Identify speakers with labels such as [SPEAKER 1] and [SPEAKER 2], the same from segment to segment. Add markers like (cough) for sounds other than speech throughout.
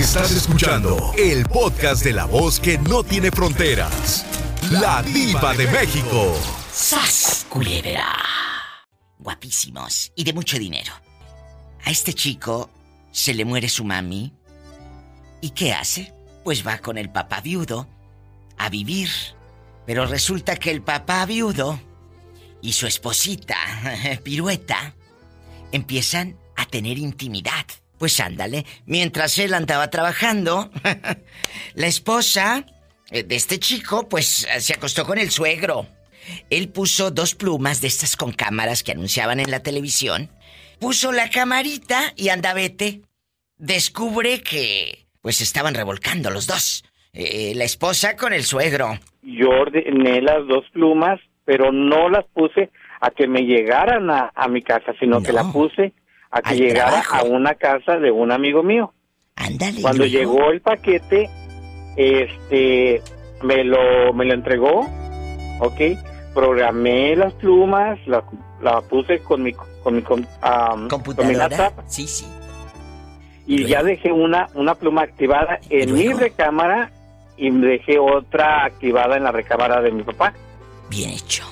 [SPEAKER 1] Estás escuchando el podcast de la voz que no tiene fronteras. La diva de México.
[SPEAKER 2] ¡Sas, culebra! Guapísimos y de mucho dinero. A este chico se le muere su mami. ¿Y qué hace? Pues va con el papá viudo a vivir. Pero resulta que el papá viudo y su esposita, (laughs) Pirueta, empiezan a tener intimidad. Pues ándale, mientras él andaba trabajando, (laughs) la esposa eh, de este chico, pues se acostó con el suegro. Él puso dos plumas de estas con cámaras que anunciaban en la televisión. Puso la camarita y anda vete. Descubre que pues estaban revolcando los dos. Eh, la esposa con el suegro.
[SPEAKER 3] Yo ordené las dos plumas, pero no las puse a que me llegaran a, mi casa, sino que la puse a que llegara a una casa de un amigo mío.
[SPEAKER 2] Ándale.
[SPEAKER 3] Cuando llegó el paquete, este, me lo, me lo entregó, ¿ok? Programé las plumas, la, la puse con mi, con mi, con, mi laptop.
[SPEAKER 2] Sí, sí.
[SPEAKER 3] Y ya dejé una, una pluma activada en mi recámara y dejé otra activada en la recámara de mi papá.
[SPEAKER 2] Bien hecho.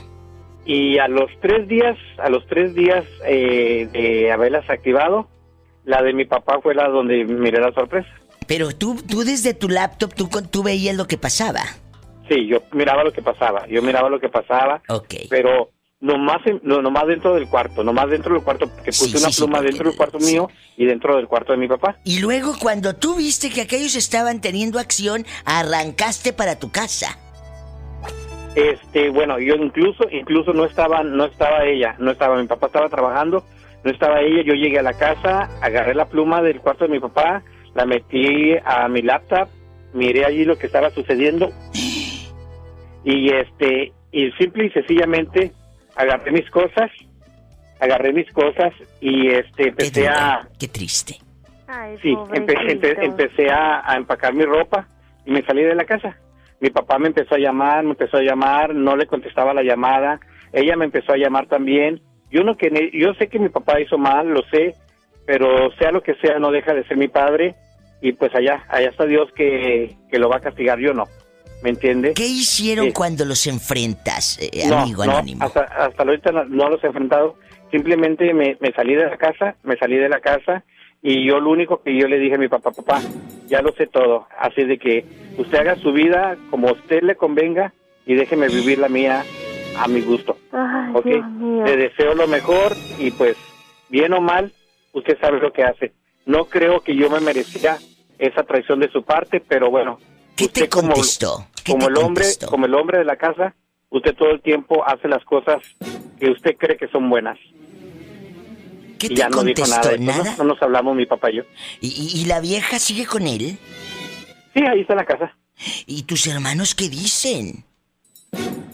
[SPEAKER 3] Y a los tres días, a los tres días eh, de haberlas activado, la de mi papá fue la donde miré la sorpresa.
[SPEAKER 2] Pero tú, tú desde tu laptop, tú, tú veías lo que pasaba.
[SPEAKER 3] Sí, yo miraba lo que pasaba, yo miraba lo que pasaba.
[SPEAKER 2] Ok.
[SPEAKER 3] Pero nomás, no, nomás dentro del cuarto, nomás dentro del cuarto, porque puse una pluma dentro del cuarto mío y dentro del cuarto de mi papá.
[SPEAKER 2] Y luego cuando tú viste que aquellos estaban teniendo acción, arrancaste para tu casa.
[SPEAKER 3] Este, bueno, yo incluso, incluso no estaba, no estaba ella, no estaba, mi papá estaba trabajando, no estaba ella, yo llegué a la casa, agarré la pluma del cuarto de mi papá, la metí a mi laptop, miré allí lo que estaba sucediendo y este, y simple y sencillamente agarré mis cosas, agarré mis cosas y este empecé a...
[SPEAKER 2] Qué triste.
[SPEAKER 3] sí, empecé, empecé a empacar mi ropa y me salí de la casa mi papá me empezó a llamar, me empezó a llamar, no le contestaba la llamada, ella me empezó a llamar también. Yo no que yo sé que mi papá hizo mal, lo sé, pero sea lo que sea, no deja de ser mi padre y pues allá, allá está Dios que, lo va a castigar, yo no. ¿Me entiende?
[SPEAKER 2] ¿Qué hicieron cuando los enfrentas, eh, amigo anónimo?
[SPEAKER 3] Hasta, hasta ahorita no, los he enfrentado. Simplemente me, me salí de la casa, me salí de la casa y yo lo único que yo le dije a mi papá, papá, ya lo sé todo, así de que usted haga su vida como a usted le convenga y déjeme vivir la mía a mi gusto. ¿Ok? Le deseo lo mejor y pues, bien o mal, usted sabe lo que hace. No creo que yo me merecía esa traición de su parte, pero bueno.
[SPEAKER 2] ¿Qué usted te contestó?
[SPEAKER 3] Como, el hombre, como el hombre de la casa, usted todo el tiempo hace las cosas que usted cree que son buenas.
[SPEAKER 2] ¿Qué te contestó? nada.
[SPEAKER 3] No, nos hablamos mi papá y yo.
[SPEAKER 2] ¿Y, la vieja sigue con él?
[SPEAKER 3] Sí, ahí está en la casa.
[SPEAKER 2] ¿Y tus hermanos qué dicen?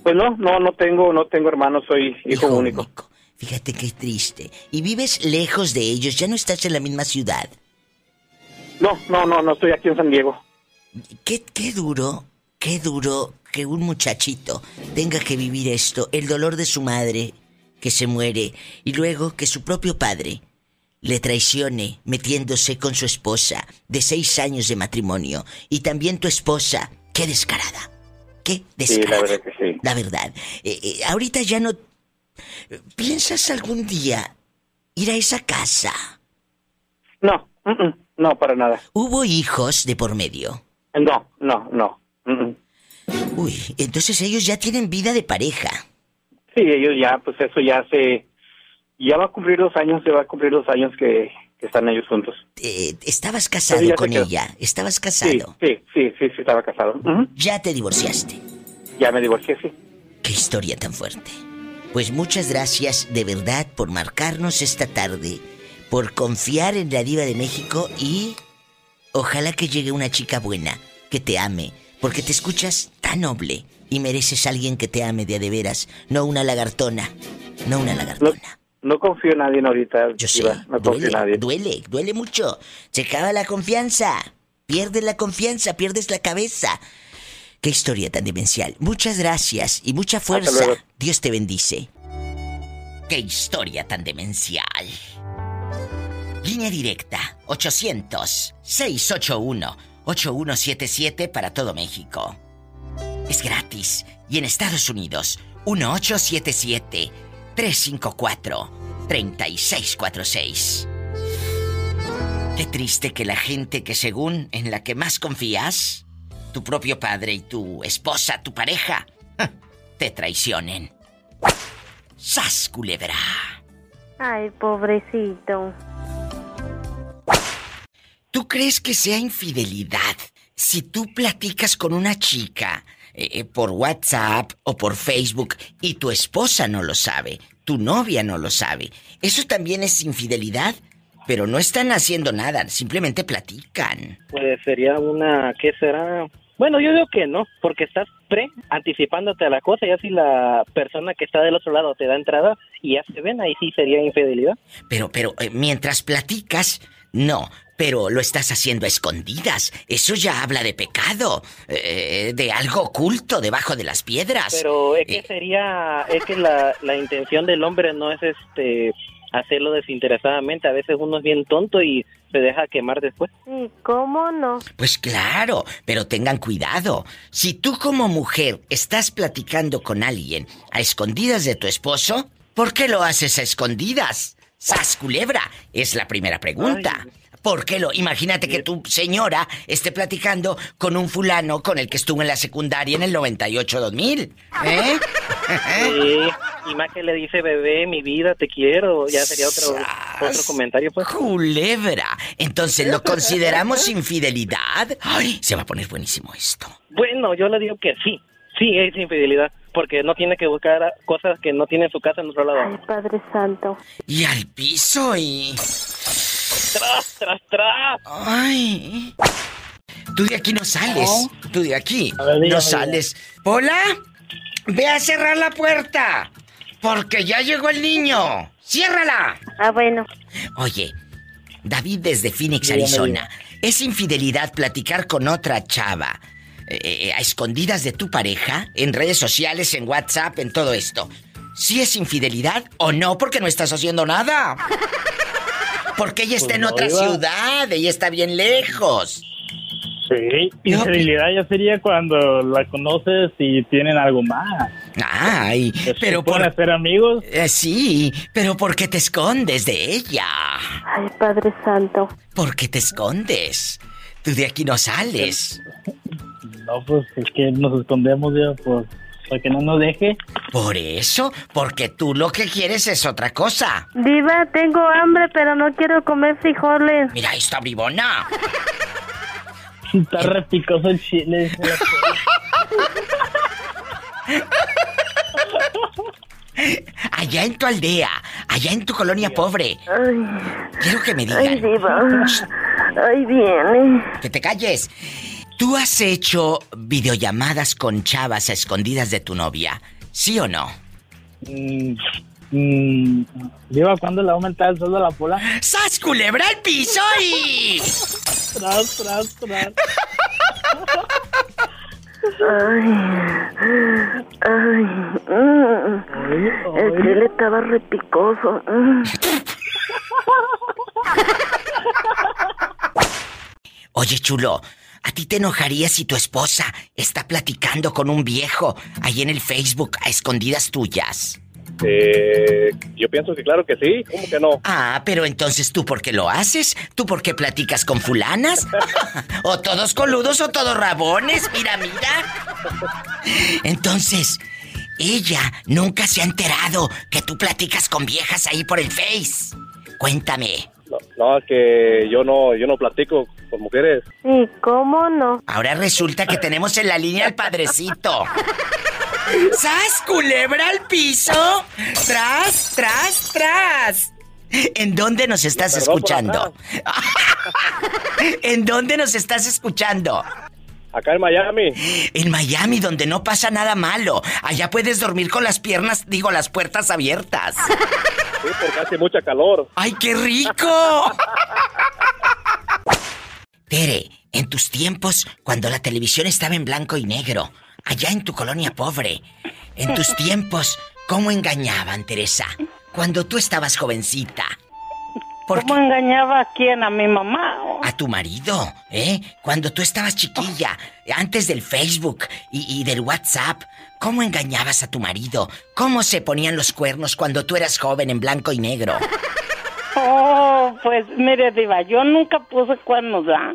[SPEAKER 3] Pues no, no, no tengo, no tengo hermanos, soy hijo, único.
[SPEAKER 2] Fíjate qué triste. ¿Y vives lejos de ellos? ¿Ya no estás en la misma ciudad?
[SPEAKER 3] No, no, no, no estoy aquí en San Diego.
[SPEAKER 2] Qué, qué duro, qué duro que un muchachito tenga que vivir esto, el dolor de su madre, que se muere y luego que su propio padre le traicione metiéndose con su esposa de seis años de matrimonio y también tu esposa. ¡Qué descarada! ¡Qué descarada!
[SPEAKER 3] la verdad que sí.
[SPEAKER 2] La verdad. Eh, eh, ahorita ya no... ¿Piensas algún día ir a esa casa?
[SPEAKER 3] No, no, para nada.
[SPEAKER 2] ¿Hubo hijos de por medio?
[SPEAKER 3] No, no, no.
[SPEAKER 2] Uy, entonces ellos ya tienen vida de pareja.
[SPEAKER 3] Sí, ellos ya, pues eso ya se... Ya va a cumplir dos años, se va a cumplir dos años que, están ellos juntos.
[SPEAKER 2] Eh, ¿Estabas casado con ella? ¿Estabas casado?
[SPEAKER 3] Sí, sí, sí, sí, estaba casado.
[SPEAKER 2] ¿Ya te divorciaste?
[SPEAKER 3] Ya me divorcié, sí.
[SPEAKER 2] Qué historia tan fuerte. Pues muchas gracias de verdad por marcarnos esta tarde, por confiar en la diva de México y ojalá que llegue una chica buena, que te ame, porque te escuchas tan noble y mereces a alguien que te ame de de veras, no una lagartona, no una lagartona.
[SPEAKER 3] No, confío en nadie ahorita.
[SPEAKER 2] Yo sé, no duele, nadie. duele, duele mucho. Se acaba la confianza, pierdes la confianza, pierdes la cabeza. Qué historia tan demencial. Muchas gracias y mucha fuerza. Dios te bendice. Qué historia tan demencial. Línea directa 800-681-8177 para todo México. Es gratis. Y en Estados Unidos 1877-354-3646. Qué triste que la gente que según en la que más confías, tu propio padre y tu esposa, tu pareja, te traicionen. ¡Sas, culebra!
[SPEAKER 4] Ay, pobrecito.
[SPEAKER 2] ¿Tú crees que sea infidelidad si tú platicas con una chica eh, eh, por WhatsApp o por Facebook y tu esposa no lo sabe, tu novia no lo sabe? ¿Eso también es infidelidad? Pero no están haciendo nada, simplemente platican.
[SPEAKER 5] Pues sería una, ¿qué será? Bueno, yo digo que no, porque estás pre-anticipándote a la cosa y así la persona que está del otro lado te da entrada y ya se ven, ahí sí sería infidelidad.
[SPEAKER 2] Pero, pero, eh, mientras platicas, no, pero lo estás haciendo a escondidas. Eso ya habla de pecado, eh, de algo oculto debajo de las piedras.
[SPEAKER 5] Pero es que
[SPEAKER 2] Eh,
[SPEAKER 5] sería, es que la, la intención del hombre no es este hacerlo desinteresadamente. A veces uno es bien tonto y se deja quemar después.
[SPEAKER 4] ¿Y cómo no?
[SPEAKER 2] Pues claro, pero tengan cuidado. Si tú como mujer estás platicando con alguien a escondidas de tu esposo, ¿por qué lo haces a escondidas? ¡Sas culebra! Es la primera pregunta. ¿Por qué lo? Imagínate que tu señora esté platicando con un fulano con el que estuvo en la secundaria en el 98-2000. ¿Eh? (laughs)
[SPEAKER 5] Sí, y más que le dice bebé, mi vida, te quiero, ya sería otro, otro comentario pues.
[SPEAKER 2] Culebra. Entonces, ¿lo consideramos (laughs) infidelidad? Ay, se va a poner buenísimo esto.
[SPEAKER 5] Bueno, yo le digo que sí, sí es infidelidad, porque no tiene que buscar cosas que no tiene en su casa en otro
[SPEAKER 4] Ay,
[SPEAKER 5] lado.
[SPEAKER 4] Padre Santo.
[SPEAKER 2] Y al piso y...
[SPEAKER 5] Tras, tras, tras.
[SPEAKER 2] Ay. Tú de aquí no sales. Tú de aquí
[SPEAKER 5] ver,
[SPEAKER 2] no sales. Hola. Ve a cerrar la puerta. Porque ya llegó el niño. Ciérrala.
[SPEAKER 4] Ah, bueno.
[SPEAKER 2] Oye, David desde Phoenix,
[SPEAKER 5] Dígame,
[SPEAKER 2] Arizona. ¿Es infidelidad platicar con otra chava eh, eh, a escondidas de tu pareja? En redes sociales, en WhatsApp, en todo esto. ¿Sí es infidelidad o no? Porque no estás haciendo nada. Porque ella está
[SPEAKER 6] Pues
[SPEAKER 2] en
[SPEAKER 6] no,
[SPEAKER 2] otra
[SPEAKER 6] iba.
[SPEAKER 2] ciudad, ella está bien lejos.
[SPEAKER 6] Sí, infidelidad ya sería cuando la conoces y tienen algo más.
[SPEAKER 2] Ay,
[SPEAKER 6] Se
[SPEAKER 2] pero por...
[SPEAKER 6] ser amigos.
[SPEAKER 2] Eh, sí, pero ¿por qué te escondes de ella?
[SPEAKER 4] Ay, Padre Santo.
[SPEAKER 2] ¿Por qué te escondes? Tú de aquí no sales.
[SPEAKER 6] No, pues es que nos escondemos ya, pues, para que no nos deje.
[SPEAKER 2] Por eso, porque tú lo que quieres es otra cosa.
[SPEAKER 4] Diva, tengo hambre, pero no quiero comer frijoles.
[SPEAKER 2] Mira, esta bribona.
[SPEAKER 6] Está repicoso el chile.
[SPEAKER 2] Allá en tu aldea, allá en tu colonia pobre.
[SPEAKER 4] Ay,
[SPEAKER 2] Quiero que me
[SPEAKER 4] ay,
[SPEAKER 2] digan.
[SPEAKER 4] Diva. Ay, viene.
[SPEAKER 2] Que te calles. ¿Tú has hecho videollamadas con chavas a escondidas de tu novia? ¿Sí o no?
[SPEAKER 6] Mm, mm, Diva, ¿cuándo le va a aumentar el sueldo a la pola?
[SPEAKER 2] ¡Sas culebra al piso y...
[SPEAKER 6] Tras, tras, tras.
[SPEAKER 4] Ay. Ay. mm. El chile estaba repicoso. mm.
[SPEAKER 2] Oye, chulo, ¿a ti te enojaría si tu esposa está platicando con un viejo ahí en el Facebook a escondidas tuyas?
[SPEAKER 7] Eh, yo pienso que claro que sí, ¿cómo que no?
[SPEAKER 2] Ah, pero entonces tú por qué lo haces? ¿Tú por qué platicas con fulanas? (laughs) o todos coludos o todos rabones, mira, mira. Entonces, ella nunca se ha enterado que tú platicas con viejas ahí por el Face. Cuéntame.
[SPEAKER 7] No, es que yo no, yo no platico con mujeres.
[SPEAKER 4] ¿Y cómo no?
[SPEAKER 2] Ahora resulta que tenemos en la línea al padrecito. ¡Sas, culebra al piso! ¡Tras, tras, tras! ¿En dónde nos estás escuchando? (laughs) ¿En dónde nos estás escuchando?
[SPEAKER 7] Acá en Miami.
[SPEAKER 2] En Miami, donde no pasa nada malo. Allá puedes dormir con las piernas, digo, las puertas abiertas.
[SPEAKER 7] Sí, porque hace mucha calor.
[SPEAKER 2] ¡Ay, qué rico! Tere, en tus tiempos, cuando la televisión estaba en blanco y negro, allá en tu colonia pobre, en tus tiempos, ¿cómo engañaban, Teresa? Cuando tú estabas jovencita. ¿Por
[SPEAKER 8] ¿Cómo engañaba a quién? ¿A mi mamá?
[SPEAKER 2] A tu marido, ¿eh? Cuando tú estabas chiquilla, antes del Facebook y, y del WhatsApp, ¿cómo engañabas a tu marido? ¿Cómo se ponían los cuernos cuando tú eras joven en blanco y negro? (laughs)
[SPEAKER 8] Oh, pues mire, Diva, yo nunca puse cuernos, ¿verdad?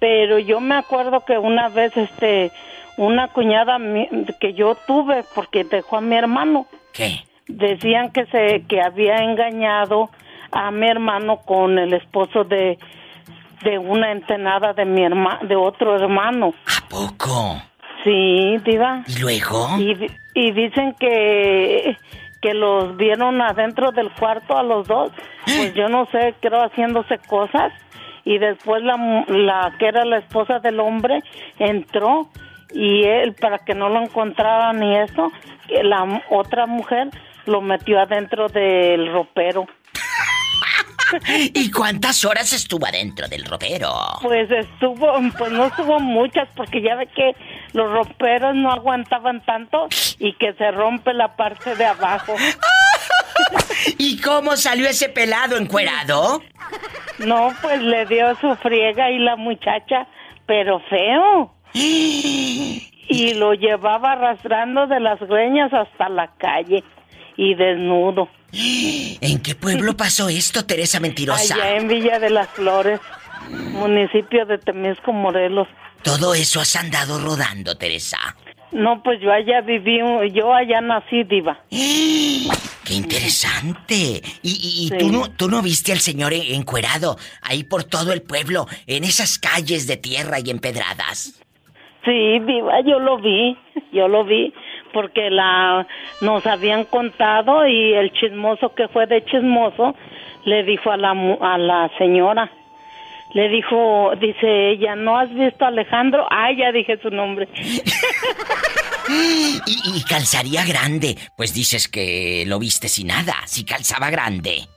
[SPEAKER 8] Pero yo me acuerdo que una vez, este, una cuñada que yo tuve, porque dejó a mi hermano,
[SPEAKER 2] ¿Qué?
[SPEAKER 8] decían que se que había engañado a mi hermano con el esposo de de una entenada de mi hermano de otro hermano.
[SPEAKER 2] ¿A poco?
[SPEAKER 8] sí diva.
[SPEAKER 2] ¿Y luego?
[SPEAKER 8] y, y dicen que que los vieron adentro del cuarto a los dos. Pues yo no sé creo haciéndose cosas. Y después la la que era la esposa del hombre entró y él para que no lo encontraran y eso la otra mujer lo metió adentro del ropero (laughs)
[SPEAKER 2] ¿Y cuántas horas estuvo adentro del ropero?
[SPEAKER 8] pues estuvo pues no estuvo muchas porque ya ve que los roperos no aguantaban tanto y que se rompe la parte de abajo (laughs)
[SPEAKER 2] ¿Y cómo salió ese pelado encuerado?
[SPEAKER 8] no pues le dio su friega y la muchacha pero feo (gasps) y lo llevaba arrastrando de las greñas hasta la calle y desnudo
[SPEAKER 2] ¿En qué pueblo pasó esto, Teresa Mentirosa?
[SPEAKER 8] allá en Villa de las Flores municipio de Temisco Morelos
[SPEAKER 2] Todo eso has andado rodando, Teresa.
[SPEAKER 8] no pues yo allá viví yo allá nací diva (gasps)
[SPEAKER 2] ¡Qué interesante! ¿Y, y- y
[SPEAKER 8] Sí.
[SPEAKER 2] tú, no, tú no viste al señor en- encuerado ahí por todo el pueblo, en esas calles de tierra y empedradas?
[SPEAKER 8] Sí, viva, yo lo vi, yo lo vi, porque la nos habían contado y el chismoso que fue de chismoso le dijo a la a la señora, le dijo, dice ella, ¿no has visto a Alejandro? Ay, ya dije su nombre. (laughs)
[SPEAKER 2] Y, y calzaría grande, pues dices que lo viste sin nada, si calzaba grande.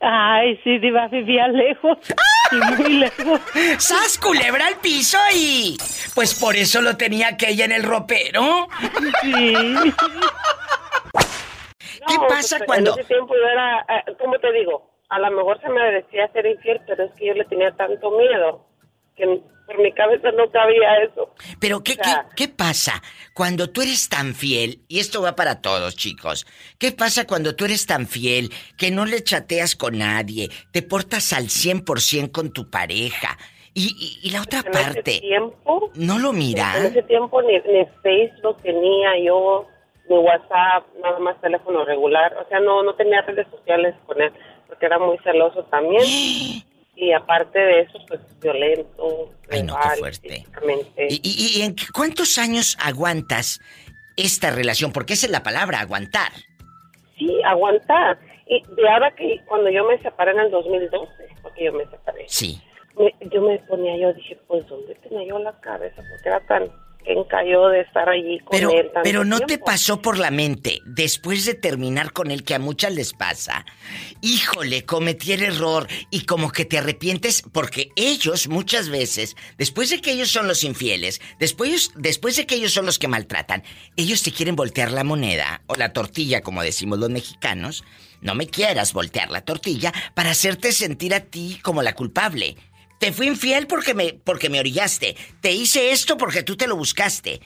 [SPEAKER 8] Ay, sí, diva, vivía lejos y muy lejos. (laughs)
[SPEAKER 2] ¡Sas, culebra al piso y... Pues por eso lo tenía aquella en el ropero.
[SPEAKER 8] Sí. (laughs)
[SPEAKER 2] ¿Qué
[SPEAKER 9] No,
[SPEAKER 2] pasa
[SPEAKER 9] pues,
[SPEAKER 2] cuando...?
[SPEAKER 9] En ese tiempo yo era, eh, ¿cómo te digo? A lo mejor se me decía ser infiel, pero es que yo le tenía tanto miedo que por mi cabeza no cabía eso.
[SPEAKER 2] Pero ¿qué,
[SPEAKER 9] O sea-
[SPEAKER 2] qué, qué pasa cuando tú eres tan fiel? Y esto va para todos, chicos. ¿Qué pasa cuando tú eres tan fiel que no le chateas con nadie, te portas al 100% con tu pareja? Y, y- y la otra
[SPEAKER 9] En ese
[SPEAKER 2] parte,
[SPEAKER 9] tiempo,
[SPEAKER 2] ¿no lo
[SPEAKER 9] en
[SPEAKER 2] mira?
[SPEAKER 9] ese tiempo ni, ni Facebook tenía yo, ni WhatsApp, nada más teléfono regular. O sea, no, no tenía redes sociales con él, porque era muy celoso también. (gasps) Y aparte de eso, pues violento,
[SPEAKER 2] Ay, no, qué fuerte. ¿Y, y- y en qué- cuántos años aguantas esta relación? Porque esa es la palabra, aguantar.
[SPEAKER 9] Sí, aguantar. Y de ahora que cuando yo me separé en el 2012, porque yo me separé,
[SPEAKER 2] Sí.
[SPEAKER 9] me- yo me ponía, yo dije, pues, ¿dónde tenía yo la cabeza? Porque era tan encalló de estar allí con
[SPEAKER 2] Pero,
[SPEAKER 9] él tanto
[SPEAKER 2] pero no te pasó por la mente, después de terminar con él, que a muchas les pasa, híjole, cometí el error y como que te arrepientes porque ellos muchas veces, después de que ellos son los infieles, después, después de que ellos son los que maltratan, ellos te quieren voltear la moneda o la tortilla, como decimos los mexicanos, no me quieras voltear la tortilla para hacerte sentir a ti como la culpable. Te fui infiel porque me, porque me orillaste. Te hice esto porque tú te lo buscaste.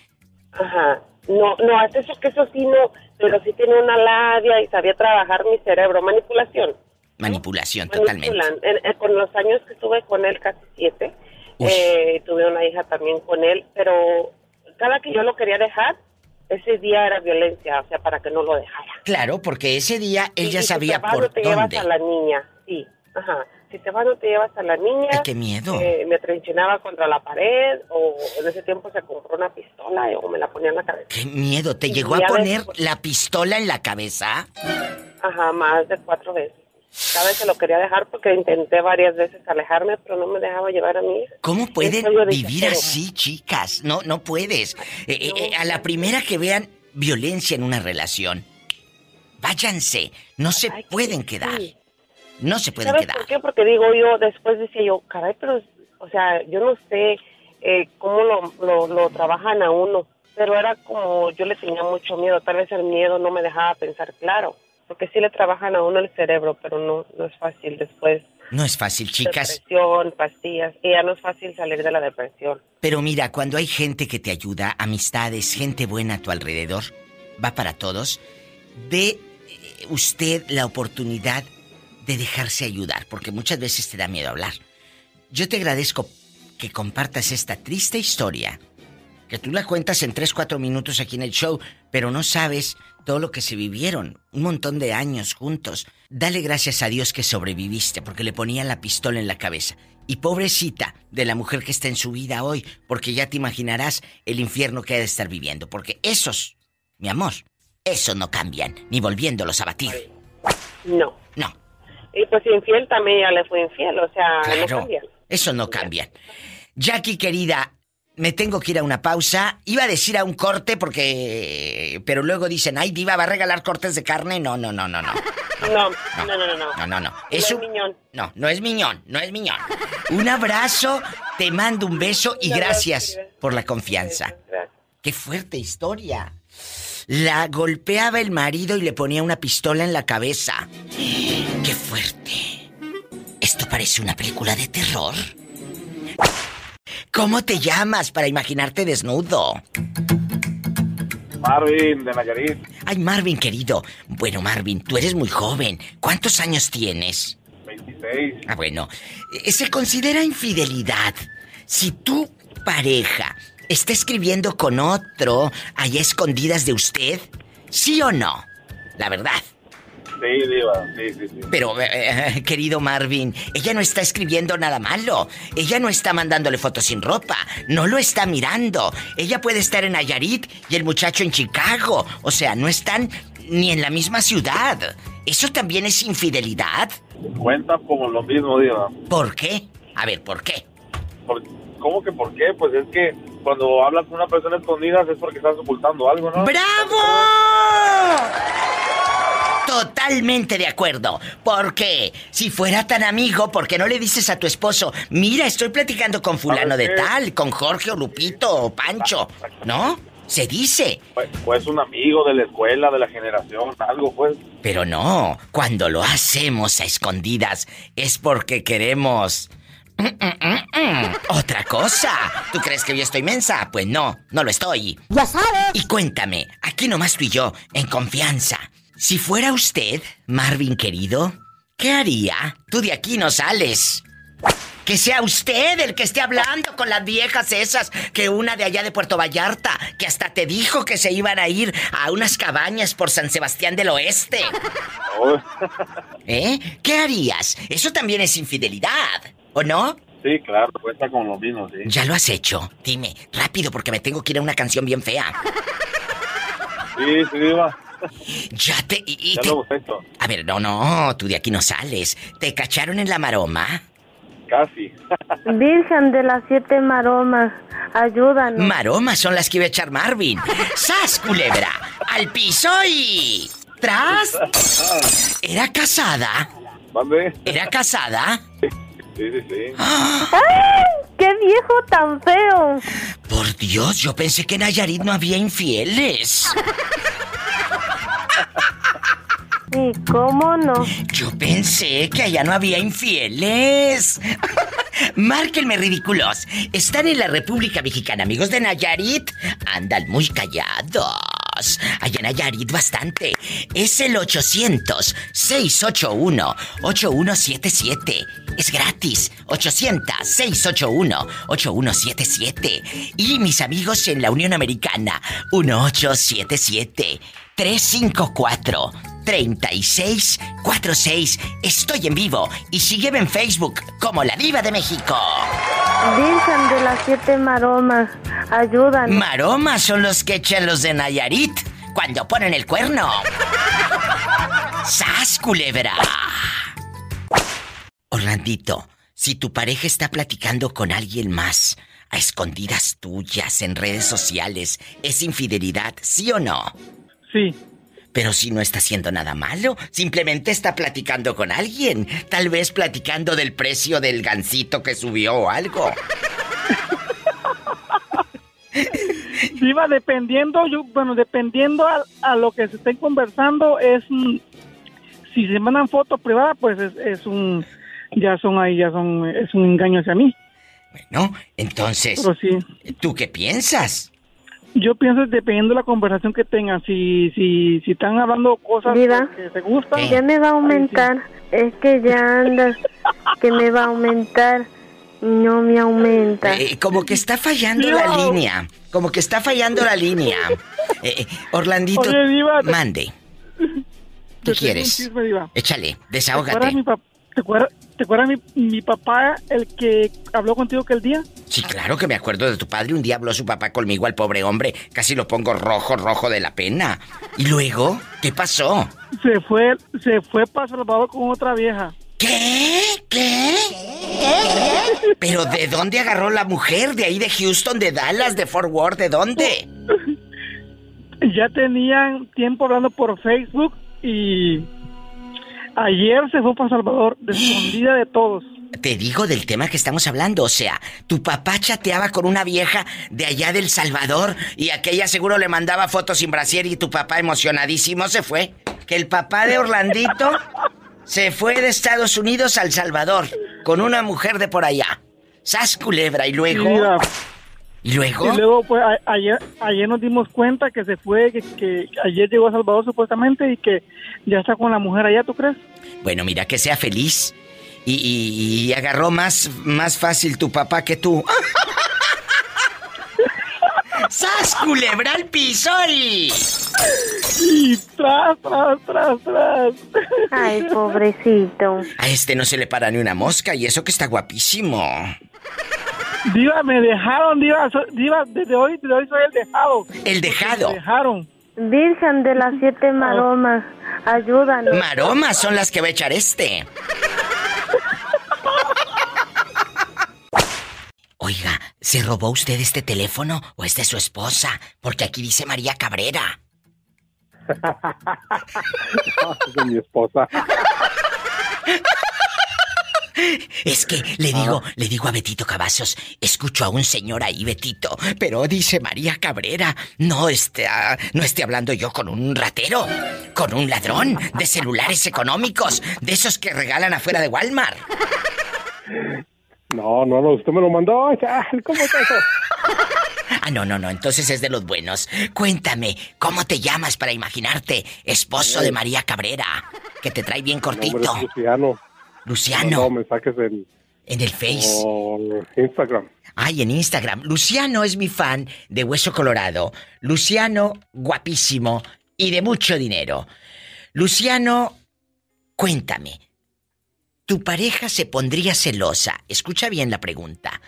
[SPEAKER 9] Ajá. No, no hace eso que eso sí no, pero sí tiene una labia y sabía trabajar mi cerebro. Manipulación.
[SPEAKER 2] Manipulación, totalmente.
[SPEAKER 9] En- en- con los años que estuve con él, casi siete, eh, tuve una hija también con él, pero cada que yo lo quería dejar, ese día era violencia, o sea, para que no lo dejara.
[SPEAKER 2] Claro, porque ese día
[SPEAKER 9] y si
[SPEAKER 2] sabía
[SPEAKER 9] te
[SPEAKER 2] por
[SPEAKER 9] no te llevas
[SPEAKER 2] dónde.
[SPEAKER 9] a la niña, sí, ajá. Si te vas, no te llevas a la niña.
[SPEAKER 2] Ay, qué miedo.
[SPEAKER 9] Eh, me trinchinaba contra la pared, o en ese tiempo se compró una pistola y- o me la ponía en la cabeza.
[SPEAKER 2] Qué miedo, ¿te
[SPEAKER 9] Y
[SPEAKER 2] llegó a poner
[SPEAKER 9] después-
[SPEAKER 2] la pistola en la cabeza?
[SPEAKER 9] Ajá, más de cuatro veces. Cada vez se lo quería dejar porque intenté varias veces alejarme, pero no me dejaba llevar a hija.
[SPEAKER 2] ¿Cómo pueden vivir así, chicas? No, no puedes. Eh, eh, eh, a la primera que vean violencia en una relación, váyanse. No se
[SPEAKER 9] Ay,
[SPEAKER 2] pueden
[SPEAKER 9] sí.
[SPEAKER 2] No se pueden
[SPEAKER 9] ¿Sabes
[SPEAKER 2] quedar.
[SPEAKER 9] por qué? Porque digo yo, después decía yo, caray, pero, o sea, yo no sé eh, cómo lo, lo, lo trabajan a uno, pero era como, yo le tenía mucho miedo, tal vez el miedo no me dejaba pensar claro. porque sí le trabajan a uno el cerebro, pero no, no es fácil después.
[SPEAKER 2] No es fácil, chicas.
[SPEAKER 9] Depresión, pastillas, y ya no es fácil salir de la depresión.
[SPEAKER 2] Pero mira, cuando hay gente que te ayuda, amistades, gente buena a tu alrededor, va para todos, dé eh, usted la oportunidad de dejarse ayudar, porque muchas veces te da miedo hablar. Yo te agradezco que compartas esta triste historia, que tú la cuentas en 3, 4 minutos aquí en el show, pero no sabes todo lo que se vivieron, un montón de años juntos. Dale gracias a Dios que sobreviviste, porque le ponían la pistola en la cabeza. Y pobrecita de la mujer que está en su vida hoy, porque ya te imaginarás el infierno que ha de estar viviendo, porque esos, mi amor, esos no cambian, ni volviéndolos a batir.
[SPEAKER 9] No.
[SPEAKER 2] No.
[SPEAKER 9] Y pues infiel también ya le fue infiel, o sea, no
[SPEAKER 2] Claro,
[SPEAKER 9] cambian.
[SPEAKER 2] eso no cambian. Jackie, querida, me tengo que ir a una pausa. Iba a decir a un corte porque... Pero luego dicen, ay, Diva, ¿va a regalar cortes de carne? No, no, no, no, no.
[SPEAKER 9] No, no, no, no. No,
[SPEAKER 2] No, no, no.
[SPEAKER 9] No
[SPEAKER 2] Es
[SPEAKER 9] es
[SPEAKER 2] un...
[SPEAKER 9] miñón.
[SPEAKER 2] No, no es miñón, no es miñón. Un abrazo, te mando un beso y gracias por la confianza.
[SPEAKER 9] Gracias.
[SPEAKER 2] Qué fuerte historia. La golpeaba el marido y le ponía una pistola en la cabeza. Qué fuerte. Esto parece una película de terror. ¿Cómo te llamas para imaginarte desnudo?
[SPEAKER 7] Marvin, de Nayarit,
[SPEAKER 2] Ay, Marvin, querido. Bueno, Marvin, tú eres muy joven. ¿Cuántos años tienes?
[SPEAKER 7] 26.
[SPEAKER 2] Ah, bueno. eh, Se considera infidelidad si tu pareja está escribiendo con otro allá escondidas de usted, ¿sí o no? La verdad.
[SPEAKER 7] Sí, Diva, sí, sí, sí.
[SPEAKER 2] Pero, eh, querido Marvin, ella no está escribiendo nada malo. Ella no está mandándole fotos sin ropa. No lo está mirando. Ella puede estar en Nayarit y el muchacho en Chicago. O sea, no están ni en la misma ciudad. ¿Eso también es infidelidad?
[SPEAKER 7] Cuenta como lo mismo, Diva.
[SPEAKER 2] ¿Por qué? A ver, ¿por qué?
[SPEAKER 7] Por- ¿Cómo que por qué? Pues es que cuando hablas con una persona escondida es porque estás ocultando algo, ¿no?
[SPEAKER 2] ¡Bravo! Totalmente de acuerdo. Porque si fuera tan amigo, ¿por qué no le dices a tu esposo, mira, estoy platicando con fulano de tal, con Jorge o Lupito o Pancho? ¿No? Se dice.
[SPEAKER 7] Pues, pues un amigo de la escuela, de la generación, algo, pues.
[SPEAKER 2] Pero no, cuando lo hacemos a escondidas es porque queremos... Otra cosa. ¿Tú crees que yo estoy mensa? Pues no, no lo estoy.
[SPEAKER 10] Ya sabes.
[SPEAKER 2] Y cuéntame, aquí nomás tú y yo, en confianza. Si fuera usted, Marvin querido, ¿qué haría? Tú de aquí no sales. Que sea usted el que esté hablando con las viejas esas, que una de allá de Puerto Vallarta, que hasta te dijo que se iban a ir a unas cabañas por San Sebastián del Oeste. (laughs) ¿Eh? ¿Qué harías? Eso también es infidelidad, ¿o no?
[SPEAKER 7] sí, claro, cuenta con lo mismo, sí.
[SPEAKER 2] Ya lo has hecho. Dime, rápido, porque me tengo que ir a una canción bien fea.
[SPEAKER 7] Sí, sí, Diva.
[SPEAKER 2] Ya te... y- y
[SPEAKER 7] Ya
[SPEAKER 2] te-
[SPEAKER 7] lo hemos hecho.
[SPEAKER 2] A ver, no, no, tú de aquí no sales. ¿Te cacharon en la maroma?
[SPEAKER 7] Casi.
[SPEAKER 4] Virgen de las siete maromas, ayúdanos.
[SPEAKER 2] Maromas son las que iba a echar Marvin. ¡Sas, culebra! ¡Al piso y... ¡Tras! (laughs) ¿Era casada?
[SPEAKER 7] ¿Mande?
[SPEAKER 2] ¿Era casada?
[SPEAKER 7] Sí, sí, sí.
[SPEAKER 4] ¡Ay! ¡Qué viejo tan feo!
[SPEAKER 2] Por Dios, yo pensé que en Nayarit no había infieles.
[SPEAKER 4] ¿Y cómo no?
[SPEAKER 2] Yo pensé que allá no había infieles. (laughs) Márquenme ridículos. Están en la República Mexicana, amigos de Nayarit. Andan muy callados. Allá en Nayarit bastante. Es el 800-681-8177. Es gratis. 800-681-8177. Y mis amigos en la Unión Americana. 1877. 354 3646. Estoy en vivo y sígueme en Facebook como La Diva de México.
[SPEAKER 4] Virgen de las siete maromas, ayúdanos.
[SPEAKER 2] Maromas son los que echan los de Nayarit cuando ponen el cuerno. ¡Sas, culebra! Orlandito, si tu pareja está platicando con alguien más, a escondidas tuyas en redes sociales, ¿es infidelidad, sí o no?
[SPEAKER 6] Sí.
[SPEAKER 2] Pero si no está haciendo nada malo, simplemente está platicando con alguien. Tal vez platicando del precio del gansito que subió o algo. (laughs)
[SPEAKER 6] Sí, va dependiendo, yo, bueno, dependiendo a, a lo que se estén conversando, es,
[SPEAKER 10] si se mandan fotos privadas, pues es, es un, ya son ahí, ya son, es un engaño hacia mí.
[SPEAKER 2] Bueno, entonces,
[SPEAKER 10] sí.
[SPEAKER 2] ¿tú qué piensas?
[SPEAKER 10] Yo pienso dependiendo de la conversación que tengan, si, si, si están hablando cosas
[SPEAKER 4] Diva.
[SPEAKER 10] que se gustan.
[SPEAKER 4] Ya me va a aumentar. Es que ya andas que me va a aumentar. No me aumenta.
[SPEAKER 2] Eh, como que está fallando la línea. Como que está fallando la línea. Eh, eh, Orlandito,
[SPEAKER 10] Oye, Diva, te-
[SPEAKER 2] mande. (laughs) ¿Qué quieres?
[SPEAKER 10] chisme, Diva.
[SPEAKER 2] Échale,
[SPEAKER 10] ¿Te acuerdas,
[SPEAKER 2] desahógate.
[SPEAKER 10] Te acuerdas, te acuerdas mi, mi papá, el que habló contigo aquel día?
[SPEAKER 2] Sí, claro que me acuerdo de tu padre. Un día habló su papá conmigo al pobre hombre. Casi lo pongo rojo, rojo de la pena. ¿Y luego? ¿Qué pasó?
[SPEAKER 10] Se fue, se fue para Salvador con otra vieja.
[SPEAKER 2] ¿Qué? ¿Qué? ¿Pero de dónde agarró la mujer? ¿De ahí de Houston, de Dallas, de Fort Worth? ¿De dónde? (laughs)
[SPEAKER 10] Ya tenían tiempo hablando por Facebook y ayer se fue para Salvador, escondida de todos.
[SPEAKER 2] Te digo del tema que estamos hablando, o sea, tu papá chateaba con una vieja de allá del Salvador y aquella seguro le mandaba fotos sin brasier y tu papá emocionadísimo se fue. Que el papá de Orlandito se fue de Estados Unidos al Salvador con una mujer de por allá. Sas culebra y luego...
[SPEAKER 10] Mira,
[SPEAKER 2] ¿Y luego?
[SPEAKER 10] Y luego, pues, a- ayer, ayer nos dimos cuenta que se fue, que, que ayer llegó a Salvador supuestamente y que ya está con la mujer allá, ¿tú crees?
[SPEAKER 2] Bueno, mira, que sea feliz. Y, y- y agarró más, más fácil tu papá que tú. (laughs) ¡Sas, culebra al piso y...
[SPEAKER 10] Y tras, tras, tras, tras.
[SPEAKER 4] Ay, pobrecito.
[SPEAKER 2] A este no se le para ni una mosca y eso que está guapísimo.
[SPEAKER 10] Diva, me dejaron, Diva, so- Diva, desde hoy, desde hoy soy el dejado.
[SPEAKER 2] El dejado.
[SPEAKER 10] Me dejaron.
[SPEAKER 4] Virgen de las siete maromas, ayúdanos.
[SPEAKER 2] Maromas son las que va a echar este. Oiga, ¿se robó usted este teléfono o es de su esposa? Porque aquí dice María Cabrera. (laughs)
[SPEAKER 11] es de mi esposa.
[SPEAKER 2] Es que le digo, le digo a Betito Cavazos, escucho a un señor ahí, Betito, pero dice María Cabrera, no esté, ah, no esté hablando yo con un ratero, con un ladrón de celulares económicos, de esos que regalan afuera de Walmart.
[SPEAKER 11] No, no, no, usted me lo mandó. ya, ¿Cómo está eso?
[SPEAKER 2] Ah, no, no, no, entonces es de los buenos. Cuéntame, ¿cómo te llamas para imaginarte esposo de María Cabrera? Que te trae bien
[SPEAKER 11] Mi nombre
[SPEAKER 2] cortito.
[SPEAKER 11] es Luciano.
[SPEAKER 2] Luciano.
[SPEAKER 11] No, mensajes en,
[SPEAKER 2] En el Face.
[SPEAKER 11] Instagram.
[SPEAKER 2] Ay, en Instagram. Luciano es mi fan de Hueso Colorado. Luciano, guapísimo y de mucho dinero. Luciano, cuéntame. ¿Tu pareja se pondría celosa? Escucha bien la pregunta.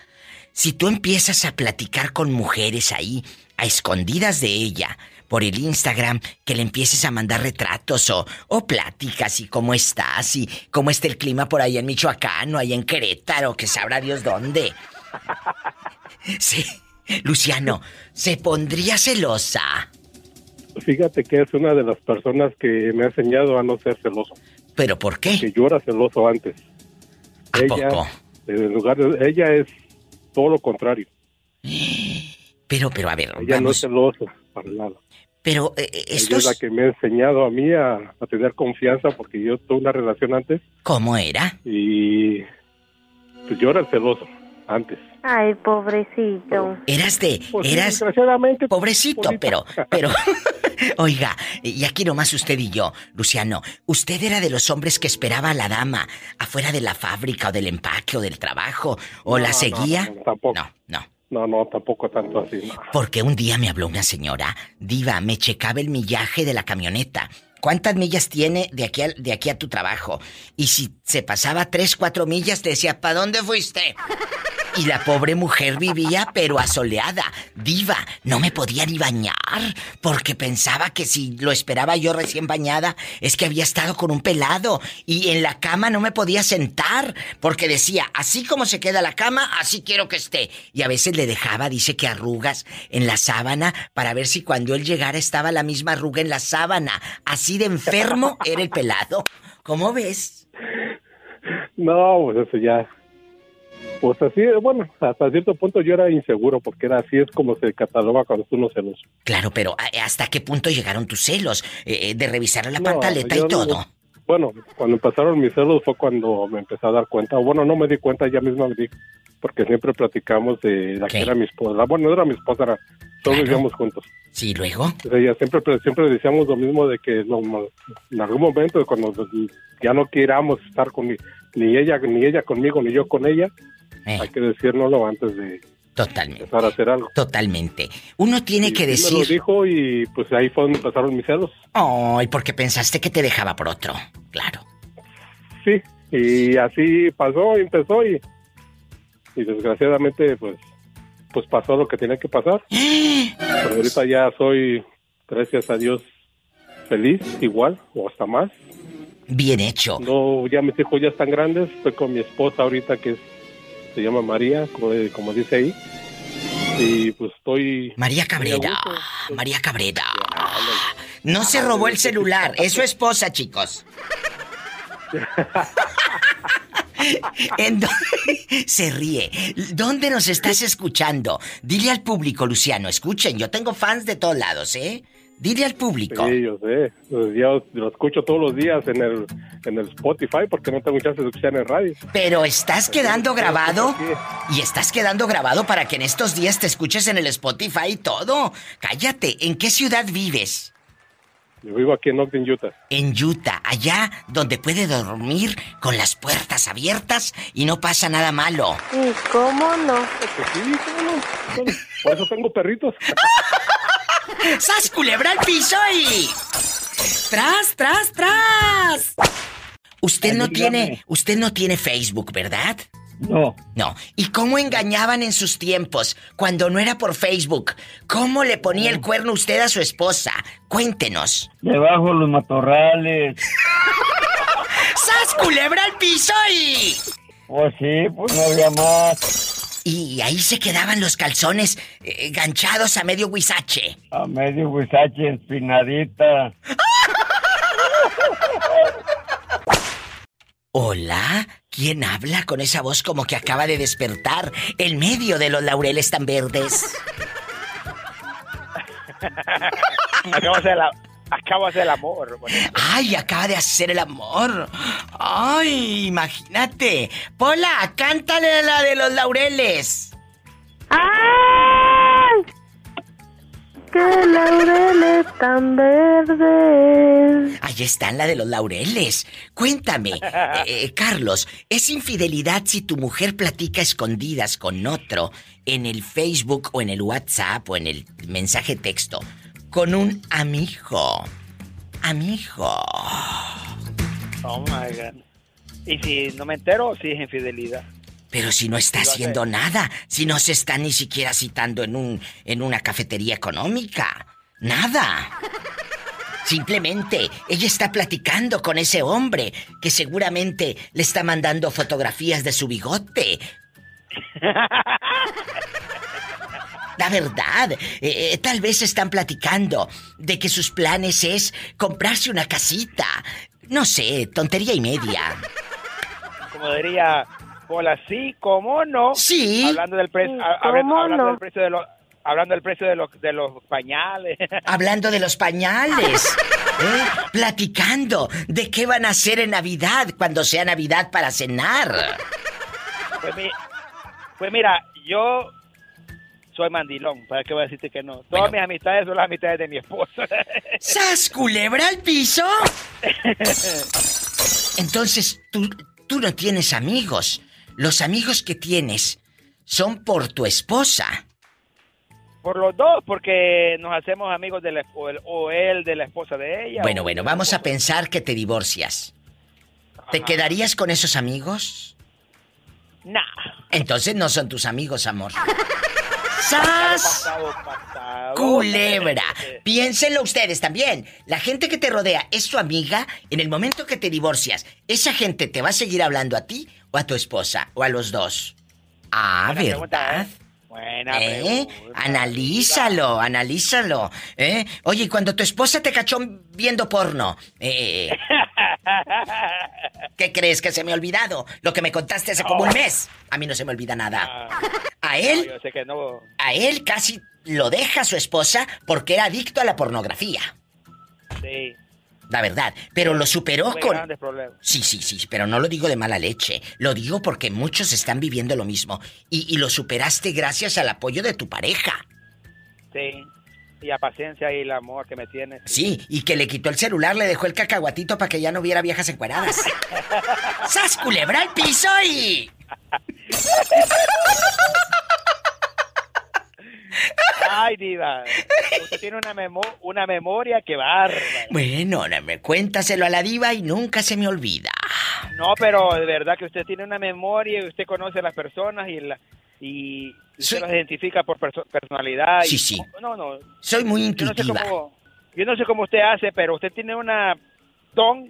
[SPEAKER 2] Si tú empiezas a platicar con mujeres ahí, a escondidas de ella, por el Instagram, que le empieces a mandar retratos o, o pláticas y cómo estás y cómo está el clima por allá en Michoacán o allá en Querétaro, que sabrá Dios dónde. (laughs) Sí, Luciano, ¿se pondría celosa?
[SPEAKER 11] Fíjate que es una de las personas que me ha enseñado a no ser celoso.
[SPEAKER 2] ¿Pero por qué?
[SPEAKER 11] Que yo era celoso antes.
[SPEAKER 2] ¿A
[SPEAKER 11] ella,
[SPEAKER 2] poco?
[SPEAKER 11] En lugar de, ella es todo lo contrario. (gasps)
[SPEAKER 2] Pero, pero, a ver,
[SPEAKER 11] Ella no es celosa para nada.
[SPEAKER 2] Pero eh,
[SPEAKER 11] Ella
[SPEAKER 2] estos...
[SPEAKER 11] es la que me ha enseñado a mí a, a tener confianza porque yo tuve una relación antes
[SPEAKER 2] ¿Cómo era?
[SPEAKER 11] y pues yo era el celoso antes.
[SPEAKER 4] Ay, pobrecito.
[SPEAKER 2] Eras de...
[SPEAKER 11] Pues sí,
[SPEAKER 2] eras...
[SPEAKER 11] desgraciadamente.
[SPEAKER 2] Pobrecito,
[SPEAKER 11] Bonita.
[SPEAKER 2] pero... (laughs) pero... (laughs) Oiga, y aquí nomás usted y yo, Luciano, ¿usted era de los hombres que esperaba a la dama afuera de la fábrica o del empaque o del trabajo? ¿O
[SPEAKER 11] No,
[SPEAKER 2] la
[SPEAKER 11] no,
[SPEAKER 2] seguía?
[SPEAKER 11] no, tampoco.
[SPEAKER 2] No, no.
[SPEAKER 11] No, no, tampoco tanto así. no.
[SPEAKER 2] Porque un día me habló una señora, diva, me checaba el millaje de la camioneta. ¿Cuántas millas tiene de aquí, a, de aquí a tu trabajo? Y si se pasaba tres, cuatro millas, te decía, ¿para dónde fuiste? Y la pobre mujer vivía pero asoleada. Diva, no me podía ni bañar porque pensaba que si lo esperaba yo recién bañada es que había estado con un pelado y en la cama no me podía sentar porque decía, así como se queda la cama, así quiero que esté. Y a veces le dejaba, dice que arrugas en la sábana para ver si cuando él llegara estaba la misma arruga en la sábana. Así de enfermo era el pelado. ¿Cómo ves?
[SPEAKER 11] No, pues eso ya. Pues así, bueno, hasta cierto punto yo era inseguro porque era así es como se cataloga cuando tú no celoso.
[SPEAKER 2] Claro, pero ¿a- ¿hasta qué punto llegaron tus celos? Eh, eh, de revisar la
[SPEAKER 11] No,
[SPEAKER 2] pantaleta y todo.
[SPEAKER 11] bueno, cuando empezaron mis celos fue cuando me empecé a dar cuenta. Bueno, no me di cuenta, ya misma me di, porque siempre platicamos de la que era mi esposa. Bueno, no era mi esposa, era, todos vivíamos juntos.
[SPEAKER 2] Sí, luego.
[SPEAKER 11] Siempre, siempre decíamos lo mismo de que en algún momento, cuando ya no queramos estar con mi, ni ella, ni ella conmigo, ni yo con ella,
[SPEAKER 2] Eh.
[SPEAKER 11] hay que decírnoslo antes de
[SPEAKER 2] Totalmente.
[SPEAKER 11] empezar a hacer algo.
[SPEAKER 2] Totalmente. Uno tiene que
[SPEAKER 11] Sí me lo
[SPEAKER 2] decir.
[SPEAKER 11] dijo y pues ahí fue donde empezaron mis celos.
[SPEAKER 2] Ay, porque pensaste que te dejaba por otro. Claro.
[SPEAKER 11] Sí, y así pasó, empezó y, y desgraciadamente pues pues pasó lo que tenía que pasar. (gasps) Pero ahorita ya soy, gracias a Dios, feliz, igual, o hasta más.
[SPEAKER 2] Bien hecho.
[SPEAKER 11] No, ya mis hijos ya están grandes, estoy con mi esposa ahorita que es, se llama María, como, como dice ahí. Y pues estoy...
[SPEAKER 2] María Cabrera. María Cabrera. No se robó el celular. Es su esposa, chicos. (laughs) ¿En dónde? (laughs) Se ríe. ¿Dónde nos estás escuchando? Dile al público, Luciano. Escuchen, yo tengo fans de todos lados, ¿eh? Dile al público.
[SPEAKER 11] Sí, yo sé. Pues Yo lo escucho todos los días en el, en el Spotify porque no tengo chance de escuchar en el radio.
[SPEAKER 2] Pero estás quedando grabado y estás quedando grabado para que en estos días te escuches en el Spotify y todo. Cállate, ¿en qué ciudad vives?
[SPEAKER 11] Yo vivo aquí en Ogden, Utah.
[SPEAKER 2] En Utah, allá donde puede dormir con las puertas abiertas y no pasa nada malo.
[SPEAKER 4] ¿Y cómo no?
[SPEAKER 11] Pues sí, cómo no. Por eso tengo perritos. (laughs)
[SPEAKER 2] ¡Sas culebra al piso y... ¡Tras, tras, tras! Usted no tiene, usted no tiene Facebook, ¿verdad?
[SPEAKER 12] No.
[SPEAKER 2] No. ¿Y cómo engañaban en sus tiempos cuando no era por Facebook? ¿Cómo le ponía el cuerno usted a su esposa? Cuéntenos.
[SPEAKER 12] Debajo los matorrales. (laughs)
[SPEAKER 2] ¡Sas culebra al piso y...
[SPEAKER 12] Pues sí, pues no había más.
[SPEAKER 2] Y ahí se quedaban los calzones eh, ganchados a medio huizache.
[SPEAKER 12] A medio huizache espinadita. (laughs)
[SPEAKER 2] Hola, ¿quién habla con esa voz como que acaba de despertar en medio de los laureles tan verdes? (laughs)
[SPEAKER 13] Acabo de la- acabo de hacer el amor. bonito.
[SPEAKER 2] Ay, acaba de hacer el amor. Ay, imagínate. Pola, cántale la de los laureles.
[SPEAKER 4] ¡Ay! ¡Qué laureles tan verdes!
[SPEAKER 2] Ahí están la de los laureles. Cuéntame, (laughs) eh, eh, Carlos, ¿es infidelidad si tu mujer platica a escondidas con otro en el Facebook o en el WhatsApp o en el mensaje texto con un amigo? Amigo.
[SPEAKER 13] Oh my God. Y si no me entero, sí es infidelidad.
[SPEAKER 2] Pero si no está haciendo nada, si no se está ni siquiera citando en un en una cafetería económica, nada. Simplemente ella está platicando con ese hombre que seguramente le está mandando fotografías de su bigote. (laughs) La verdad, eh, eh, tal vez están platicando de que sus planes es comprarse una casita. No sé, tontería y media.
[SPEAKER 13] Como diría Pola, sí, ¿cómo no?
[SPEAKER 2] Sí.
[SPEAKER 13] Hablando del precio,
[SPEAKER 2] Sí,
[SPEAKER 13] ha- hablando,
[SPEAKER 2] ¿cómo
[SPEAKER 13] hablando
[SPEAKER 2] no?
[SPEAKER 13] del precio de los hablando del precio de los de los pañales. (laughs)
[SPEAKER 2] Hablando de los pañales, ¿eh? platicando de qué van a hacer en Navidad cuando sea Navidad para cenar.
[SPEAKER 13] Pues, mi- pues mira, yo soy mandilón, ¿para qué voy a decirte que no? Todas mis amistades son las amistades de mi esposa. (laughs)
[SPEAKER 2] ¿Sas culebra al piso? Entonces, tú, tú no tienes amigos. Los amigos que tienes son por tu esposa.
[SPEAKER 13] Por los dos, porque nos hacemos amigos de la, o, el- o él de la esposa de ella.
[SPEAKER 2] Bueno, bueno, vamos a pensar que te divorcias. ¿Te quedarías con esos amigos?
[SPEAKER 13] Nah.
[SPEAKER 2] Entonces no son tus amigos, amor. (laughs) ¡Sas!
[SPEAKER 13] pasado, pasado.
[SPEAKER 2] Culebra. Piénsenlo ustedes también. La gente que te rodea es tu amiga. En el momento que te divorcias, ¿esa gente te va a seguir hablando a ti o a tu esposa o a los dos? Ah,
[SPEAKER 13] Buena pregunta,
[SPEAKER 2] ¿verdad?
[SPEAKER 13] ¿eh? Buena
[SPEAKER 2] ¿Eh?
[SPEAKER 13] pregunta.
[SPEAKER 2] Analízalo, analízalo. ¿Eh? Oye, y cuando tu esposa te cachó viendo porno, eh, (laughs) (laughs) ¿qué crees que se me ha olvidado? Lo que me contaste hace como un mes. A mí no se me olvida nada. A él,
[SPEAKER 13] No, yo sé que no.
[SPEAKER 2] a él casi lo deja su esposa porque era adicto a la pornografía.
[SPEAKER 13] Sí.
[SPEAKER 2] la verdad. Pero lo superó con... Sí, sí, sí, pero no lo digo de mala leche. Lo digo porque muchos están viviendo lo mismo. Y, y lo superaste gracias al apoyo de tu pareja.
[SPEAKER 13] Sí. Y la paciencia y el amor que me tienes.
[SPEAKER 2] Sí, y que le quitó el celular, le dejó el cacahuatito para que ya no viera viejas encueradas. (laughs) ¡Sas culebra al piso y...
[SPEAKER 13] Ay, diva. Usted tiene una, memo una memoria que bárbara.
[SPEAKER 2] Bueno, cuéntaselo a la diva y nunca se me olvida.
[SPEAKER 13] No, pero de verdad que usted tiene una memoria y usted conoce a las personas y la y usted las identifica por perso- personalidad. y-
[SPEAKER 2] Sí, sí.
[SPEAKER 13] No, no.
[SPEAKER 2] Soy muy
[SPEAKER 13] Yo no sé
[SPEAKER 2] intuitiva.
[SPEAKER 13] cómo, yo no sé cómo usted hace, pero usted tiene una don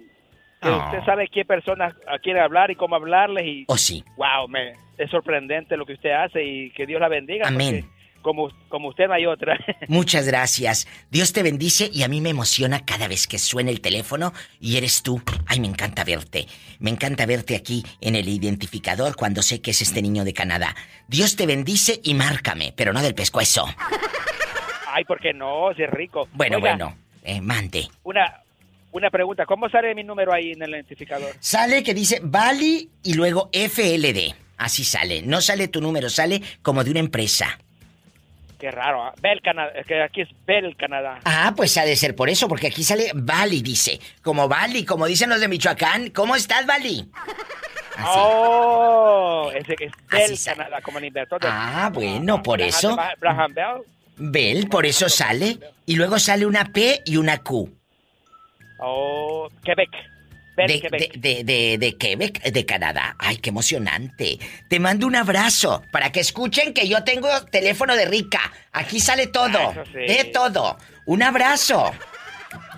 [SPEAKER 13] que
[SPEAKER 2] Ah.
[SPEAKER 13] usted sabe qué personas a quiere hablar y cómo hablarles y
[SPEAKER 2] Oh, sí.
[SPEAKER 13] wow, me es sorprendente lo que usted hace y que Dios la bendiga.
[SPEAKER 2] Amén.
[SPEAKER 13] Como, como usted no hay otra. (laughs)
[SPEAKER 2] Muchas gracias. Dios te bendice y a mí me emociona cada vez que suena el teléfono y eres tú. Ay, me encanta verte. Me encanta verte aquí en el identificador cuando sé que es este niño de Canadá. Dios te bendice y márcame, pero no del pescuezo.
[SPEAKER 13] Ay, porque no, si es rico.
[SPEAKER 2] Bueno,
[SPEAKER 13] Oiga,
[SPEAKER 2] bueno, eh, mande.
[SPEAKER 13] Una, una pregunta, ¿cómo sale mi número ahí en el identificador?
[SPEAKER 2] Sale que dice Bali y luego FLD. Así sale. No sale tu número, sale como de una empresa.
[SPEAKER 13] Qué raro, ¿ah? Bell Canadá, es que aquí es Bell Canadá.
[SPEAKER 2] Ah, pues ha de ser por eso, porque aquí sale Bali, dice. Como Bali, como dicen los de Michoacán. ¿Cómo estás, Bali? (laughs)
[SPEAKER 13] Oh, ese es Bell Canadá, como el inventor de...
[SPEAKER 2] Ah, bueno, por eso.
[SPEAKER 13] Bell,
[SPEAKER 2] por eso sale. Y luego sale una P y una Q.
[SPEAKER 13] Oh, Quebec.
[SPEAKER 2] De,
[SPEAKER 13] Quebec.
[SPEAKER 2] de, de, Quebec, de Canadá. Ay, qué emocionante. Te mando un abrazo para que escuchen que yo tengo teléfono de rica. Aquí sale todo.
[SPEAKER 13] Ah, eso sí.
[SPEAKER 2] De todo. Un abrazo.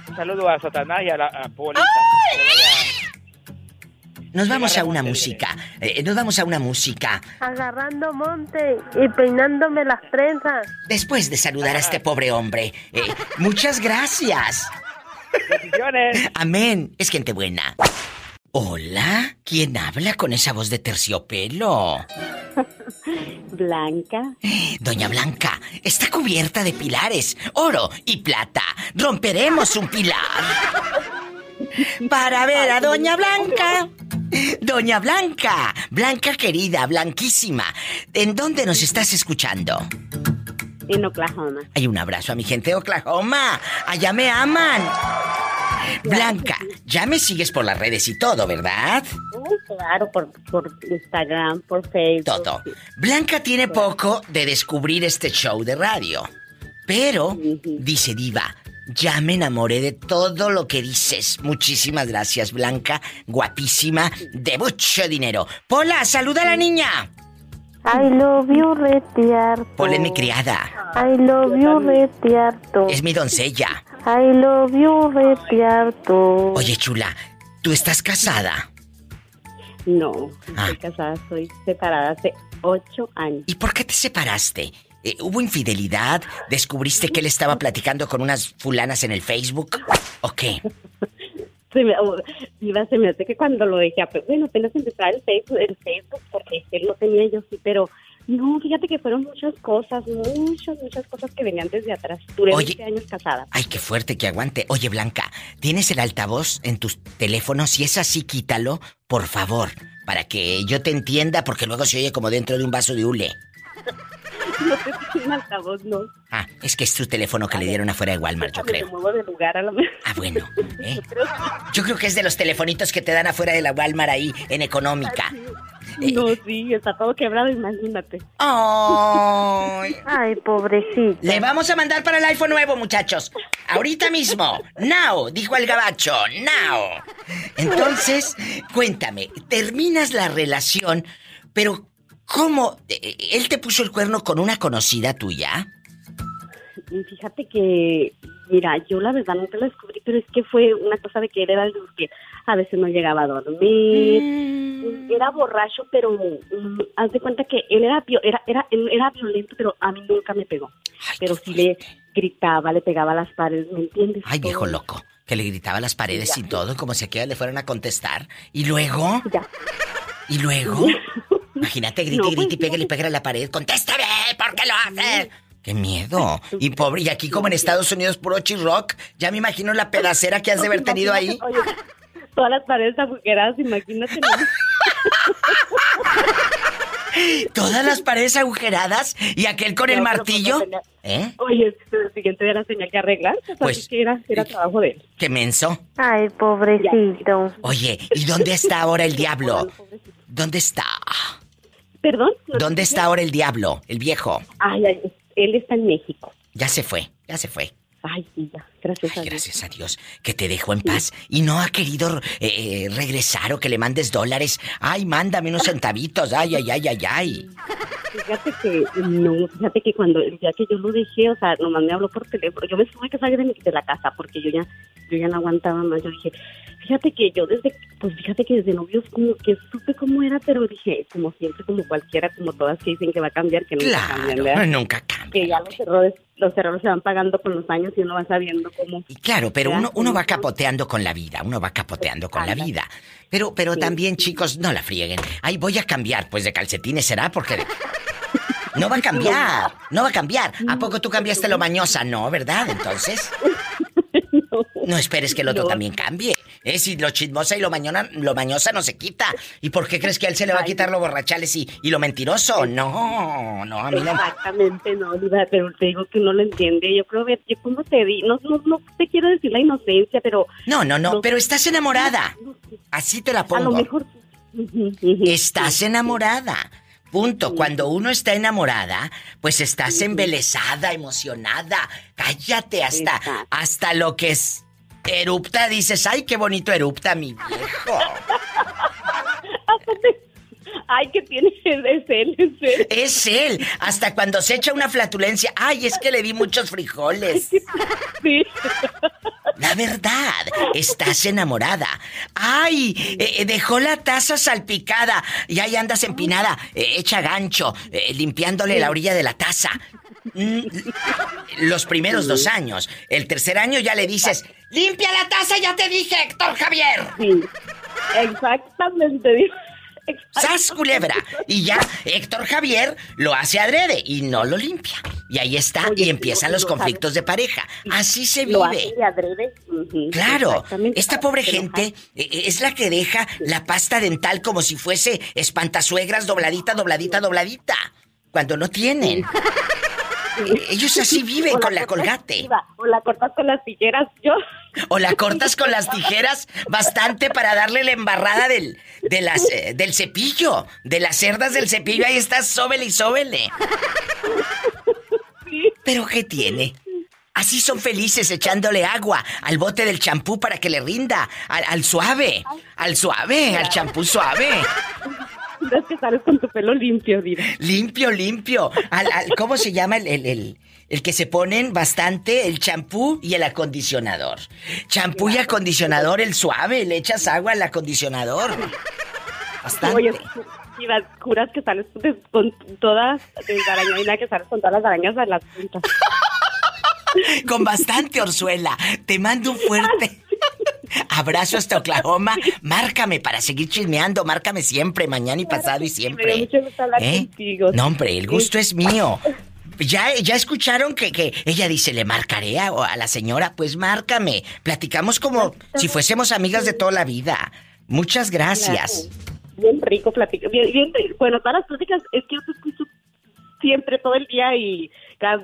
[SPEAKER 13] Un saludo a Satanás y a la a Polita.
[SPEAKER 2] Nos vamos a una música. Eh, nos vamos a una música.
[SPEAKER 4] Agarrando monte y peinándome las trenzas.
[SPEAKER 2] Después de saludar a este pobre hombre. eh, muchas gracias. Amén. Es gente buena. Hola, ¿quién habla con esa voz de terciopelo?
[SPEAKER 14] Blanca.
[SPEAKER 2] Doña Blanca, está cubierta de pilares, oro y plata. Romperemos un pilar. Para ver a Doña Blanca. Doña Blanca, Blanca querida, blanquísima. ¿En dónde nos estás escuchando?
[SPEAKER 14] En Oklahoma.
[SPEAKER 2] Hay un abrazo a mi gente de Oklahoma. Allá me aman. Blanca, ya me sigues por las redes y todo, ¿verdad?
[SPEAKER 14] Claro, por, por Instagram, por Facebook.
[SPEAKER 2] Todo. Blanca tiene poco de descubrir este show de radio. Pero, dice Diva, ya me enamoré de todo lo que dices. Muchísimas gracias, Blanca. Guapísima, de mucho dinero. Pola, saluda a la niña.
[SPEAKER 4] I love you, retiarto.
[SPEAKER 2] Pola es mi criada.
[SPEAKER 4] I love you, retiarto.
[SPEAKER 2] Es mi doncella.
[SPEAKER 4] I love you, retiarto.
[SPEAKER 2] Oye, chula, ¿tú estás casada?
[SPEAKER 14] No,
[SPEAKER 2] Ah.
[SPEAKER 14] estoy casada, soy separada hace ocho años.
[SPEAKER 2] ¿Y por qué te separaste? Eh, ¿Hubo infidelidad? ¿Descubriste que él estaba platicando con unas fulanas en el Facebook? ¿O qué? (laughs)
[SPEAKER 14] Se me, oh, iba, se me hace que cuando lo dejé, bueno, apenas empezaba el Facebook, el Facebook, porque él lo tenía yo sí, pero no, fíjate que fueron muchas cosas, muchas, muchas cosas que venían desde atrás. Duré
[SPEAKER 2] Oye.
[SPEAKER 14] 20 años casada.
[SPEAKER 2] Ay, qué fuerte que aguante. Oye, Blanca, ¿tienes el altavoz en tus teléfonos? Si es así, quítalo, por favor, para que yo te entienda, porque luego se oye como dentro de un vaso de hule. (laughs)
[SPEAKER 14] No sé si un altavoz, no.
[SPEAKER 2] Ah, es que es tu teléfono que le dieron afuera de Walmart, yo
[SPEAKER 14] Me
[SPEAKER 2] creo.
[SPEAKER 14] muevo de lugar a lo mejor.
[SPEAKER 2] Ah, bueno. (laughs) ¿eh? Yo creo que es de los telefonitos que te dan afuera de la Walmart ahí, en económica.
[SPEAKER 14] No, sí, está todo quebrado, imagínate.
[SPEAKER 2] Ay.
[SPEAKER 4] Ay, pobrecito.
[SPEAKER 2] Le vamos a mandar para el iPhone nuevo, muchachos. Ahorita mismo. Now, dijo el gabacho. Now. Entonces, cuéntame, terminas la relación, pero ¿cómo? Eh, ¿Él te puso el cuerno con una conocida tuya?
[SPEAKER 14] Y fíjate que, mira, yo la verdad nunca lo descubrí, pero es que fue una cosa de que él era el que a veces no llegaba a dormir, era borracho, pero mm, haz de cuenta que él era, era, era, era violento, pero a mí nunca me pegó. pero sí le gritaba, le pegaba a las paredes, ¿me entiendes?
[SPEAKER 2] Ay, viejo loco. Que le gritaba a las paredes y todo, como si aquellas le fueran a contestar. ¿Y luego? ¿Y luego? (laughs) Imagínate, grite,
[SPEAKER 14] No,
[SPEAKER 2] grite y
[SPEAKER 14] pues,
[SPEAKER 2] pégale pégale a la pared. ¡Contéstame! ¿Por qué lo haces? Qué miedo. Y pobre, y aquí como en Estados Unidos puro rock, ya me imagino la pedacera que has de haber tenido ahí.
[SPEAKER 14] Oye, todas las paredes agujeradas, imagínate. ¿no? (laughs)
[SPEAKER 2] Todas las paredes agujeradas y aquel con el martillo.
[SPEAKER 14] pues tenía-
[SPEAKER 2] ¿Eh?
[SPEAKER 14] Oye, el siguiente día la tenía que arreglar. Pues,
[SPEAKER 2] Pues-
[SPEAKER 14] que era, era trabajo de él.
[SPEAKER 2] Qué menso.
[SPEAKER 4] Ay, pobrecito.
[SPEAKER 2] Oye, ¿y dónde está ahora el diablo? (laughs) ¿Dónde está?
[SPEAKER 14] ¿Perdón?
[SPEAKER 2] ¿Dónde está ahora el diablo, el viejo?
[SPEAKER 14] Ay, ay, él está en México.
[SPEAKER 2] Ya se fue, ya se fue.
[SPEAKER 14] Ay, sí, ya. Gracias a Dios.
[SPEAKER 2] Gracias a Dios que te dejó en paz y no ha querido eh, eh, regresar o que le mandes dólares. Ay, mándame unos centavitos. Ay, ay, ay, ay, ay.
[SPEAKER 14] Fíjate que, no, fíjate que cuando día que yo lo dejé, o sea, nomás me habló por teléfono. Yo me tuve que salir de, mi- de la casa porque yo ya, yo ya no aguantaba más. Yo dije, fíjate que yo desde, pues fíjate que desde novios como que supe cómo era, pero dije, como siempre, como cualquiera, como todas que dicen que va a cambiar, que nunca cambian,
[SPEAKER 2] Claro,
[SPEAKER 14] ¿verdad?
[SPEAKER 2] nunca cambia.
[SPEAKER 14] Que ya los errores, los errores se van pagando con los años y uno va sabiendo cómo.
[SPEAKER 2] Claro, pero uno, uno va capoteando con la vida, uno va capoteando con la vida. Pero, pero también, chicos, no la frieguen. Ay, voy a cambiar, pues de calcetines será porque. No va a cambiar, no va a cambiar. ¿A poco tú cambiaste lo mañosa? No, ¿verdad? Entonces. No esperes que el otro
[SPEAKER 14] No.
[SPEAKER 2] también cambie. Eh, si lo chismosa y lo mañona, lo mañosa no se quita. ¿Y por qué crees que a él se le va a quitar lo borrachales y, y lo mentiroso? No, no, a mí no.
[SPEAKER 14] Exactamente, no, pero te digo que no lo entiende. Yo creo que, yo ¿cómo te di? No, no, no te quiero decir la inocencia, pero...
[SPEAKER 2] No, no, no, pero estás enamorada. Así te la
[SPEAKER 14] A lo
[SPEAKER 2] pongo.
[SPEAKER 14] mejor...
[SPEAKER 2] Estás enamorada. Punto. Cuando uno está enamorada, pues estás embelesada, emocionada. Cállate hasta, hasta lo que es erupta, dices, ay, qué bonito erupta mi viejo. (laughs)
[SPEAKER 14] Ay, que tiene, (laughs) es él, es él.
[SPEAKER 2] Es él. Hasta cuando se echa una flatulencia, ay, es que le di muchos frijoles.
[SPEAKER 14] Sí. (laughs)
[SPEAKER 2] La verdad, estás enamorada. ¡Ay! eh, eh, dejó la taza salpicada y ahí andas empinada, eh, hecha gancho, eh, limpiándole la orilla de la taza. Mm, Los primeros dos años. El tercer año ya le dices, ¡limpia la taza, ya te dije, Héctor Javier!
[SPEAKER 14] Sí, exactamente. (laughs)
[SPEAKER 2] ¡Sas, culebra! Y ya Héctor Javier lo hace adrede y no lo limpia. Y ahí está, y empiezan los
[SPEAKER 14] lo
[SPEAKER 2] conflictos de pareja. Así se
[SPEAKER 14] Lo
[SPEAKER 2] vive.
[SPEAKER 14] hace de adrede.
[SPEAKER 2] Claro, esta pobre gente eh, eh, es la que deja la pasta dental como si fuese espantasuegras dobladita, dobladita, dobladita, cuando no tienen. (laughs) Ellos así viven con la colgate.
[SPEAKER 14] O la cortas con las tijeras. Yo.
[SPEAKER 2] O la cortas con las tijeras bastante para darle la embarrada del, de las, eh, del cepillo, de las cerdas del cepillo. Ahí estás, sóbele y sóbele. ¿Pero qué tiene? Así son felices echándole agua al bote del champú para que le rinda. Al, al suave. Al suave, al champú suave.
[SPEAKER 14] Es que sales con tu pelo limpio, Diva.
[SPEAKER 2] Limpio, limpio. Al, al- ¿Cómo se llama el, el, el- el que se ponen bastante? El champú y el acondicionador. Champú y acondicionador, el suave. Le echas agua al acondicionador. Bastante.
[SPEAKER 14] Oye, Diva, juras que sales de- con todas, desarañadita, que sales con todas las arañas a las puntas. (laughs)
[SPEAKER 2] Con bastante orzuela. Te mando un fuerte (laughs) abrazo hasta Oklahoma. Márcame para seguir chismeando. Márcame siempre, mañana y pasado y
[SPEAKER 14] Me dio
[SPEAKER 2] siempre.
[SPEAKER 14] mucho gusto hablar
[SPEAKER 2] ¿Eh?
[SPEAKER 14] contigo.
[SPEAKER 2] No, hombre, el gusto es mío. Ya, ya escucharon que, que ella dice, le marcaré a, a la señora, pues márcame. Platicamos como si fuésemos amigas de toda la vida. Muchas gracias.
[SPEAKER 14] Bien rico platicar. Bien, bien, bueno, todas las pláticas es que yo te escucho siempre, todo el día y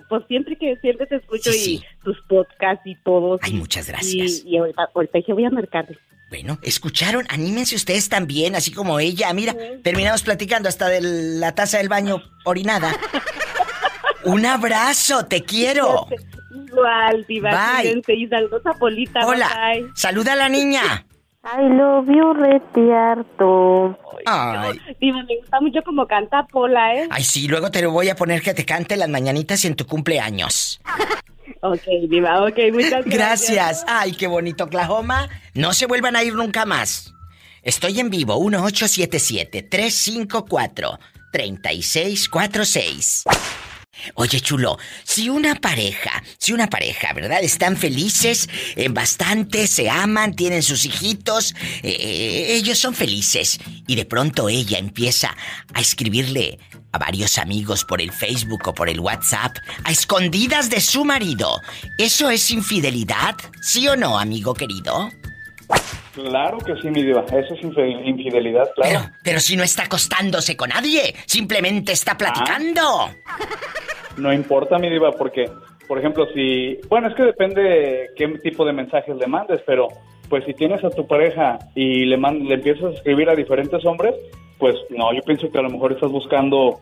[SPEAKER 14] pues siempre que siempre te escucho y tus podcasts y todos.
[SPEAKER 2] Ay, muchas gracias.
[SPEAKER 14] Y, y ahorita, ahorita dije, voy a marcarle.
[SPEAKER 2] Bueno, escucharon, anímense ustedes también, así como ella. Mira, terminamos platicando hasta de la taza del baño orinada. (laughs) Un abrazo, te quiero.
[SPEAKER 14] Igual, diva.
[SPEAKER 2] Bye.
[SPEAKER 14] cuídense, Y saludos a Polita.
[SPEAKER 2] Hola,
[SPEAKER 14] bye.
[SPEAKER 2] saluda a la niña.
[SPEAKER 4] I love you retiarto.
[SPEAKER 2] Ay.
[SPEAKER 14] Diva, me gusta mucho como canta Pola, ¿eh?
[SPEAKER 2] Ay, sí, luego te lo voy a poner que te cante las mañanitas en tu cumpleaños. (laughs)
[SPEAKER 14] Ok, Diva, ok, muchas gracias.
[SPEAKER 2] Gracias. Ay, qué bonito Oklahoma. No se vuelvan a ir nunca más. Estoy en vivo, 1877-354-3646. Oye, chulo, si una pareja, si una pareja, ¿verdad? Están felices, eh, bastante, se aman, tienen sus hijitos, eh, eh, ellos son felices. Y de pronto ella empieza a escribirle a varios amigos por el Facebook o por el WhatsApp, a escondidas de su marido. ¿Eso es infidelidad? ¿Sí o no, amigo querido?
[SPEAKER 15] Claro que sí, mi diva. Eso es infi- infidelidad, claro.
[SPEAKER 2] Pero, pero si no está acostándose con nadie, simplemente está platicando. (laughs)
[SPEAKER 15] No importa, mi diva, porque, por ejemplo, si... Bueno, es que depende qué tipo de mensajes le mandes, pero pues si tienes a tu pareja y le, man- le empiezas a escribir a diferentes hombres, pues no, yo pienso que a lo mejor estás buscando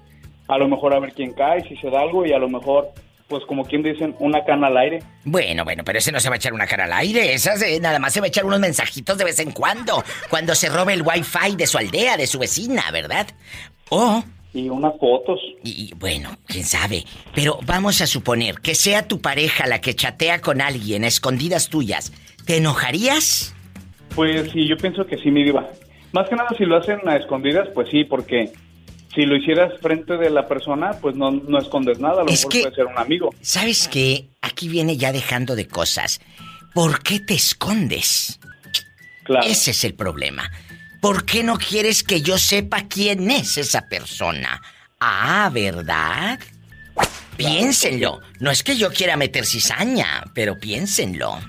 [SPEAKER 15] a lo mejor a ver quién cae, si se da algo y a lo mejor, pues como quien dicen, una cana al aire.
[SPEAKER 2] Bueno, bueno, pero ese no se va a echar una cara al aire. Esas eh, nada más se va a echar unos mensajitos de vez en cuando. Cuando se robe el wifi de su aldea, de su vecina, ¿verdad? O...
[SPEAKER 15] Y unas fotos.
[SPEAKER 2] Y bueno, quién sabe. Pero vamos a suponer que sea tu pareja la que chatea con alguien a escondidas tuyas. ¿Te enojarías?
[SPEAKER 15] Pues sí, yo pienso que sí, mi diva. Más que nada si lo hacen a escondidas, pues sí, porque si lo hicieras frente de la persona, pues no, no escondes nada, a lo
[SPEAKER 2] Es
[SPEAKER 15] mejor
[SPEAKER 2] que-
[SPEAKER 15] puede ser un amigo.
[SPEAKER 2] ¿Sabes qué? Aquí viene ya dejando de cosas. ¿Por qué te escondes?
[SPEAKER 15] Claro.
[SPEAKER 2] Ese es el problema. ¿Por qué no quieres que yo sepa quién es esa persona? Ah, ¿verdad? Piénsenlo. No es que yo quiera meter cizaña, pero piénsenlo.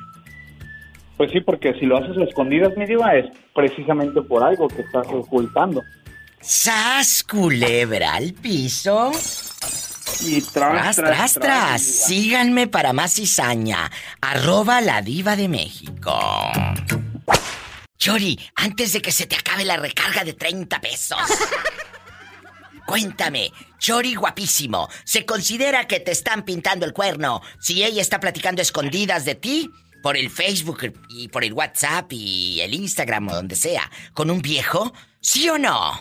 [SPEAKER 15] Pues sí, porque si lo haces a escondidas, mi diva, es precisamente por algo que estás ocultando.
[SPEAKER 2] ¡Sas, culebra al piso!
[SPEAKER 15] Y
[SPEAKER 2] Tras, tras, tras. Síganme para más cizaña. Arroba la diva de México. Chori, antes de que se te acabe la recarga de 30 pesos. (laughs) Cuéntame, Chori guapísimo, ¿se considera que te están pintando el cuerno si ella está platicando escondidas de ti? Por el Facebook y por el WhatsApp y el Instagram o donde sea, con un viejo, ¿sí o no?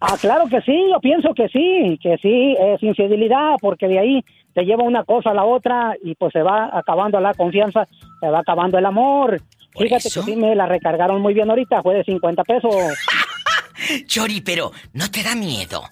[SPEAKER 16] Ah, claro que sí, yo pienso que sí, que sí, es infidelidad, porque de ahí te lleva una cosa a la otra y pues se va acabando la confianza, se va acabando el amor. Fíjate que sí me la recargaron muy bien ahorita, fue de 50 pesos. (laughs)
[SPEAKER 2] Chori, pero ¿no te da miedo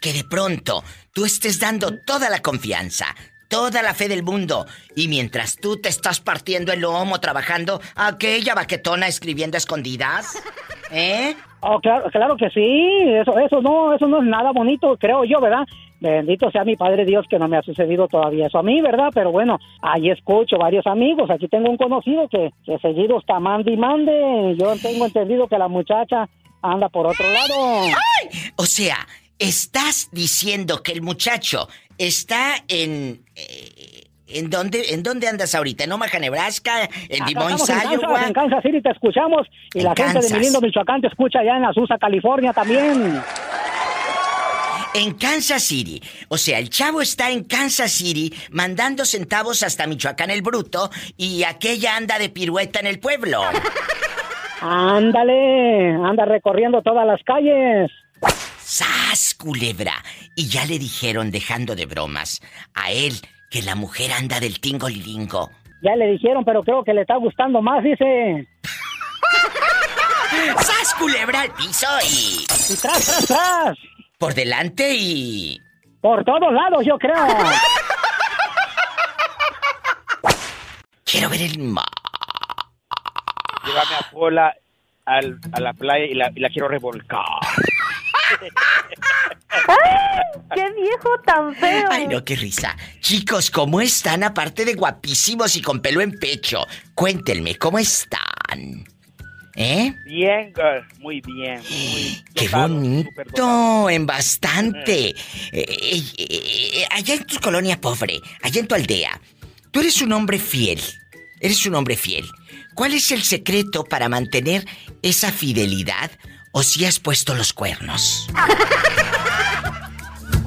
[SPEAKER 2] que de pronto tú estés dando toda la confianza, toda la fe del mundo y mientras tú te estás partiendo el lomo trabajando, aquella baquetona escribiendo escondidas? ¿Eh?
[SPEAKER 16] Oh, claro, claro que sí, eso, eso no, eso no es nada bonito, creo yo, ¿verdad? Bendito sea mi Padre Dios que no me ha sucedido todavía eso a mí, ¿verdad? Pero bueno, ahí escucho varios amigos, aquí tengo un conocido que, que seguido está mande y mande, yo tengo entendido que la muchacha anda por otro lado.
[SPEAKER 2] O sea, estás diciendo que el muchacho está en... eh, ¿En dónde, ¿En dónde andas ahorita? ¿En Omaha, Nebraska? ¿En
[SPEAKER 16] Acá
[SPEAKER 2] Des Moines,
[SPEAKER 16] en Kansas,
[SPEAKER 2] Iowa?
[SPEAKER 16] en Kansas City te escuchamos y
[SPEAKER 2] En
[SPEAKER 16] la gente de mi lindo Michoacán te escucha allá en Azusa, California también.
[SPEAKER 2] En Kansas City. O sea, el chavo está en Kansas City mandando centavos hasta Michoacán el Bruto y aquella anda de pirueta en el pueblo.
[SPEAKER 16] Ándale, anda recorriendo todas las calles.
[SPEAKER 2] ¡Sas, culebra! Y ya le dijeron, dejando de bromas, a él que la mujer anda del tingo liringo.
[SPEAKER 16] Ya le dijeron, pero creo que le está gustando más, dice. (laughs)
[SPEAKER 2] ¡Sas, culebra al piso y...
[SPEAKER 16] Y tras, tras, tras.
[SPEAKER 2] Por delante y...
[SPEAKER 16] Por todos lados, yo creo.
[SPEAKER 2] Quiero ver el mar.
[SPEAKER 13] Llévame a Pola al- a la playa y la, y la quiero revolcar.
[SPEAKER 4] ¡Qué viejo tan feo!
[SPEAKER 2] Ay, no, qué risa. Chicos, ¿cómo están aparte de guapísimos y con pelo en pecho? Cuéntenme, ¿cómo están? ¿Eh?
[SPEAKER 13] Bien, girl, muy bien. muy
[SPEAKER 2] ¡Qué
[SPEAKER 13] dotado,
[SPEAKER 2] bonito! En bastante. Eh, eh, eh, allá en tu colonia pobre, allá en tu aldea, tú eres un hombre fiel. Eres un hombre fiel. ¿Cuál es el secreto para mantener esa fidelidad o si has puesto los cuernos?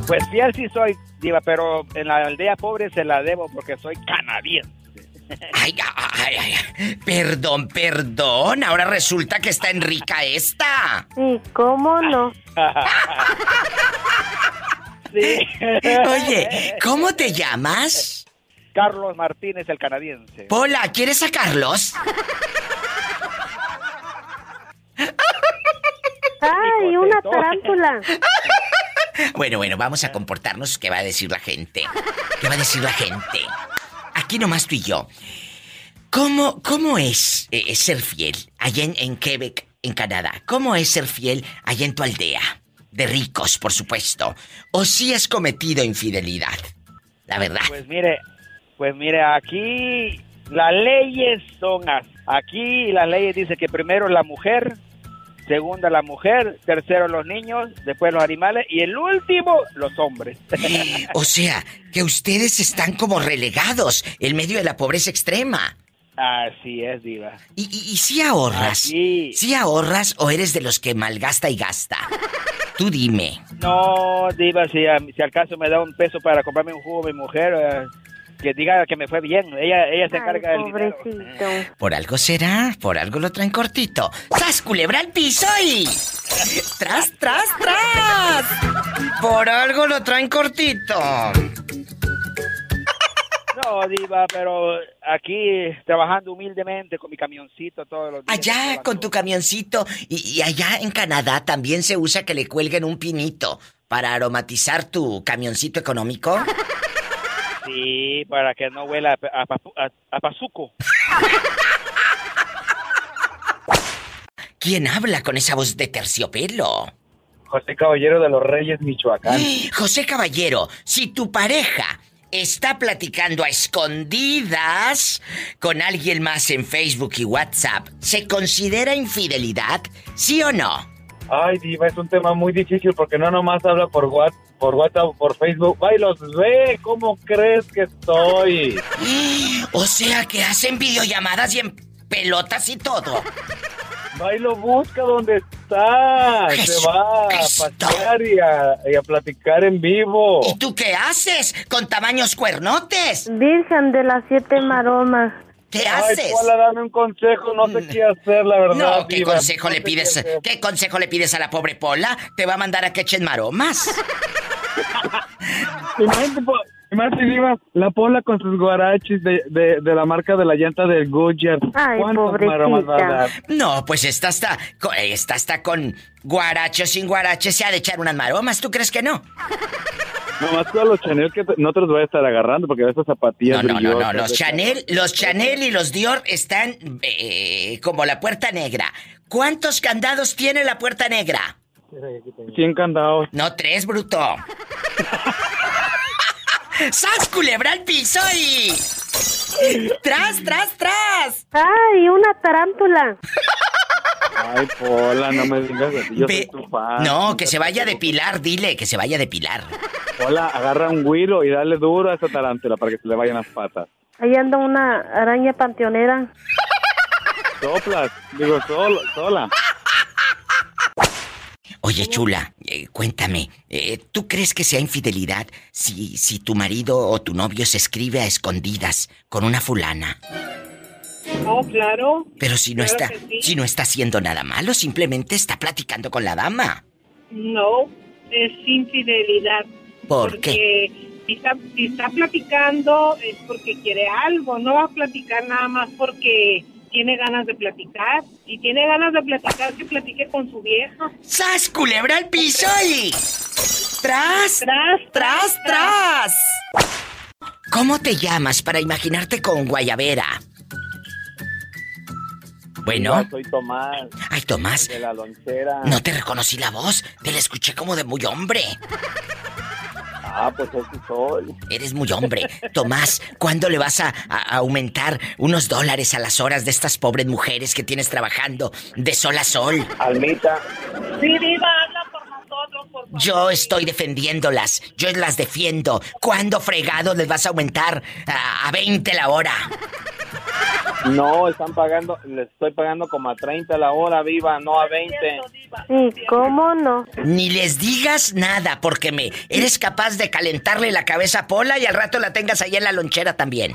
[SPEAKER 13] Pues fiel sí soy, diva, pero en la aldea pobre se la debo porque soy canadiense.
[SPEAKER 2] Ay, ay, ay, ay. Perdón, perdón. Ahora resulta que está en rica esta.
[SPEAKER 4] Sí, ¿cómo no?
[SPEAKER 2] Oye, ¿cómo te llamas?
[SPEAKER 13] Carlos Martínez, el canadiense.
[SPEAKER 2] Pola, ¿quieres a Carlos?
[SPEAKER 4] ¡Ay, una tarántula!
[SPEAKER 2] Bueno, bueno, vamos a comportarnos. ¿Qué va a decir la gente? ¿Qué va a decir la gente? Aquí nomás tú y yo. ¿Cómo, cómo es eh, ser fiel allá en, Quebec, en Canadá? ¿Cómo es ser fiel allá en tu aldea? De ricos, por supuesto. ¿O si has cometido infidelidad? La verdad.
[SPEAKER 13] Pues mire, pues mire, aquí las leyes son as- aquí las leyes dicen que primero la mujer, segunda la mujer, tercero los niños, después los animales y el último los hombres. (laughs)
[SPEAKER 2] O sea, que ustedes están como relegados en medio de la pobreza extrema.
[SPEAKER 13] Así es, diva.
[SPEAKER 2] ¿Y, y, y si ahorras?
[SPEAKER 13] Aquí.
[SPEAKER 2] ¿Si ahorras o eres de los que malgasta y gasta? Tú dime.
[SPEAKER 13] No, diva, si, si al caso me da un peso para comprarme un jugo mi mujer, eh, que diga que me fue bien. Ella, ella se encarga del dinero.
[SPEAKER 4] Pobrecito.
[SPEAKER 2] Por algo será, por algo lo traen cortito. ¡Sas, culebra al piso y... ¡Tras, tras, tras! Por algo lo traen cortito.
[SPEAKER 13] No, diva, pero aquí trabajando humildemente con mi camioncito todos los días.
[SPEAKER 2] Allá con tu camioncito y, y allá en Canadá también se usa que le cuelguen un pinito para aromatizar tu camioncito económico.
[SPEAKER 13] Sí, para que no huela a, a pazuco.
[SPEAKER 2] ¿Quién habla con esa voz de terciopelo?
[SPEAKER 17] José Caballero de los Reyes, Michoacán. (gasps)
[SPEAKER 2] José Caballero, si tu pareja está platicando a escondidas con alguien más en Facebook y WhatsApp, ¿se considera infidelidad? ¿Sí o no?
[SPEAKER 17] Ay, Diva, es un tema muy difícil porque no nomás habla por WhatsApp, por WhatsApp o por Facebook. ¡Ay, los ve! ¿Cómo crees que estoy? (gasps)
[SPEAKER 2] O sea que hacen videollamadas y en pelotas y todo.
[SPEAKER 17] Va y lo busca donde está. Se va a pasear y a, y a platicar en vivo.
[SPEAKER 2] ¿Y tú qué haces con tamaños cuernotes?
[SPEAKER 4] Virgen de las siete maromas.
[SPEAKER 2] ¿Qué
[SPEAKER 17] Ay,
[SPEAKER 2] haces?
[SPEAKER 17] Pola, dame un consejo. No sé qué hacer, la verdad.
[SPEAKER 2] No, ¿qué
[SPEAKER 17] Diva.
[SPEAKER 2] consejo
[SPEAKER 17] No
[SPEAKER 2] le pides?
[SPEAKER 17] qué.
[SPEAKER 2] ¿Qué consejo le pides a la pobre Pola? ¿Te va a mandar a que echen maromas? (laughs)
[SPEAKER 17] Po- imagínate, Diva, la Pola con sus guarachis de, de, de la marca de la llanta del Goodyear.
[SPEAKER 4] Ay,
[SPEAKER 17] ¿Cuántas maromas va a
[SPEAKER 4] pobrecita.
[SPEAKER 17] dar?
[SPEAKER 2] No, pues esta está, co- esta está con guaracho sin guarache, se ha de echar unas maromas, ¿tú crees que no? (laughs)
[SPEAKER 17] Nomás con los Chanel que no te los voy a estar agarrando porque esas zapatillas
[SPEAKER 2] No, no, no, no, los Chanel, los Chanel y los Dior están eh, como la puerta negra. ¿Cuántos candados tiene la puerta negra?
[SPEAKER 17] 100 candados.
[SPEAKER 2] No, tres, bruto. (laughs) ¡Sas, culebra al piso y... ¡Tras, tras, tras!
[SPEAKER 4] ¡Ay, una tarántula!
[SPEAKER 17] Ay, Pola, no me digas así, yo soy tu fan.
[SPEAKER 2] No, que se vaya a depilar, dile, que se vaya a depilar.
[SPEAKER 17] Pola, agarra un güiro y dale duro a esa tarántula para que se le vayan las patas.
[SPEAKER 4] Ahí anda una araña panteonera.
[SPEAKER 17] Soplas, digo, solo, sola.
[SPEAKER 2] Oye, chula, eh, cuéntame, eh, ¿tú crees que sea infidelidad si, si tu marido o tu novio se escribe a escondidas con una fulana?
[SPEAKER 18] No, claro.
[SPEAKER 2] Pero si no
[SPEAKER 18] Claro
[SPEAKER 2] está,
[SPEAKER 18] sí.
[SPEAKER 2] si no está haciendo nada malo, simplemente está platicando con la dama.
[SPEAKER 18] No, es infidelidad.
[SPEAKER 2] ¿Por
[SPEAKER 18] porque si está, si está platicando es porque quiere algo, no va a platicar nada más porque tiene ganas de platicar. Si tiene ganas de platicar, que platique con su vieja.
[SPEAKER 2] ¡Sas, culebra al piso y... ¡Tras! ¡Tras, tras, tras! ¿Cómo te llamas para imaginarte con Guayavera? Bueno.
[SPEAKER 17] Soy Tomás.
[SPEAKER 2] Ay, Tomás.
[SPEAKER 17] De la lonchera.
[SPEAKER 2] No te reconocí la voz, te la escuché como de muy hombre.
[SPEAKER 17] Ah, pues ese soy.
[SPEAKER 2] Eres muy hombre. Tomás, ¿cuándo le vas a, a aumentar unos dólares a las horas de estas pobres mujeres que tienes trabajando de sol a sol?
[SPEAKER 17] Almita.
[SPEAKER 18] Sí, Diva, habla por nosotros, por favor.
[SPEAKER 2] Yo estoy defendiéndolas, yo las defiendo. ¿Cuándo fregado les vas a aumentar a, a 20 la hora?
[SPEAKER 17] No, están pagando, les estoy pagando como a 30 la hora, viva, no a 20.
[SPEAKER 4] ¿Y cómo no?
[SPEAKER 2] Ni les digas nada, porque me eres capaz de calentarle la cabeza a Pola y al rato la tengas ahí en la lonchera también.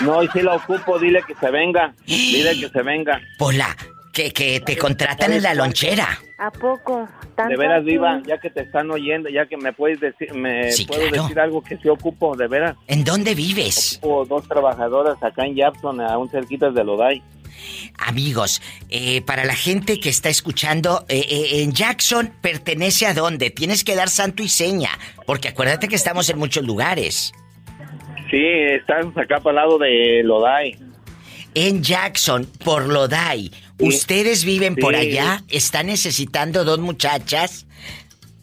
[SPEAKER 17] No, y si la ocupo, dile que se venga. Dile que se venga.
[SPEAKER 2] Pola, que, que te contratan en la lonchera.
[SPEAKER 4] ¿A poco? ¿Tanto
[SPEAKER 17] De veras, viva, ya que te están oyendo, ya que me puedes decir, me
[SPEAKER 2] Sí,
[SPEAKER 17] puedo
[SPEAKER 2] claro.
[SPEAKER 17] decir algo que sí ocupo, de veras.
[SPEAKER 2] ¿En dónde vives?
[SPEAKER 17] Ocupo dos trabajadoras acá en Japson, a un cerquita de Lodai.
[SPEAKER 2] Amigos, eh, para la gente que está escuchando, eh, eh, en Jackson pertenece a dónde? Tienes que dar santo y seña, porque acuérdate que estamos en muchos lugares.
[SPEAKER 17] Sí, estamos acá para el lado de Lodai.
[SPEAKER 2] En Jackson, por Lodai. ¿Ustedes viven por allá? ¿Están necesitando dos muchachas?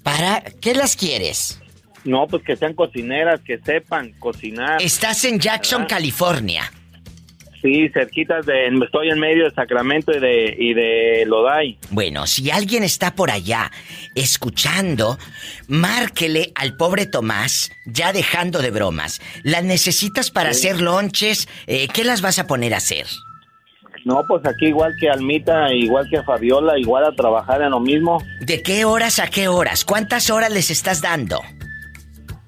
[SPEAKER 2] ¿Para qué las quieres?
[SPEAKER 17] No, pues que sean cocineras, que sepan cocinar.
[SPEAKER 2] Estás en Jackson,
[SPEAKER 17] ¿Verdad?
[SPEAKER 2] California.
[SPEAKER 17] Sí, cerquitas de... Estoy en medio de Sacramento y de, y de Lodai.
[SPEAKER 2] Bueno, si alguien está por allá escuchando, márquele al pobre Tomás, ya dejando de bromas. ¿Las necesitas para hacer lonches? Eh, ¿Qué las vas a poner a hacer?
[SPEAKER 17] No, pues aquí igual que Almita, igual que Fabiola, igual a trabajar en lo mismo.
[SPEAKER 2] ¿De qué horas a qué horas? ¿Cuántas horas les estás dando?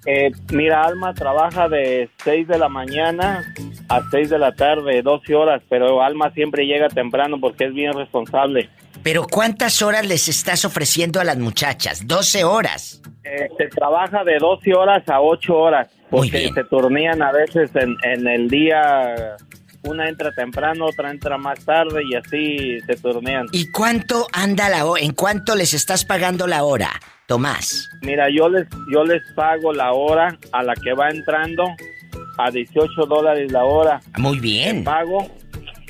[SPEAKER 17] Eh, mira, Alma trabaja de 6 de la mañana a 6 de la tarde, 12 horas, pero Alma siempre llega temprano porque es bien responsable.
[SPEAKER 2] Pero ¿cuántas horas les estás ofreciendo a las muchachas? 12 horas.
[SPEAKER 17] Eh, se trabaja de 12 horas a 8 horas, porque se turnían a veces en, en el día, una entra temprano, otra entra más tarde y así se turnean.
[SPEAKER 2] ¿Y cuánto anda la hora? ¿En cuánto les estás pagando la hora, Tomás?
[SPEAKER 17] Mira, yo les, yo les pago la hora a la que va entrando a 18 dólares la hora.
[SPEAKER 2] Muy bien.
[SPEAKER 17] pago.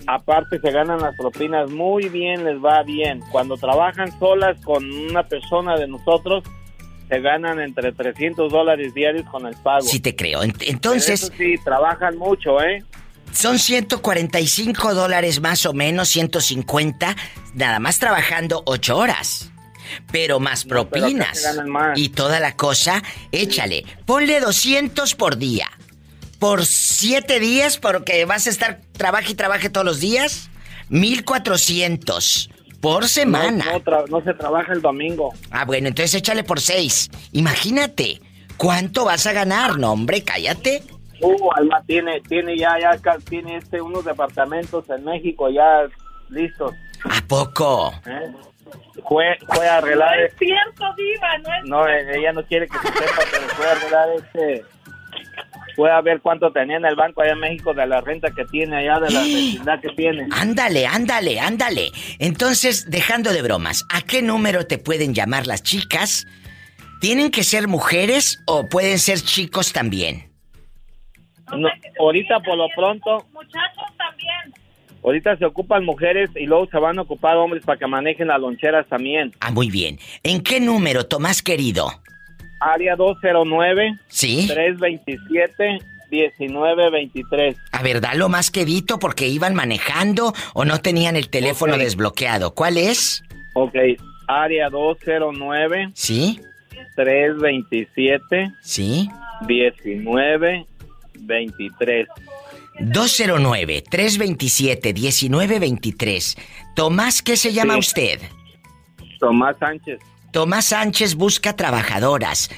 [SPEAKER 17] Aparte se ganan las propinas muy bien, les va bien. Cuando trabajan solas con una persona de nosotros, se ganan entre 300 dólares diarios con el pago.
[SPEAKER 2] Sí te creo.
[SPEAKER 17] Pero
[SPEAKER 2] Entonces,
[SPEAKER 17] eso sí, trabajan mucho, ¿eh?
[SPEAKER 2] Son 145 dólares más o menos, 150, nada más trabajando 8 horas. Pero más propinas
[SPEAKER 17] más.
[SPEAKER 2] y toda la cosa, échale. Ponle 200 por día. Por 7 días, porque vas a estar trabaje y trabaje todos los días, 1400 por semana.
[SPEAKER 17] No, no tra- no se trabaja el domingo.
[SPEAKER 2] Ah, bueno, entonces échale por 6. Imagínate, ¿cuánto vas a ganar? No, hombre, cállate.
[SPEAKER 17] Uh, Alma tiene, tiene ya, ya tiene este unos departamentos en México ya listos.
[SPEAKER 2] ¿A poco?
[SPEAKER 17] ¿eh? Fue, fue a arreglar.
[SPEAKER 18] No es cierto, Diva, no es
[SPEAKER 17] No, ella no quiere que se sepa, pero fue a arreglar este. Fue a ver cuánto tenía en el banco allá en México de la renta que tiene allá, de la vecindad que tiene.
[SPEAKER 2] Ándale, ándale, ándale. Entonces, dejando de bromas, ¿a qué número te pueden llamar las chicas? ¿Tienen que ser mujeres o pueden ser chicos también?
[SPEAKER 17] No, ahorita por lo pronto,
[SPEAKER 18] Muchachos también.
[SPEAKER 17] ahorita se ocupan mujeres y luego se van a ocupar hombres para que manejen las loncheras también.
[SPEAKER 2] Ah, muy bien. ¿En qué número, Tomás querido?
[SPEAKER 17] Área 209
[SPEAKER 2] ¿Sí?
[SPEAKER 17] 327 1923.
[SPEAKER 2] A ver, dalo más quedito porque iban manejando o no tenían el teléfono
[SPEAKER 17] Ok.
[SPEAKER 2] desbloqueado. ¿Cuál es?
[SPEAKER 17] Ok, área 209
[SPEAKER 2] ¿Sí?
[SPEAKER 17] 327
[SPEAKER 2] ¿Sí?
[SPEAKER 17] 1923.
[SPEAKER 2] 209-327-1923. Tomás, ¿qué se llama
[SPEAKER 17] Sí.
[SPEAKER 2] usted?
[SPEAKER 17] Tomás Sánchez.
[SPEAKER 2] Tomás Sánchez busca trabajadoras.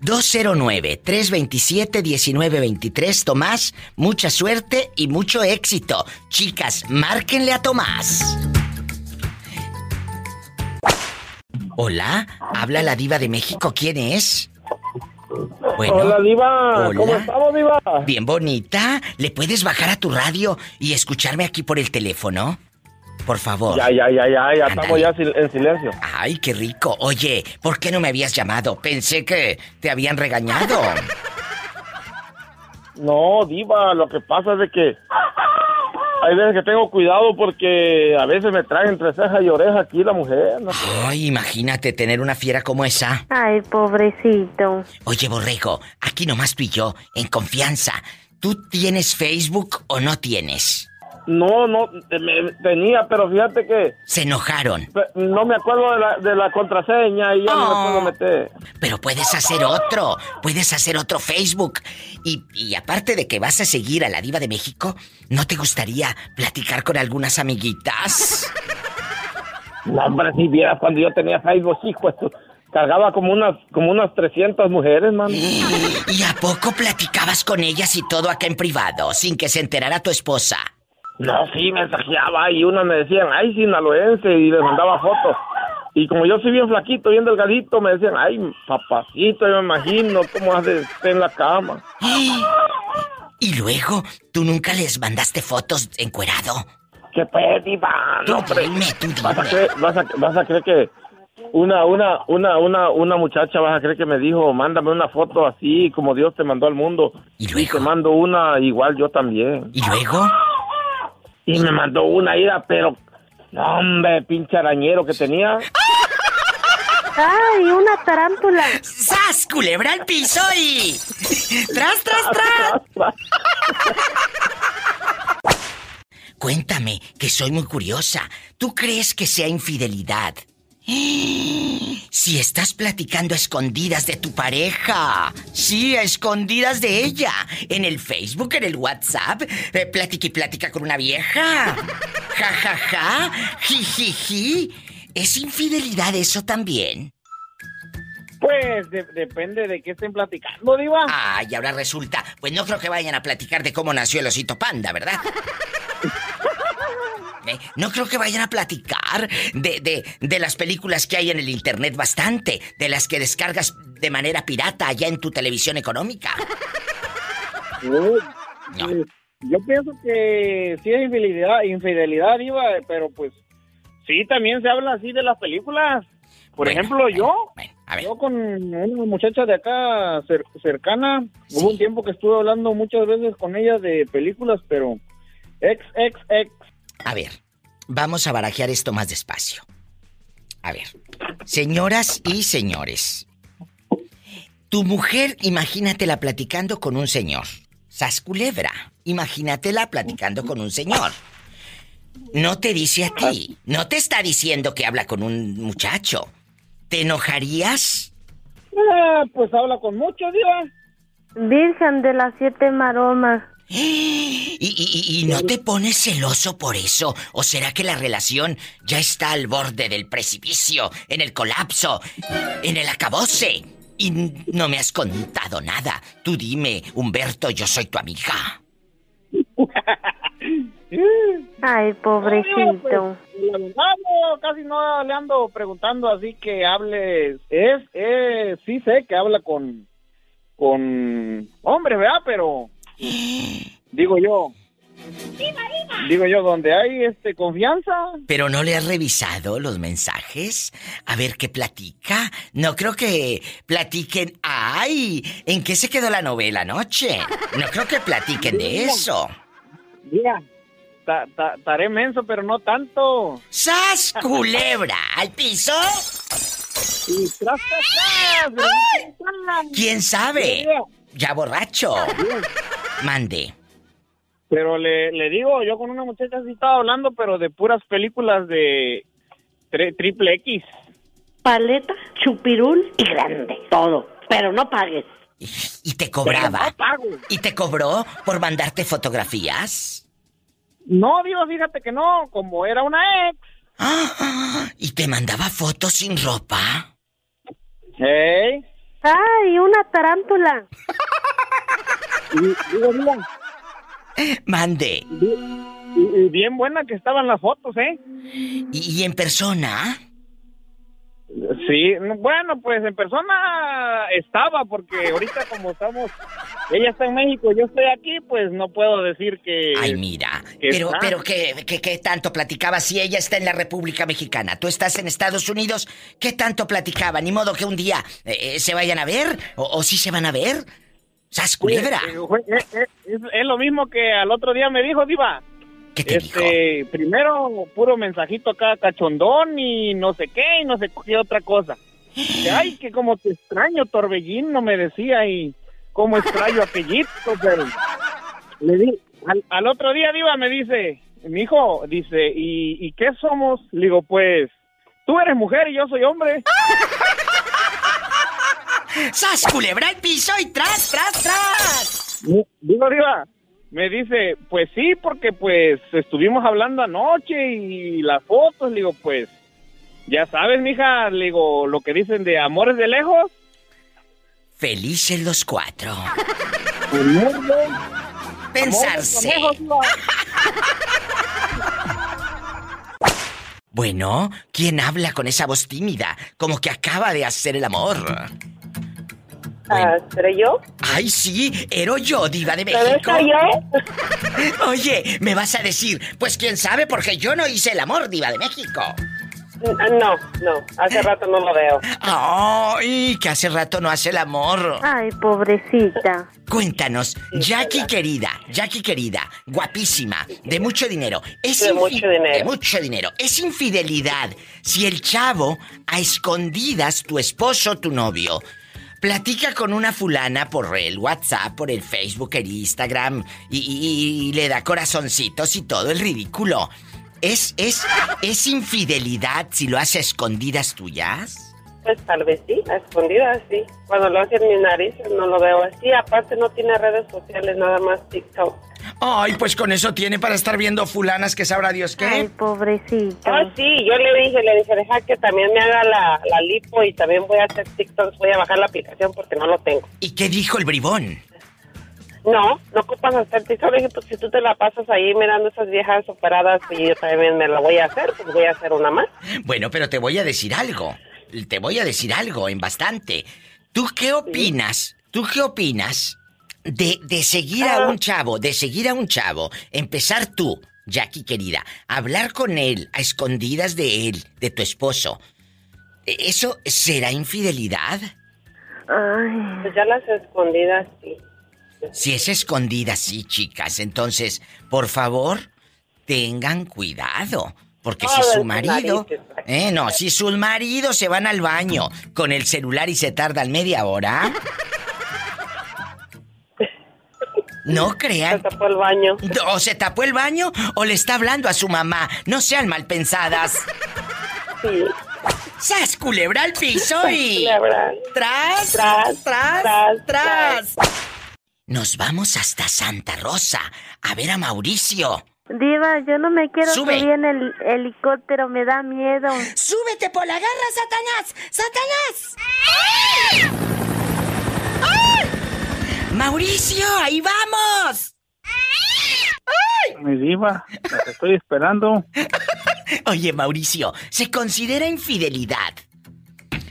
[SPEAKER 2] 209-327-1923. Tomás, mucha suerte y mucho éxito. Chicas, márquenle a Tomás. Hola, habla la diva de México. ¿Quién es? Bueno,
[SPEAKER 17] Hola, Diva.
[SPEAKER 2] hola.
[SPEAKER 17] ¿Cómo estamos, Diva?
[SPEAKER 2] Bien bonita. ¿Le puedes bajar a tu radio y escucharme aquí por el teléfono? Por favor.
[SPEAKER 17] Ya, ya, ya, ya, ya estamos ya en silencio.
[SPEAKER 2] Ay, qué rico. Oye, ¿por qué no me habías llamado? Pensé que te habían regañado. (laughs)
[SPEAKER 17] No, Diva, lo que pasa es de que hay veces que tengo cuidado porque a veces me trae entre ceja y oreja aquí la mujer. ¿no?
[SPEAKER 2] Ay, imagínate tener una fiera como esa.
[SPEAKER 4] Ay, pobrecito.
[SPEAKER 2] Oye, Borrego, aquí nomás tú y yo, en confianza. ¿Tú tienes Facebook o no tienes?
[SPEAKER 17] No, no, me- tenía, pero fíjate que
[SPEAKER 2] Se enojaron.
[SPEAKER 17] no me acuerdo de la, de la contraseña y ya no me puedo meter.
[SPEAKER 2] Pero puedes hacer otro, puedes hacer otro Facebook. Y, y aparte de que vas a seguir a la diva de México, ¿no te gustaría platicar con algunas amiguitas? (laughs)
[SPEAKER 17] No, hombre, si vieras cuando yo tenía Facebook, hijo, esto, cargaba como unas, como unas 300 mujeres, man.
[SPEAKER 2] ¿Y a poco platicabas con ellas y todo acá en privado, sin que se enterara tu esposa?
[SPEAKER 17] No, sí, mensajeaba y unas me decían, ay, sinaloense, y les mandaba fotos. Y como yo soy bien flaquito, bien delgadito, me decían, ay, papacito, yo me imagino cómo hace usted en la cama. (gasps)
[SPEAKER 2] Y luego, ¿tú nunca les mandaste fotos encuerado?
[SPEAKER 17] ¿Qué pues, diva?
[SPEAKER 2] Tú dime, tú
[SPEAKER 17] Vas a,
[SPEAKER 2] dime.
[SPEAKER 17] creer, vas, a, vas a creer que una, una, una, una, una muchacha vas a creer que me dijo, mándame una foto así como Dios te mandó al mundo.
[SPEAKER 2] ¿Y
[SPEAKER 17] te mando una igual yo también.
[SPEAKER 2] ¿Y luego?
[SPEAKER 17] Y me mandó una ida, pero... No, hombre, pinche arañero que tenía.
[SPEAKER 4] ¡Ay, una tarántula!
[SPEAKER 2] ¡Sas, culebra al piso y... ¡Tras, tras, tras! Cuéntame, que soy muy curiosa. ¿Tú crees que sea infidelidad? Si estás platicando a escondidas de tu pareja. Sí, a escondidas de ella. En el Facebook, en el WhatsApp. Eh, platica y plática con una vieja. Ja, ja, ja. Ji, ji, ji. ¿Es infidelidad eso también?
[SPEAKER 19] Pues de- depende de qué estén platicando, Diva.
[SPEAKER 2] Ah, y ahora resulta. Pues no creo que vayan a platicar de cómo nació el osito panda, ¿verdad? (laughs) ¿Eh? No creo que vayan a platicar de, de, de las películas que hay en el internet bastante, de las que descargas de manera pirata allá en tu televisión económica.
[SPEAKER 19] Pues, Yo pienso que sí es infidelidad, infidelidad, Diva, pero pues sí, también se habla así de las películas. Por
[SPEAKER 2] Bueno,
[SPEAKER 19] ejemplo, yo, yo con una muchacha de acá cer- cercana, hubo un tiempo que estuve hablando muchas veces con ella de películas, pero ex, ex, ex.
[SPEAKER 2] A ver, vamos a barajear esto más despacio. A ver, señoras y señores, tu mujer, imagínatela platicando con un señor. Sas culebra, imagínatela platicando con un señor. No te dice a ti, no te está diciendo que habla con un muchacho. ¿Te enojarías?
[SPEAKER 19] Ah, pues habla con mucho, Diva.
[SPEAKER 4] Virgen de las siete maromas.
[SPEAKER 2] ¿Y, y- y- y no te pones celoso por eso? ¿O será que la relación ya está al borde del precipicio, en el colapso, en el acabose? Y no me has contado nada. Tú dime, Humberto, yo soy tu amiga. (laughs)
[SPEAKER 4] Ay, pobrecito.
[SPEAKER 19] La verdad, no, casi no le ando preguntando así que hable. Es, es, sí sé que habla con, con hombres, ¿verdad? Pero digo yo, digo yo, donde hay este confianza,
[SPEAKER 2] ¿Pero no le has revisado los mensajes? A ver qué platica. No creo que platiquen. ¡Ay! ¿En qué se quedó la novela anoche? No creo que platiquen de eso.
[SPEAKER 19] mira, ta- ta- menso, pero no tanto.
[SPEAKER 2] ¡Sas, culebra! ¿Al piso?
[SPEAKER 19] Y tras, tras, tras,
[SPEAKER 2] ¿Quién sabe? Ya borracho. Mande.
[SPEAKER 19] Pero le, le digo, yo con una muchacha sí estaba hablando, pero de puras películas de tri- triple X.
[SPEAKER 14] Paleta, chupirul y grande. Todo. Pero no pagues.
[SPEAKER 2] ¿Y te cobraba?
[SPEAKER 19] No pago.
[SPEAKER 2] ¿Y te cobró por mandarte fotografías?
[SPEAKER 19] No, Dios, fíjate que no, como era una ex. (gasps)
[SPEAKER 2] ¿Y te mandaba fotos sin ropa?
[SPEAKER 19] ¿Eh?
[SPEAKER 4] ¡Ay, una tarántula! (laughs)
[SPEAKER 19] Y, digo, mira,
[SPEAKER 2] Mande.
[SPEAKER 19] y- y bien buena que estaban las fotos, ¿eh?
[SPEAKER 2] ¿Y, y en persona?
[SPEAKER 19] Sí, no, bueno, pues en persona estaba, porque ahorita como estamos, ella está en México, yo estoy aquí, pues no puedo decir que...
[SPEAKER 2] Ay, mira.
[SPEAKER 19] que
[SPEAKER 2] Pero,
[SPEAKER 19] está.
[SPEAKER 2] pero ¿qué, qué, qué tanto platicaba si ella está en la República Mexicana? Tú estás en Estados Unidos. ¿Qué tanto platicaba? Ni modo que un día eh, eh, se vayan a ver. ¿O, o sí se van a ver? ¡Sas culebra!
[SPEAKER 19] Eh, eh, eh, es, es lo mismo que al otro día me dijo, Diva.
[SPEAKER 2] ¿Qué te
[SPEAKER 19] este, Primero, puro mensajito acá, cachondón y no sé qué, y no sé qué otra cosa. Que, Ay, que como te extraño, Torbellino, me decía, y cómo extraño aquellito, pero... Le di, al, al otro día, Diva, me dice, mi hijo, dice, ¿y, ¿y qué somos? Le digo, pues, tú eres mujer y yo soy hombre. (laughs)
[SPEAKER 2] ¡Sas culebra al piso y tras, tras, tras!
[SPEAKER 19] Digo, Diva, me dice, pues sí, porque pues estuvimos hablando anoche y las fotos, le digo, pues, ya sabes, mija, le digo, lo que dicen de amores de lejos.
[SPEAKER 2] Felices los cuatro.
[SPEAKER 19] Pensarse.
[SPEAKER 2] Pensarse. Bueno, ¿quién habla con esa voz tímida? Como que acaba de hacer el amor.
[SPEAKER 9] Ah, ¿Seré yo?
[SPEAKER 2] Ay, sí, ero yo, diva de
[SPEAKER 9] ¿Pero
[SPEAKER 2] México.
[SPEAKER 9] esa yo? (laughs)
[SPEAKER 2] Oye, me vas a decir, pues quién sabe, porque yo no hice el amor, diva de México.
[SPEAKER 9] No, no, hace rato no lo veo.
[SPEAKER 2] Ay, que hace rato no hace el amor.
[SPEAKER 4] Ay, pobrecita.
[SPEAKER 2] Cuéntanos, Jackie querida, Jackie querida, guapísima, de mucho dinero. Es
[SPEAKER 9] De mucho dinero.
[SPEAKER 2] De mucho dinero. Es infidelidad si el chavo, a escondidas, tu esposo, tu novio, platica con una fulana por el WhatsApp, por el Facebook, el Instagram, y, le da corazoncitos y todo el ridículo. ¿Es, es, es infidelidad si lo hace a escondidas tuyas?
[SPEAKER 9] Pues tal vez sí, a escondidas sí. Cuando lo hace en mi nariz no lo veo así. Aparte no tiene redes sociales, nada más TikTok.
[SPEAKER 2] Ay, pues con eso tiene para estar viendo fulanas que sabrá Dios qué.
[SPEAKER 4] Ay, pobrecita.
[SPEAKER 9] Ah, sí, yo le dije, le dije, deja que también me haga la, la lipo y también voy a hacer TikToks, voy a bajar la aplicación porque no lo tengo.
[SPEAKER 2] ¿Y qué dijo el bribón?
[SPEAKER 9] No, no ocupas hacer TikTok. Le dije, pues si tú te la pasas ahí mirando esas viejas operadas y yo también me la voy a hacer, pues voy a hacer una más.
[SPEAKER 2] Bueno, pero te voy a decir algo. Te voy a decir algo en bastante. ¿Tú qué opinas? ¿Tú qué opinas de, de seguir a un chavo, de seguir a un chavo, empezar tú, Jackie querida, hablar con él a escondidas de él, de tu esposo? ¿E- ¿Eso será infidelidad?
[SPEAKER 9] Pues ya las escondidas sí.
[SPEAKER 2] Si es escondida, sí, chicas. Entonces, por favor, tengan cuidado. Porque si su marido... Eh, no, si sus maridos se van al baño con el celular y se tardan media hora... No crean.
[SPEAKER 9] Se tapó el baño.
[SPEAKER 2] O se tapó el baño o le está hablando a su mamá. No sean mal pensadas.
[SPEAKER 9] Sí.
[SPEAKER 2] ¡Sas, culebra al piso y...
[SPEAKER 9] Culebra.
[SPEAKER 2] ¡Tras!
[SPEAKER 9] Tras,
[SPEAKER 2] ¡Tras!
[SPEAKER 9] tras,
[SPEAKER 2] ¡Tras! Nos vamos hasta Santa Rosa a ver a Mauricio.
[SPEAKER 4] Diva, yo no me quiero
[SPEAKER 2] Sube.
[SPEAKER 4] subir en el helicóptero, me da miedo.
[SPEAKER 2] ¡Súbete por la garra, Satanás! ¡Satanás! ¡Mauricio, ahí vamos!
[SPEAKER 20] Mi diva, las estoy esperando.
[SPEAKER 2] Oye, Mauricio, ¿se considera infidelidad?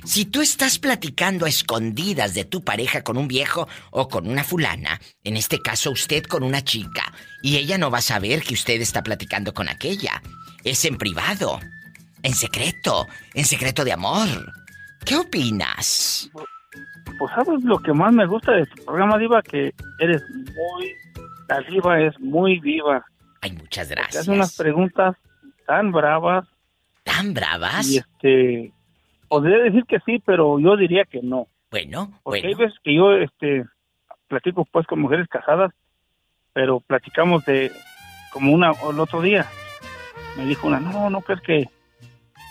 [SPEAKER 2] Si tú estás platicando a escondidas de tu pareja con un viejo o con una fulana, en este caso usted con una chica, y ella no va a saber que usted está platicando con aquella. Es en privado, en secreto, en secreto de amor. ¿Qué opinas?
[SPEAKER 20] Pues sabes lo que más me gusta de tu programa, diva, que eres muy... La diva es muy viva.
[SPEAKER 2] Ay, muchas
[SPEAKER 20] Te
[SPEAKER 2] gracias.
[SPEAKER 20] hace unas preguntas tan bravas.
[SPEAKER 2] ¿Tan bravas?
[SPEAKER 20] Y este... Podría decir que sí, pero yo diría que no.
[SPEAKER 2] Bueno,
[SPEAKER 20] Porque
[SPEAKER 2] bueno.
[SPEAKER 20] hay veces que yo este, platico pues con mujeres casadas, pero platicamos de como una o el otro día. Me dijo una, no, no crees que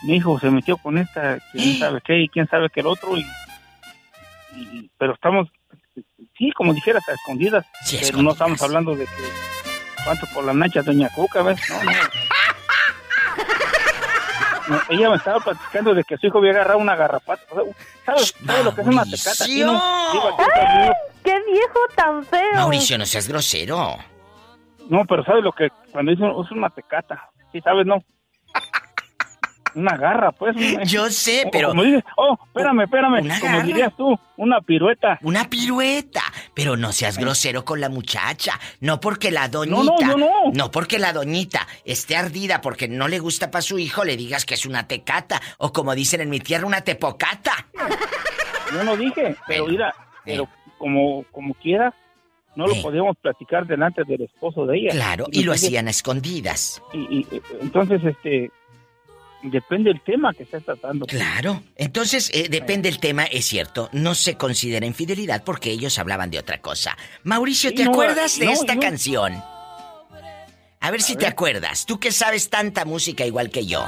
[SPEAKER 20] mi hijo se metió con esta, quién (gasps) sabe qué y quién sabe qué el otro. Y, y- pero estamos, sí, como dijeras, a escondidas.
[SPEAKER 2] Sí,
[SPEAKER 20] pero no estamos hablando de que cuánto por la nacha doña Cuca, ¿ves? No, no. No, ella me estaba platicando de que su hijo había agarrado una garrapata. ¿Sabes, ¿sabes lo que es una tecata? aquí, no?
[SPEAKER 4] ¡Qué viejo tan feo!
[SPEAKER 2] Mauricio, no seas grosero.
[SPEAKER 20] No, pero ¿sabes lo que cuando dice es una tecata? Sí, ¿sabes, no? Una garra, pues. (laughs)
[SPEAKER 2] Yo sé,
[SPEAKER 20] o
[SPEAKER 2] pero-
[SPEAKER 20] Como dices, oh, espérame, espérame.
[SPEAKER 2] Una
[SPEAKER 20] como
[SPEAKER 2] garra.
[SPEAKER 20] dirías tú, una pirueta.
[SPEAKER 2] Una pirueta. Pero no seas grosero con la muchacha. No porque la doñita.
[SPEAKER 20] No, no, yo no.
[SPEAKER 2] No porque la doñita esté ardida porque no le gusta para su hijo, le digas que es una tecata. O como dicen en mi tierra, una tepocata.
[SPEAKER 20] Yo no dije, pero mira, pero como, como quiera, no lo podíamos platicar delante del esposo de ella.
[SPEAKER 2] Claro, y lo hacían a escondidas.
[SPEAKER 20] Y, y, eh, entonces, este, depende del tema que estés tratando.
[SPEAKER 2] Claro. Entonces, eh, depende el tema, es cierto. No se considera infidelidad porque ellos hablaban de otra cosa. Mauricio, ¿te
[SPEAKER 20] Sí, no,
[SPEAKER 2] acuerdas de
[SPEAKER 20] no,
[SPEAKER 2] esta
[SPEAKER 20] yo-
[SPEAKER 2] canción? A ver si te acuerdas. Tú que sabes tanta música igual que yo.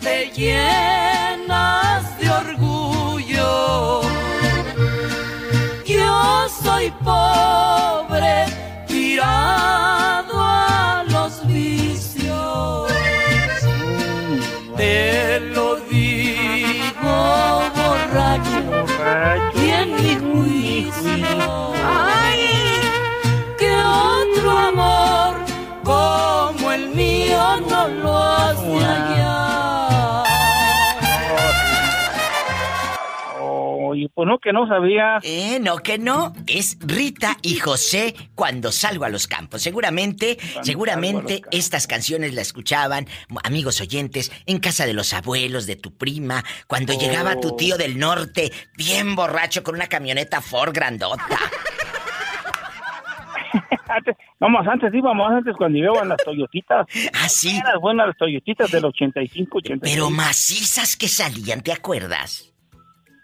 [SPEAKER 21] te llenas de orgullo. Yo soy pobre, no lo hace allá.
[SPEAKER 20] Oye, pues no, que no sabía.
[SPEAKER 2] Eh, no que no. Es Rita y José cuando salgo a los campos. Seguramente, seguramente estas canciones la escuchaban amigos oyentes en casa de los abuelos, de tu prima, cuando llegaba tu
[SPEAKER 20] Oh.
[SPEAKER 2] tío del norte, bien borracho con una camioneta Ford grandota.
[SPEAKER 20] Antes, no más antes íbamos antes cuando llevaban las (laughs) Toyotitas.
[SPEAKER 2] Ah, sí.
[SPEAKER 20] Eran buenas las Toyotitas del 85, 86.
[SPEAKER 2] Pero macizas que salían, ¿te acuerdas?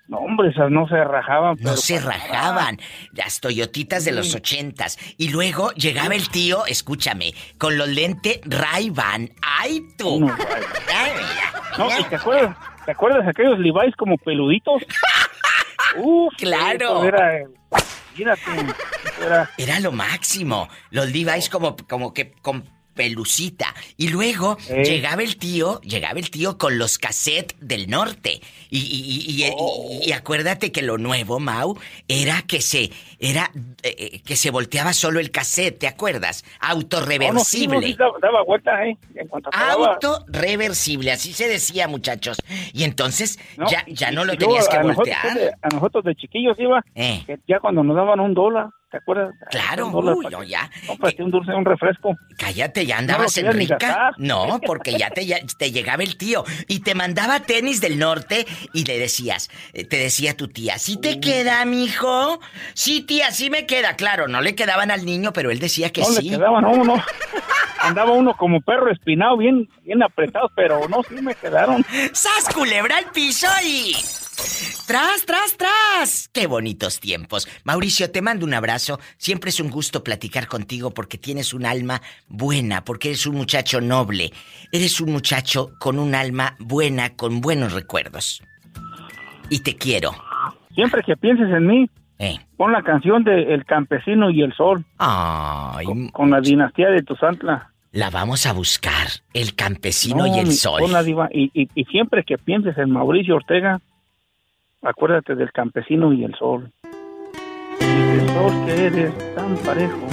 [SPEAKER 20] No, hombre, esas no se rajaban.
[SPEAKER 2] No
[SPEAKER 20] pero
[SPEAKER 2] se rajaban. Las Toyotitas de los
[SPEAKER 20] Sí.
[SPEAKER 2] ochentas. Y luego llegaba el tío, escúchame, con los lentes Ray-Ban. ¡Ay, tú!
[SPEAKER 20] No,
[SPEAKER 2] Ay.
[SPEAKER 20] ¿y te acuerdas? ¿Te acuerdas de aquellos Levi's como peluditos? (laughs) Uf,
[SPEAKER 2] Claro.
[SPEAKER 20] Era, (laughs) Era
[SPEAKER 2] lo máximo. Los Levi's como, como que con pelucita. Y luego
[SPEAKER 20] Eh.
[SPEAKER 2] llegaba el tío, llegaba el tío con los cassettes del norte. Y, y- y- y-
[SPEAKER 20] Oh.
[SPEAKER 2] y- y acuérdate que lo nuevo, Mau, era que se, era eh, eh, que se volteaba solo el cassette, ¿te acuerdas?
[SPEAKER 20] No, sí,
[SPEAKER 2] Autorreversible.
[SPEAKER 20] no, sí, daba, daba vuelta, ¿eh? En cuanto acababa.
[SPEAKER 2] Auto reversible, así se decía, muchachos. Y entonces
[SPEAKER 20] No,
[SPEAKER 2] ya, ya no lo tenías que
[SPEAKER 20] a
[SPEAKER 2] voltear.
[SPEAKER 20] a nosotros de chiquillos iba,
[SPEAKER 2] Eh.
[SPEAKER 20] que ya cuando nos daban un dólar, ¿te acuerdas?
[SPEAKER 2] Claro, uy, no, ya.
[SPEAKER 20] cómprate un dulce, un refresco.
[SPEAKER 2] Cállate, ya
[SPEAKER 20] No
[SPEAKER 2] andabas
[SPEAKER 20] lo
[SPEAKER 2] en rica. No, porque ya te, ya te llegaba el tío y te mandaba tenis del norte y le decías, eh, te decía tu tía, ¿sí te queda, mijo? Sí, tía, sí me queda. Claro, no le quedaban al niño, pero él decía que
[SPEAKER 20] no
[SPEAKER 2] sí.
[SPEAKER 20] le quedaban a uno. (laughs) Andaba uno como perro espinado, bien, bien apretado, pero no, sí me quedaron.
[SPEAKER 2] ¡Sas, culebra al piso y... ¡Tras, tras, tras! ¡Qué bonitos tiempos! Mauricio, te mando un abrazo. Siempre es un gusto platicar contigo porque tienes un alma buena, porque eres un muchacho noble. Eres un muchacho con un alma buena, con buenos recuerdos. Y te quiero.
[SPEAKER 20] Siempre que pienses en mí,
[SPEAKER 2] Eh.
[SPEAKER 20] pon la canción de El Campesino y el Sol.
[SPEAKER 2] Ay,
[SPEAKER 20] Con, con la dinastía de Tuzantla.
[SPEAKER 2] la vamos a buscar. El campesino
[SPEAKER 20] No,
[SPEAKER 2] y el sol.
[SPEAKER 20] ponla, diva. Y, y- y siempre que pienses en Mauricio Ortega, acuérdate del Campesino y el Sol. Y el sol que eres tan parejo.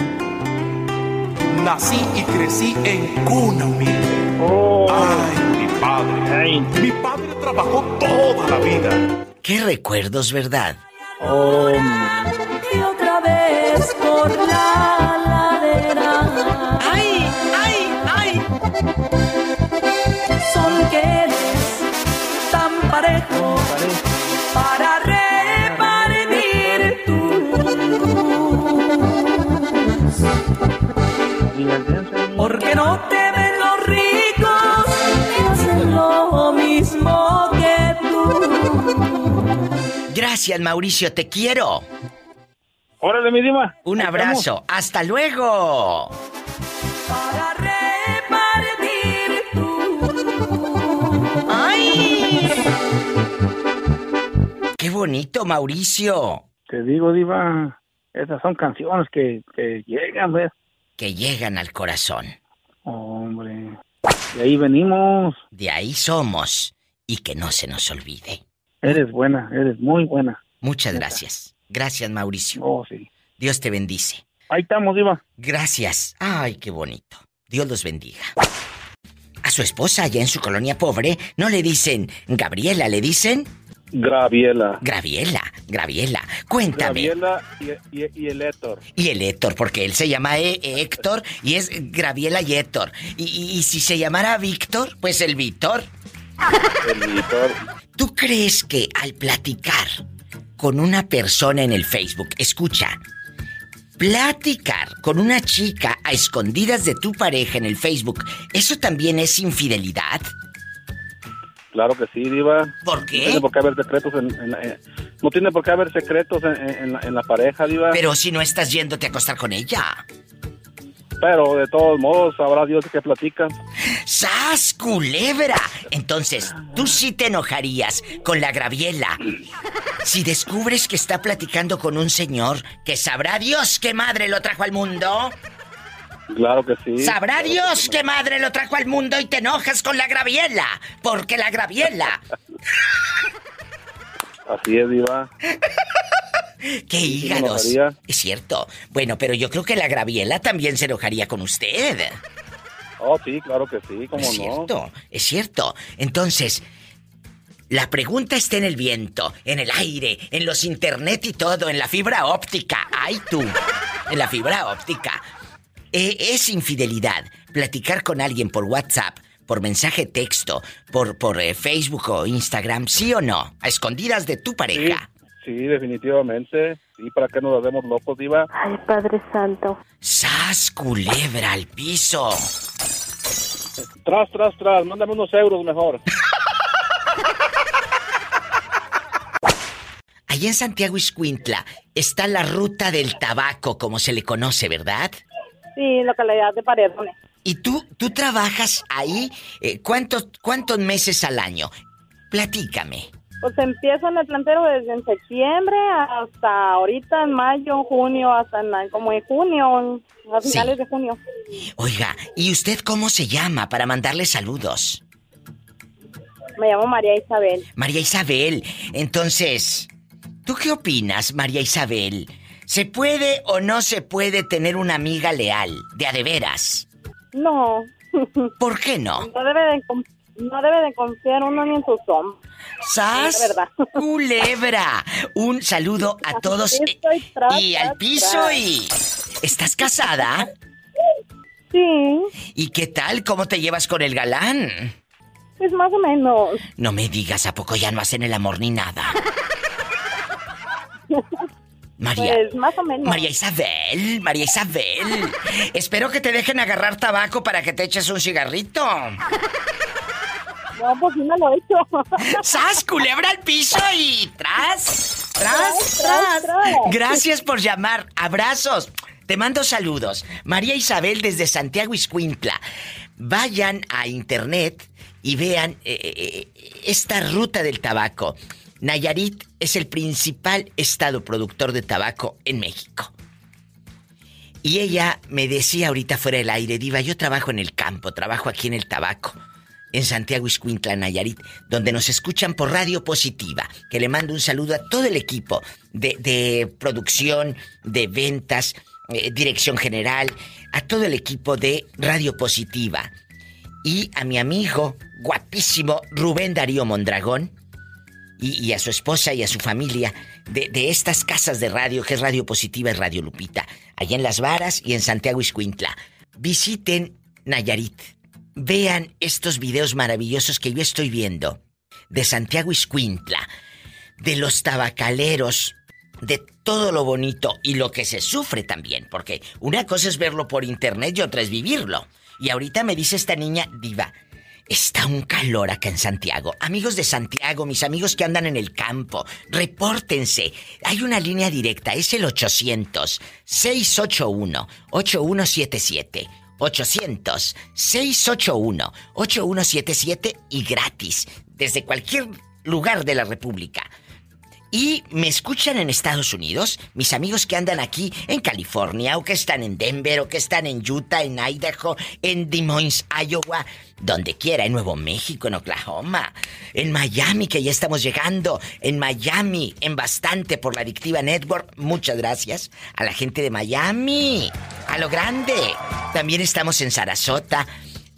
[SPEAKER 22] Nací y crecí en cuna humilde.
[SPEAKER 20] Oh.
[SPEAKER 22] Ay, mi padre. Mi padre trabajó toda la vida.
[SPEAKER 2] Qué recuerdos, ¿verdad?
[SPEAKER 20] Oh,
[SPEAKER 21] Y otra vez por la ladera.
[SPEAKER 2] ¡Ay, ay, ay!
[SPEAKER 21] Porque no te ven los ricos hacen lo mismo que tú.
[SPEAKER 2] Gracias, Mauricio, te quiero.
[SPEAKER 20] Órale, mi diva.
[SPEAKER 2] Un
[SPEAKER 20] Ahí
[SPEAKER 2] abrazo. Hasta luego.
[SPEAKER 21] Para repartir
[SPEAKER 2] ¡Ay! ¡Qué bonito, Mauricio!
[SPEAKER 20] Te digo, Diva, esas son canciones que, que llegan, ¿ves?
[SPEAKER 2] Que llegan al corazón.
[SPEAKER 20] Hombre, de ahí venimos.
[SPEAKER 2] De ahí somos. Y que no se nos olvide.
[SPEAKER 20] Eres buena, eres muy buena.
[SPEAKER 2] Muchas gracias. Gracias, Mauricio.
[SPEAKER 20] Oh, sí.
[SPEAKER 2] Dios te bendice.
[SPEAKER 20] Ahí estamos, Diva.
[SPEAKER 2] Gracias. Ay, qué bonito. Dios los bendiga. A su esposa allá en su colonia pobre no le dicen Gabriela, le dicen
[SPEAKER 23] Graviela.
[SPEAKER 2] Graviela, Graviela. Cuéntame.
[SPEAKER 23] Graviela y, y- y el Héctor.
[SPEAKER 2] Y el Héctor, porque él se llama eh, Héctor y es Graviela y Héctor. Y, y- y si se llamara Víctor, pues el Víctor.
[SPEAKER 23] El Víctor.
[SPEAKER 2] ¿Tú crees que al platicar con una persona en el Facebook, escucha, platicar con una chica a escondidas de tu pareja en el Facebook, ¿eso también es infidelidad?
[SPEAKER 23] Claro que sí, Diva.
[SPEAKER 2] ¿Por qué?
[SPEAKER 23] No tiene por qué haber secretos en, en la- en- no tiene por qué haber secretos en, la, en la pareja, Diva.
[SPEAKER 2] Pero si no estás yéndote a acostar con ella.
[SPEAKER 23] Pero de todos modos, sabrá Dios qué platican.
[SPEAKER 2] ¡Sas, culebra! Entonces, tú sí te enojarías con la Graviela. Si descubres que está platicando con un señor que sabrá Dios qué madre lo trajo al mundo.
[SPEAKER 23] Claro que sí.
[SPEAKER 2] Sabrá Dios qué madre lo trajo al mundo y te enojas con la Graviela. Porque la Graviela. (laughs)
[SPEAKER 23] Así es, Diva. (laughs)
[SPEAKER 2] ¡Qué hígados! Es cierto. Bueno, pero yo creo que la Graviela también se enojaría con usted.
[SPEAKER 23] Oh, sí, claro que sí, cómo
[SPEAKER 2] es
[SPEAKER 23] no.
[SPEAKER 2] cierto, es cierto. Entonces, La pregunta está en el viento, en el aire, en los internet y todo, en la fibra óptica. ¡Ay tú! En la fibra óptica. Eh, es infidelidad platicar con alguien por WhatsApp, por mensaje texto, por, por eh, Facebook o Instagram, ¿sí o no? A escondidas de tu pareja.
[SPEAKER 11] Sí, definitivamente. ¿Y para qué nos hacemos locos, Diva?
[SPEAKER 4] Ay, Padre Santo.
[SPEAKER 2] ¡Sas, culebra al piso!
[SPEAKER 11] Tras, tras, tras. Mándame unos euros mejor.
[SPEAKER 2] Allá en Santiago Iscuintla está la ruta del tabaco, como se le conoce, ¿verdad?
[SPEAKER 24] Sí, localidad de Paredones.
[SPEAKER 2] ¿Y tú, tú trabajas ahí eh, ¿cuántos, cuántos meses al año? Platícame.
[SPEAKER 24] Pues empiezo en el plantero desde en septiembre hasta ahorita en mayo, junio, hasta en- como en junio, a
[SPEAKER 2] Sí.
[SPEAKER 24] finales de junio.
[SPEAKER 2] Oiga, ¿y usted cómo se llama para mandarle saludos?
[SPEAKER 24] Me llamo María Isabel.
[SPEAKER 2] María Isabel, entonces, ¿tú qué opinas, María Isabel? ¿Se puede o no se puede tener una amiga leal, de a de veras?
[SPEAKER 24] No.
[SPEAKER 2] ¿Por qué no?
[SPEAKER 24] No debe de, con- no debe de confiar uno ni en sus hombres.
[SPEAKER 2] ¡Sas! (laughs) ¡Culebra! Un saludo a todos
[SPEAKER 24] tras,
[SPEAKER 2] y
[SPEAKER 24] tras,
[SPEAKER 2] al piso
[SPEAKER 24] tras.
[SPEAKER 2] y... ¿Estás casada?
[SPEAKER 24] Sí,
[SPEAKER 2] ¿Y qué tal? ¿Cómo te llevas con el galán?
[SPEAKER 24] pues más o menos.
[SPEAKER 2] No me digas, ¿a poco ya no hacen el amor ni nada? (laughs) María.
[SPEAKER 24] Pues más o menos.
[SPEAKER 2] María Isabel, María Isabel. (laughs) Espero que te dejen agarrar tabaco para que te eches un cigarrito.
[SPEAKER 24] No, pues sí me lo he hecho. (laughs)
[SPEAKER 2] ¡Sas, culebra al piso y tras, tras,
[SPEAKER 24] Tras.
[SPEAKER 2] Gracias por llamar. Abrazos. Te mando saludos. María Isabel desde Santiago Iscuintla. Vayan a internet y vean eh, eh, esta ruta del tabaco. Nayarit es el principal estado productor de tabaco en México. Y ella me decía ahorita fuera del aire, Diva, yo trabajo en el campo, trabajo aquí en el tabaco, en Santiago Iscuintla, Nayarit, donde nos escuchan por Radio Positiva, que le mando un saludo a todo el equipo de, producción, de ventas, eh, dirección general, a todo el equipo de Radio Positiva. Y a mi amigo guapísimo Rubén Darío Mondragón, y, a su esposa y a su familia de, de estas casas de radio, que es Radio Positiva y Radio Lupita, allá en Las Varas y en Santiago Iscuintla. Visiten Nayarit. Vean estos videos maravillosos que yo estoy viendo de Santiago Iscuintla, de los tabacaleros, de todo lo bonito y lo que se sufre también, porque una cosa es verlo por internet y otra es vivirlo. Y ahorita me dice esta niña diva, Está un calor acá en Santiago. Amigos de Santiago, mis amigos que andan en el campo, repórtense. Hay una línea directa, es el 800-681-8177. 800-681-8177 y gratis, desde cualquier lugar de la República. Y me escuchan en Estados Unidos, mis amigos que andan aquí en California, o que están en Denver, o que están en Utah, en Idaho, en Des Moines, Iowa, donde quiera, en Nuevo México, en Oklahoma, en Miami, que ya estamos llegando, en Miami, en bastante por la Adictiva Network. Muchas gracias a la gente de Miami, a lo grande. También estamos en Sarasota.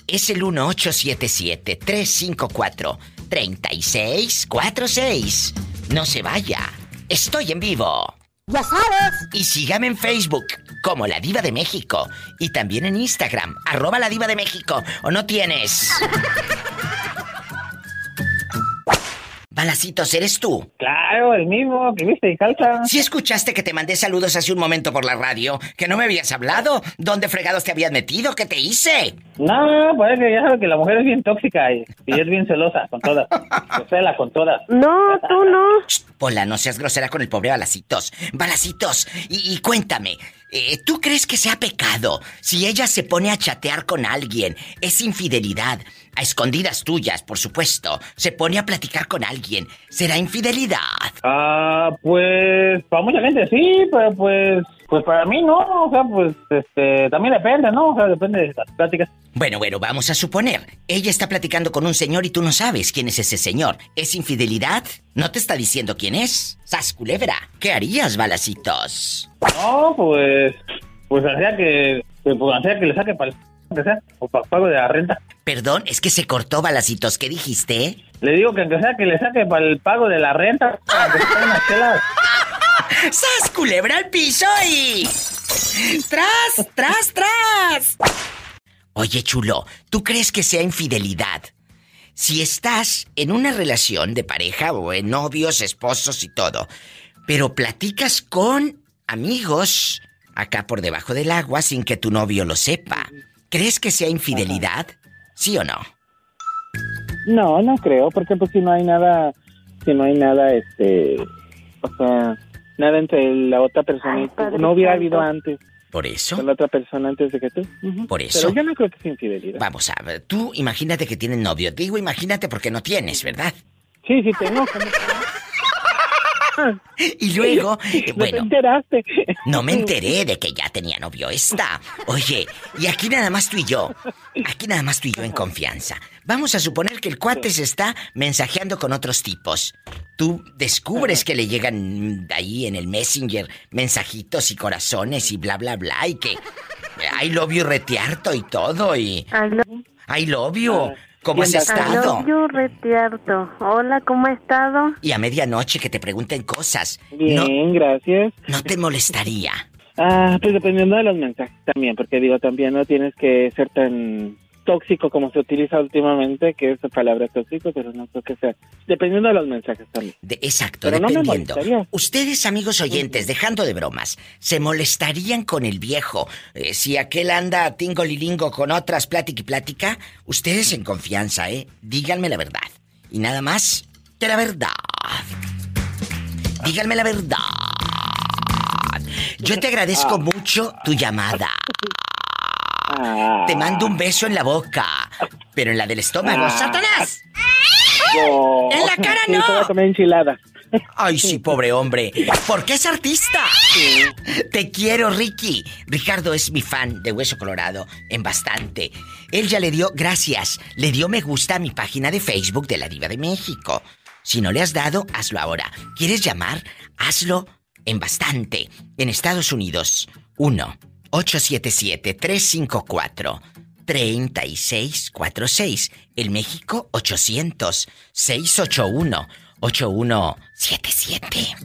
[SPEAKER 2] Es el 1877-354-3646. No se vaya. Estoy en vivo.
[SPEAKER 21] Ya sabes.
[SPEAKER 2] Y sígame en Facebook como La Diva de México. Y también en Instagram, arroba La Diva de México. ¿O no tienes? (laughs) Balacitos, ¿eres tú?
[SPEAKER 5] Claro, el mismo que viste y calza.
[SPEAKER 2] ¿Sí escuchaste que te mandé saludos hace un momento por la radio? ¿Que no me habías hablado? ¿Dónde fregados te habías metido? ¿Qué te hice?
[SPEAKER 5] No, pues que ya sabes que la mujer es bien tóxica y, y es bien celosa con todas. (laughs) Cela con todas.
[SPEAKER 4] No, tú no.
[SPEAKER 2] Pola, no seas grosera con el pobre Balacitos. Balacitos, y, y cuéntame, eh, ¿tú crees que sea pecado si ella se pone a chatear con alguien? Es infidelidad. A escondidas tuyas, por supuesto. Se pone a platicar con alguien. ¿Será infidelidad?
[SPEAKER 5] Ah, pues para mucha gente sí, pero pues pues para mí no, o sea, pues este también depende, ¿no? O sea, depende de las pláticas.
[SPEAKER 2] Bueno, bueno, vamos a suponer. Ella está platicando con un señor y tú no sabes quién es ese señor. ¿Es infidelidad? ¿No te está diciendo quién es? Sas culebra. ¿Qué harías, balacitos?
[SPEAKER 5] No, pues pues hacía que pues hacía que le saque para
[SPEAKER 25] aunque sea, o para pago de la renta.
[SPEAKER 2] Perdón, es que se cortó balacitos. ¿Qué dijiste?
[SPEAKER 25] Le digo que aunque sea que le saque para el pago de la renta, para que chelas. (laughs)
[SPEAKER 2] ¡Sas, culebra al piso y... ¡Tras, tras, tras! Oye, chulo, ¿tú crees que sea infidelidad? Si estás en una relación de pareja o en novios, esposos y todo, pero platicas con amigos acá por debajo del agua sin que tu novio lo sepa, ¿crees que sea infidelidad? ¿Sí o no?
[SPEAKER 26] No, no creo, porque pues si no hay nada, si no hay nada, este, o sea, nada entre la otra persona y tú,
[SPEAKER 4] Padre
[SPEAKER 26] no hubiera habido antes.
[SPEAKER 2] Por eso.
[SPEAKER 26] Con la otra persona antes de que tú.
[SPEAKER 2] Por eso.
[SPEAKER 26] Pero yo no creo que sea infidelidad.
[SPEAKER 2] Vamos a ver, tú imagínate que tienes novio. Digo imagínate porque no tienes, ¿verdad?
[SPEAKER 26] Sí, sí tengo. (laughs)
[SPEAKER 2] Y luego, eh,
[SPEAKER 26] No
[SPEAKER 2] bueno,
[SPEAKER 26] te enteraste.
[SPEAKER 2] no me enteré de que ya tenía novio esta. Oye, y aquí nada más tú y yo. Aquí nada más tú y yo en confianza. Vamos a suponer que el cuate se está mensajeando con otros tipos. Tú descubres que le llegan ahí en el Messenger mensajitos y corazones y bla bla bla y que hay love you retiarto y todo y I love you. ¿Cómo has estado?
[SPEAKER 4] yo retierto. Hola, ¿cómo ha estado?
[SPEAKER 2] Y a medianoche que te pregunten cosas.
[SPEAKER 26] Bien, gracias.
[SPEAKER 2] ¿No te molestaría?
[SPEAKER 26] Ah, pues dependiendo de los mensajes también, porque digo, también no tienes que ser tan tóxico como se utiliza últimamente, que es la palabra tóxico, pero no creo que sea. Dependiendo de los mensajes también.
[SPEAKER 2] De- exacto,
[SPEAKER 26] Pero
[SPEAKER 2] dependiendo. Ustedes, amigos oyentes, dejando de bromas, ¿se molestarían con el viejo eh, si aquel anda tingolilingo con otras plática y plática? Ustedes en confianza, ¿eh? Díganme la verdad. Y nada más que la verdad. Díganme la verdad. Yo te agradezco mucho tu llamada. (laughs) Te mando un beso en la boca, pero en la del estómago.
[SPEAKER 26] Ah.
[SPEAKER 2] ¡Satanás!
[SPEAKER 26] No.
[SPEAKER 2] ¡En la cara
[SPEAKER 26] Sí,
[SPEAKER 2] no!
[SPEAKER 26] comer.
[SPEAKER 2] Ay, sí, pobre hombre. Porque es artista. Te quiero, Ricky. Ricardo es mi fan de Hueso Colorado en bastante. Él ya le dio, gracias, le dio me gusta a mi página de Facebook de la Diva de México. Si no le has dado, hazlo ahora. ¿Quieres llamar? Hazlo en bastante. En Estados Unidos, 1-877-354-3646. En México, 800-681-8177.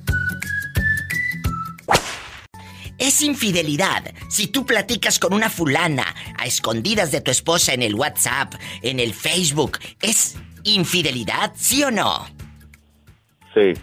[SPEAKER 2] Es infidelidad si tú platicas con una fulana a escondidas de tu esposa en el WhatsApp, en el Facebook. ¿Es infidelidad, sí o no?
[SPEAKER 7] Sí.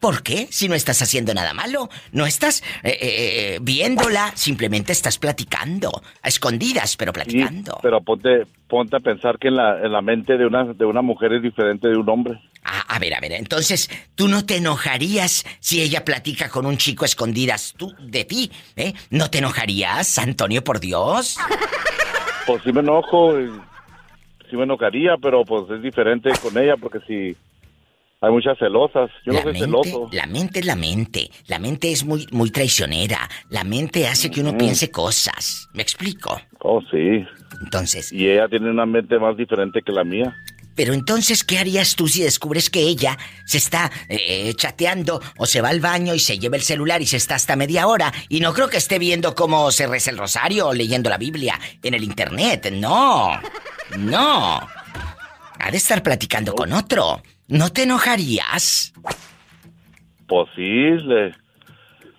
[SPEAKER 2] ¿Por qué? Si no estás haciendo nada malo, no estás eh, eh, eh, viéndola, simplemente estás platicando, a escondidas, pero platicando.
[SPEAKER 7] Pero ponte, ponte a pensar que en la, en la mente de una, de una mujer es diferente de un hombre.
[SPEAKER 2] Ah, a ver, a ver, entonces, ¿tú no te enojarías si ella platica con un chico a escondidas tú de ti, eh? ¿No te enojarías, Antonio, por Dios?
[SPEAKER 7] Pues sí me enojo, sí me enojaría, pero pues es diferente con ella porque si hay muchas celosas. Yo
[SPEAKER 2] la
[SPEAKER 7] no soy
[SPEAKER 2] mente,
[SPEAKER 7] celoso.
[SPEAKER 2] la mente es la mente. La mente es muy, muy traicionera. La mente hace que uno
[SPEAKER 7] Ujú.
[SPEAKER 2] piense cosas. ¿Me explico?
[SPEAKER 7] Oh, sí.
[SPEAKER 2] Entonces.
[SPEAKER 7] Y ella tiene una mente más diferente que la mía.
[SPEAKER 2] Pero entonces, ¿qué harías tú si descubres que ella se está eh, chateando o se va al baño y se lleva el celular y se está hasta media hora? Y no creo que esté viendo cómo se reza el rosario o leyendo la Biblia en el internet. No. No. Ha de estar platicando con otro. ¿No te enojarías?
[SPEAKER 7] Pues sí, le,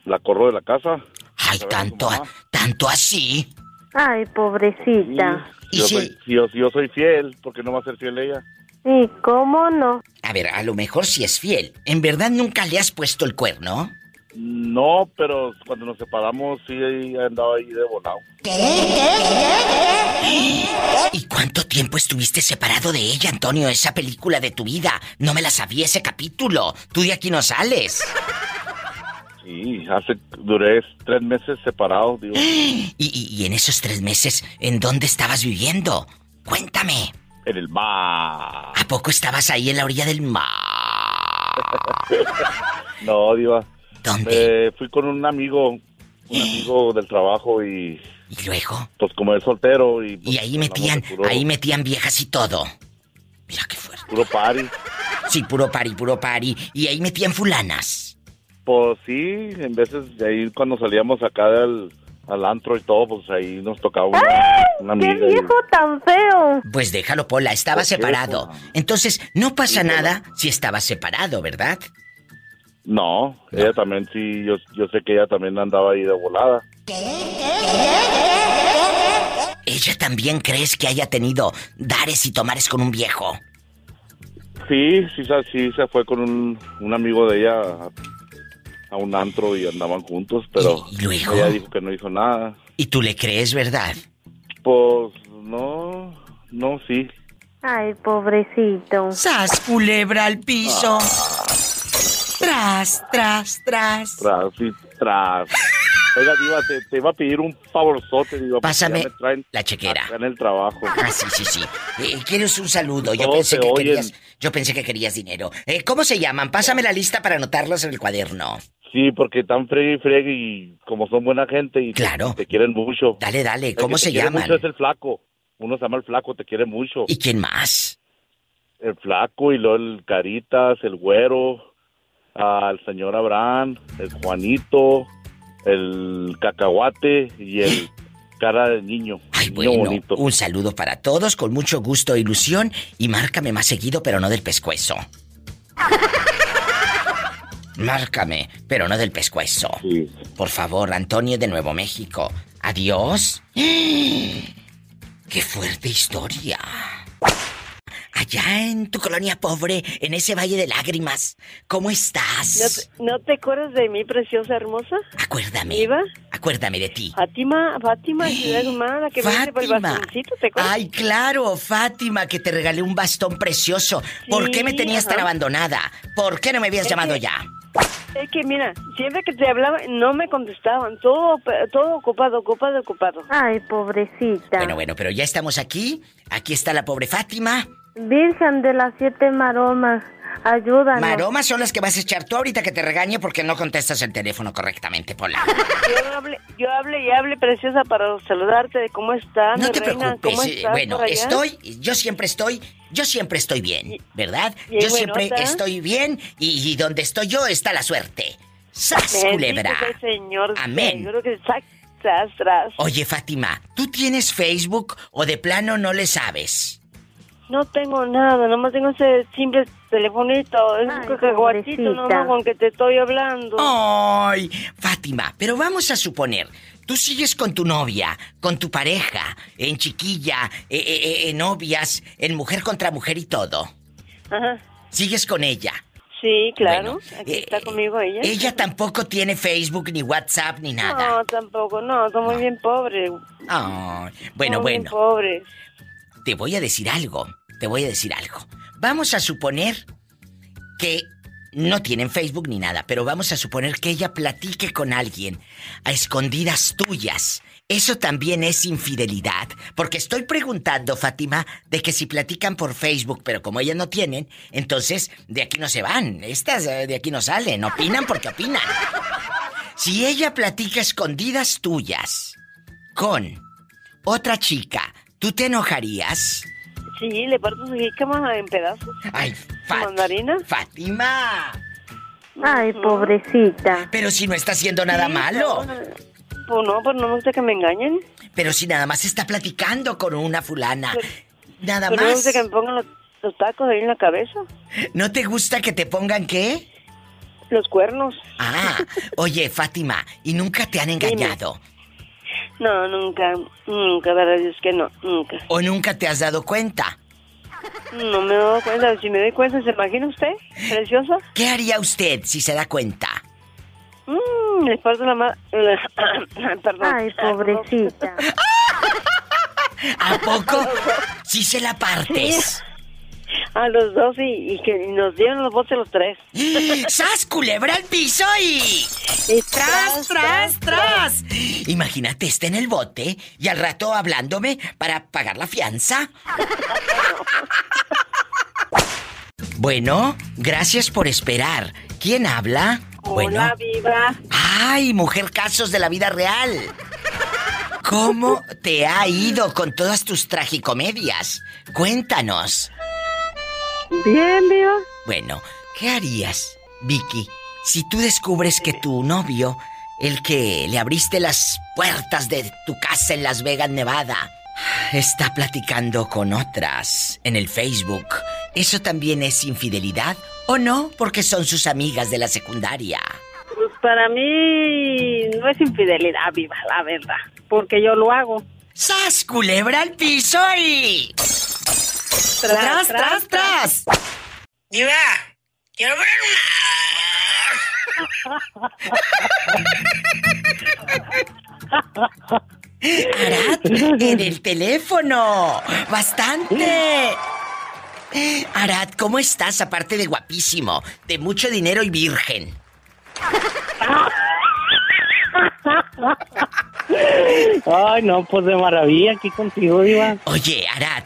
[SPEAKER 7] la corro de la casa.
[SPEAKER 2] Ay, tanto, tanto así.
[SPEAKER 4] Ay, pobrecita.
[SPEAKER 7] Yo soy, si, yo, si yo soy fiel, ¿por qué no va a ser fiel ella?
[SPEAKER 4] ¿Y cómo no?
[SPEAKER 2] A ver, a lo mejor si es fiel. ¿En verdad nunca le has puesto el cuerno?
[SPEAKER 7] No, pero cuando nos separamos sí andaba ahí de volado.
[SPEAKER 2] ¿Y cuánto tiempo estuviste separado de ella, Antonio? Esa película de tu vida. No me la sabía ese capítulo. Tú de aquí no sales.
[SPEAKER 7] Sí, hace, duré tres meses separado, digo. (gasps)
[SPEAKER 2] ¿Y, y- y en esos tres meses, en dónde estabas viviendo? Cuéntame.
[SPEAKER 7] En el mar.
[SPEAKER 2] ¿A poco estabas ahí en la orilla del mar? (laughs)
[SPEAKER 7] No, diva.
[SPEAKER 2] ¿Dónde?
[SPEAKER 7] Me fui con un amigo, un amigo del trabajo y...
[SPEAKER 2] ¿Y luego?
[SPEAKER 7] Pues como es soltero y... pues,
[SPEAKER 2] Y ahí metían,
[SPEAKER 7] puro-
[SPEAKER 2] ahí metían viejas y todo.
[SPEAKER 7] Puro party.
[SPEAKER 2] Sí, puro pari, puro pari. Y ahí metían fulanas.
[SPEAKER 7] Pues sí, en veces de ahí cuando salíamos acá al, al antro y todo, pues ahí nos tocaba una, una
[SPEAKER 4] ¡Qué
[SPEAKER 7] amiga. y-
[SPEAKER 4] viejo tan feo!
[SPEAKER 2] Pues déjalo, Pola, estaba
[SPEAKER 7] ¿Por qué,
[SPEAKER 2] separado.
[SPEAKER 7] Pola?
[SPEAKER 2] Entonces, no pasa nada si estaba separado, ¿verdad?
[SPEAKER 7] No, ella también sí, yo, yo sé que ella también andaba ahí de volada.
[SPEAKER 2] ¿Ella también crees que haya tenido dares y tomares con un viejo?
[SPEAKER 7] Sí, sí, sí, se fue con un, un amigo de ella a, a un antro y andaban juntos, pero
[SPEAKER 2] ¿Y luego?
[SPEAKER 7] ella dijo que no hizo nada.
[SPEAKER 2] ¿Y tú le crees, verdad?
[SPEAKER 7] Pues no, no, sí.
[SPEAKER 4] Ay, pobrecito.
[SPEAKER 2] ¡Sas, culebra al piso!
[SPEAKER 7] Ah.
[SPEAKER 2] Tras, tras, tras.
[SPEAKER 7] Tras y tras. Oiga, Diva, te, te iba a pedir un favorzote, Diva. porque
[SPEAKER 2] Pásame
[SPEAKER 7] ya me traen
[SPEAKER 2] la chequera.
[SPEAKER 7] en el trabajo.
[SPEAKER 2] Ah, sí, sí, sí. Eh, ¿Quieres un saludo? Yo
[SPEAKER 7] Todos
[SPEAKER 2] pensé que
[SPEAKER 7] oyen.
[SPEAKER 2] querías, yo pensé que querías dinero. Eh, ¿Cómo se llaman? Pásame la lista para anotarlos en el cuaderno.
[SPEAKER 7] Sí, porque tan fregue y fregue y como son buena gente y te-
[SPEAKER 2] Claro.
[SPEAKER 7] te, quieren mucho.
[SPEAKER 2] Dale, dale, ¿cómo se llaman?
[SPEAKER 7] mucho es el flaco. Uno se llama el flaco, te quiere mucho.
[SPEAKER 2] ¿Y quién más?
[SPEAKER 7] El flaco y luego el Caritas, el güero, el señor Abraham, el Juanito, el cacahuate y el cara de niño.
[SPEAKER 2] Ay,
[SPEAKER 7] niño
[SPEAKER 2] bueno,
[SPEAKER 7] bonito.
[SPEAKER 2] un saludo para todos, con mucho gusto e ilusión, y márcame más seguido, pero no del pescuezo. (laughs) Márcame, pero no del pescuezo. Por favor, Antonio de Nuevo México. Adiós. (gasps) ¡Qué fuerte historia! Allá en tu colonia pobre, en ese valle de lágrimas, ¿cómo
[SPEAKER 27] ¿No
[SPEAKER 2] estás?
[SPEAKER 27] te, no te acuerdas de mí, preciosa hermosa?
[SPEAKER 2] Acuérdame.
[SPEAKER 27] ¿Iba?
[SPEAKER 2] Acuérdame de ti.
[SPEAKER 27] Fátima, Fátima, ciudad humana, que me hice por el
[SPEAKER 2] Fátima.
[SPEAKER 27] bastoncito, ¿te acuerdas?
[SPEAKER 2] Ay, claro, Fátima, que te regalé un bastón precioso. ¿Por qué me tenías tan abandonada? ¿Por qué no me habías
[SPEAKER 27] Es
[SPEAKER 2] llamado
[SPEAKER 27] que-
[SPEAKER 2] ya?
[SPEAKER 27] Es que mira, siempre que te hablaba no me contestaban, todo todo ocupado, ocupado, ocupado.
[SPEAKER 4] Ay, pobrecita.
[SPEAKER 2] Bueno, bueno, pero ya estamos aquí. Aquí está la pobre Fátima.
[SPEAKER 4] Virgen de las siete maromas, ayúdanos.
[SPEAKER 2] Maromas son las que vas a echar tú ahorita que te regañe porque no contestas el teléfono correctamente, Pola.
[SPEAKER 27] Yo hablé, yo hablé y hablé preciosa para saludarte de cómo estás,
[SPEAKER 2] No
[SPEAKER 27] mi
[SPEAKER 2] te
[SPEAKER 27] reina,
[SPEAKER 2] preocupes.
[SPEAKER 27] ¿cómo estás
[SPEAKER 2] bueno, estoy, yo siempre estoy, yo siempre estoy bien, ¿verdad?
[SPEAKER 27] bien
[SPEAKER 2] Yo siempre
[SPEAKER 27] buenota.
[SPEAKER 2] estoy bien y, y donde estoy yo está la suerte. ¡Sas,
[SPEAKER 27] Bendito
[SPEAKER 2] culebra!
[SPEAKER 27] Señor,
[SPEAKER 2] Amén.
[SPEAKER 27] Yo creo que sac- tras, tras.
[SPEAKER 2] Oye, Fátima, ¿tú tienes Facebook o de plano no le sabes?
[SPEAKER 27] No tengo nada, nomás tengo ese simple telefonito, es un cacahuatito nomás con que te estoy hablando.
[SPEAKER 2] ¡Ay! Fátima, pero vamos a suponer, tú sigues con tu novia, con tu pareja, en chiquilla, eh, eh, eh, en novias, en mujer contra mujer y todo.
[SPEAKER 27] Ajá.
[SPEAKER 2] ¿Sigues con ella?
[SPEAKER 27] Sí, claro,
[SPEAKER 2] Bueno,
[SPEAKER 27] aquí
[SPEAKER 2] eh,
[SPEAKER 27] está conmigo ella.
[SPEAKER 2] Ella (laughs) tampoco tiene Facebook, ni WhatsApp, ni nada.
[SPEAKER 27] No, tampoco, no, somos bien pobres.
[SPEAKER 2] Ay, bueno,
[SPEAKER 27] somos bien
[SPEAKER 2] bueno.
[SPEAKER 27] pobres.
[SPEAKER 2] Te voy a decir algo. Te voy a decir algo. Vamos a suponer que no tienen Facebook ni nada, pero vamos a suponer que ella platique con alguien a escondidas tuyas. Eso también es infidelidad. Porque estoy preguntando, Fátima, de que si platican por Facebook, pero como ellas no tienen, entonces de aquí no se van. Estas eh, de aquí no salen. Opinan porque opinan. Si ella platica escondidas tuyas con otra chica, ¿tú te enojarías?
[SPEAKER 27] Sí, le parto su jícama en pedazos.
[SPEAKER 2] Ay,
[SPEAKER 27] ¿Su mandarina?
[SPEAKER 2] Fátima.
[SPEAKER 4] Ay, pobrecita.
[SPEAKER 2] Pero si no está haciendo nada
[SPEAKER 27] Sí,
[SPEAKER 2] malo.
[SPEAKER 27] no, Pues no, pues no me gusta que me engañen.
[SPEAKER 2] Pero si nada más está platicando con una fulana. Nada
[SPEAKER 27] Pero no me
[SPEAKER 2] más.
[SPEAKER 27] gusta que me pongan los, los tacos ahí en la cabeza.
[SPEAKER 2] ¿No te gusta que te pongan qué?
[SPEAKER 27] Los cuernos.
[SPEAKER 2] Ah, oye, Fátima, ¿y nunca te han engañado?
[SPEAKER 27] No, nunca, nunca, verdad es que no, nunca.
[SPEAKER 2] ¿O nunca te has dado cuenta?
[SPEAKER 27] No me doy cuenta, si me doy cuenta, ¿se imagina usted? Preciosa.
[SPEAKER 2] ¿Qué haría usted si se da cuenta?
[SPEAKER 27] Mmm, le parto la mano. (coughs) Perdón.
[SPEAKER 4] Ay, pobrecita. (laughs)
[SPEAKER 2] ¿A poco? Si se la partes. (laughs)
[SPEAKER 27] A los dos y, y que nos dieron los botes los tres. (gasps)
[SPEAKER 2] ¡Sas, culebra al piso y... ¡Tras, tras, tras! Imagínate, está en el bote y al rato hablándome para pagar la fianza. (laughs) Bueno, gracias por esperar. ¿Quién habla? Bueno.
[SPEAKER 27] Hola, viva.
[SPEAKER 2] ¡Ay, mujer casos de la vida real! ¿Cómo te ha ido con todas tus tragicomedias? Cuéntanos.
[SPEAKER 27] Bien, viva.
[SPEAKER 2] Bueno, ¿qué harías, Vicky, si tú descubres que tu novio el que le abriste las puertas de tu casa en Las Vegas, Nevada, está platicando con otras en el Facebook. ¿Eso también es infidelidad o no? Porque son sus amigas de la secundaria.
[SPEAKER 16] Pues para mí no es infidelidad, viva, la verdad. Porque yo lo hago.
[SPEAKER 2] ¡Sas, culebra al piso y... ¡Tras, tras, tras!
[SPEAKER 28] Diva, quiero ver
[SPEAKER 2] Arad, en el teléfono. Bastante. Arad, ¿cómo estás? Aparte de guapísimo, de mucho dinero y virgen. (laughs)
[SPEAKER 26] Ay, no, pues de maravilla aquí contigo, Diva.
[SPEAKER 2] Oye, Arad,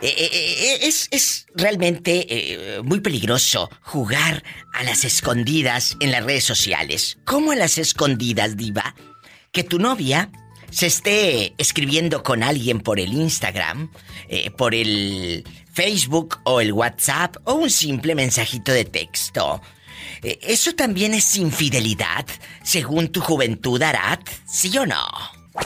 [SPEAKER 2] eh, eh, eh, es, es realmente muy peligroso jugar a las escondidas en las redes sociales. ¿Cómo a las escondidas, Diva? Que tu novia se esté escribiendo con alguien por el Instagram, por el Facebook o el WhatsApp o un simple mensajito de texto. Eh, ¿Eso también es infidelidad, según tu juventud, Arad? ¿Sí o no?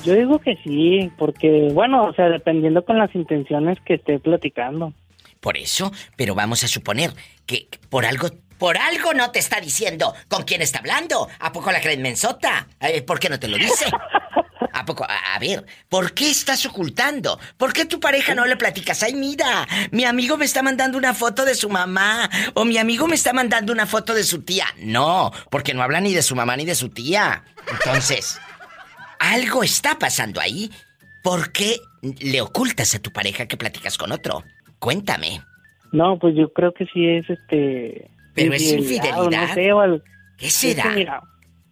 [SPEAKER 26] Yo digo que sí, porque, bueno, o sea, dependiendo con las intenciones que esté platicando.
[SPEAKER 2] Por eso, pero vamos a suponer que por algo, por algo no te está diciendo con quién está hablando. ¿A poco la creen mensota? Eh, ¿Por qué no te lo dice? (laughs) ¿A poco? A, a ver, ¿por qué estás ocultando? ¿Por qué tu pareja no le platicas? Ay, mira, mi amigo me está mandando una foto de su mamá o mi amigo me está mandando una foto de su tía. No, porque no habla ni de su mamá ni de su tía. Entonces, algo está pasando ahí. ¿Por qué le ocultas a tu pareja que platicas con otro? Cuéntame.
[SPEAKER 26] No, pues yo creo que sí es este.
[SPEAKER 2] Pero es infidelidad.
[SPEAKER 26] No sé, o al-
[SPEAKER 2] ¿Qué
[SPEAKER 26] es que,
[SPEAKER 2] será?
[SPEAKER 26] mira,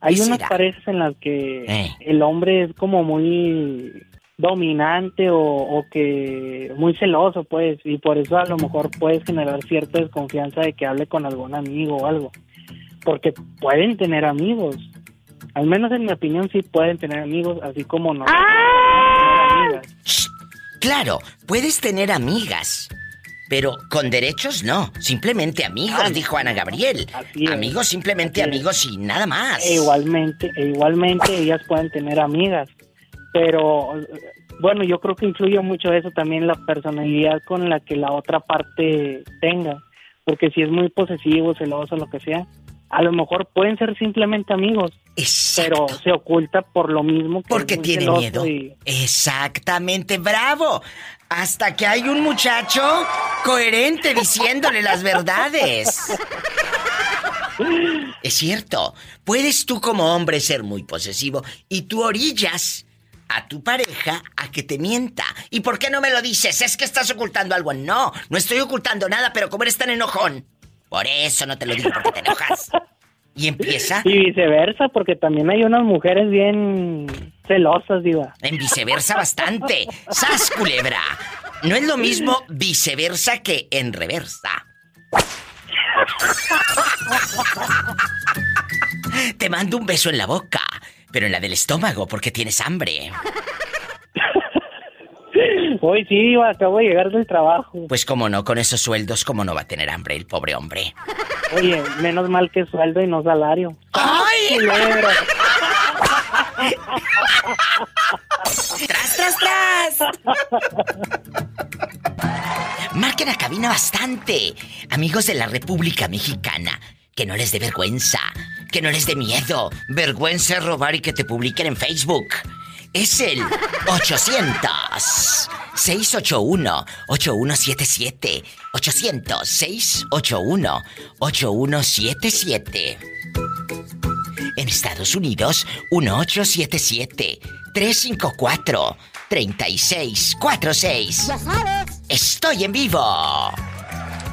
[SPEAKER 26] hay
[SPEAKER 2] ¿Qué
[SPEAKER 26] unas
[SPEAKER 2] será?
[SPEAKER 26] parejas en las que
[SPEAKER 2] Eh.
[SPEAKER 26] el hombre es como muy dominante o, o que muy celoso, pues, y por eso a lo mejor puedes generar cierta desconfianza de que hable con algún amigo o algo. Porque pueden tener amigos. Al menos en mi opinión sí pueden tener amigos, así como no.
[SPEAKER 2] Claro, puedes tener amigas, pero con derechos no. Simplemente amigos,
[SPEAKER 26] Ah,
[SPEAKER 2] dijo Ana Gabriel.
[SPEAKER 26] es.
[SPEAKER 2] Amigos, simplemente
[SPEAKER 26] Así
[SPEAKER 2] amigos y nada más.
[SPEAKER 26] E igualmente, e igualmente ellas pueden tener amigas, pero bueno, yo creo que influye mucho eso también la personalidad con la que la otra parte tenga, porque si es muy posesivo, celoso, lo que sea, a lo mejor pueden ser simplemente amigos, pero se oculta por lo mismo que
[SPEAKER 2] Porque tiene miedo.
[SPEAKER 26] y-
[SPEAKER 2] Exactamente, bravo. Hasta que hay un muchacho coherente diciéndole las verdades. Es cierto, puedes tú como hombre ser muy posesivo y tú orillas a tu pareja a que te mienta. ¿Y por qué no me lo dices? Es que estás ocultando algo. No, no estoy ocultando nada, pero como eres tan enojón, por eso no te lo digo porque te enojas. Y empieza
[SPEAKER 26] Y viceversa, porque también hay unas mujeres bien celosas, diva.
[SPEAKER 2] en viceversa bastante. ¡Sas, culebra! No es lo mismo viceversa que en reversa. Te mando un beso en la boca, pero en la del estómago porque tienes hambre. (laughs)
[SPEAKER 26] Hoy sí, acabo de llegar del trabajo.
[SPEAKER 2] Pues como no, con esos sueldos, ¿cómo no va a tener hambre el pobre hombre?
[SPEAKER 26] Oye, menos mal que sueldo y no salario.
[SPEAKER 2] ¡Ay! (laughs) ¡Tras, tras, tras! Marquen a cabina bastante. Amigos de la República Mexicana, que no les dé vergüenza, que no les dé miedo, vergüenza es robar y que te publiquen en Facebook. Es el 800 681 8177 800 681 8177 en Estados Unidos, 1877-354-3646.
[SPEAKER 28] Ya sabes.
[SPEAKER 2] Estoy en vivo.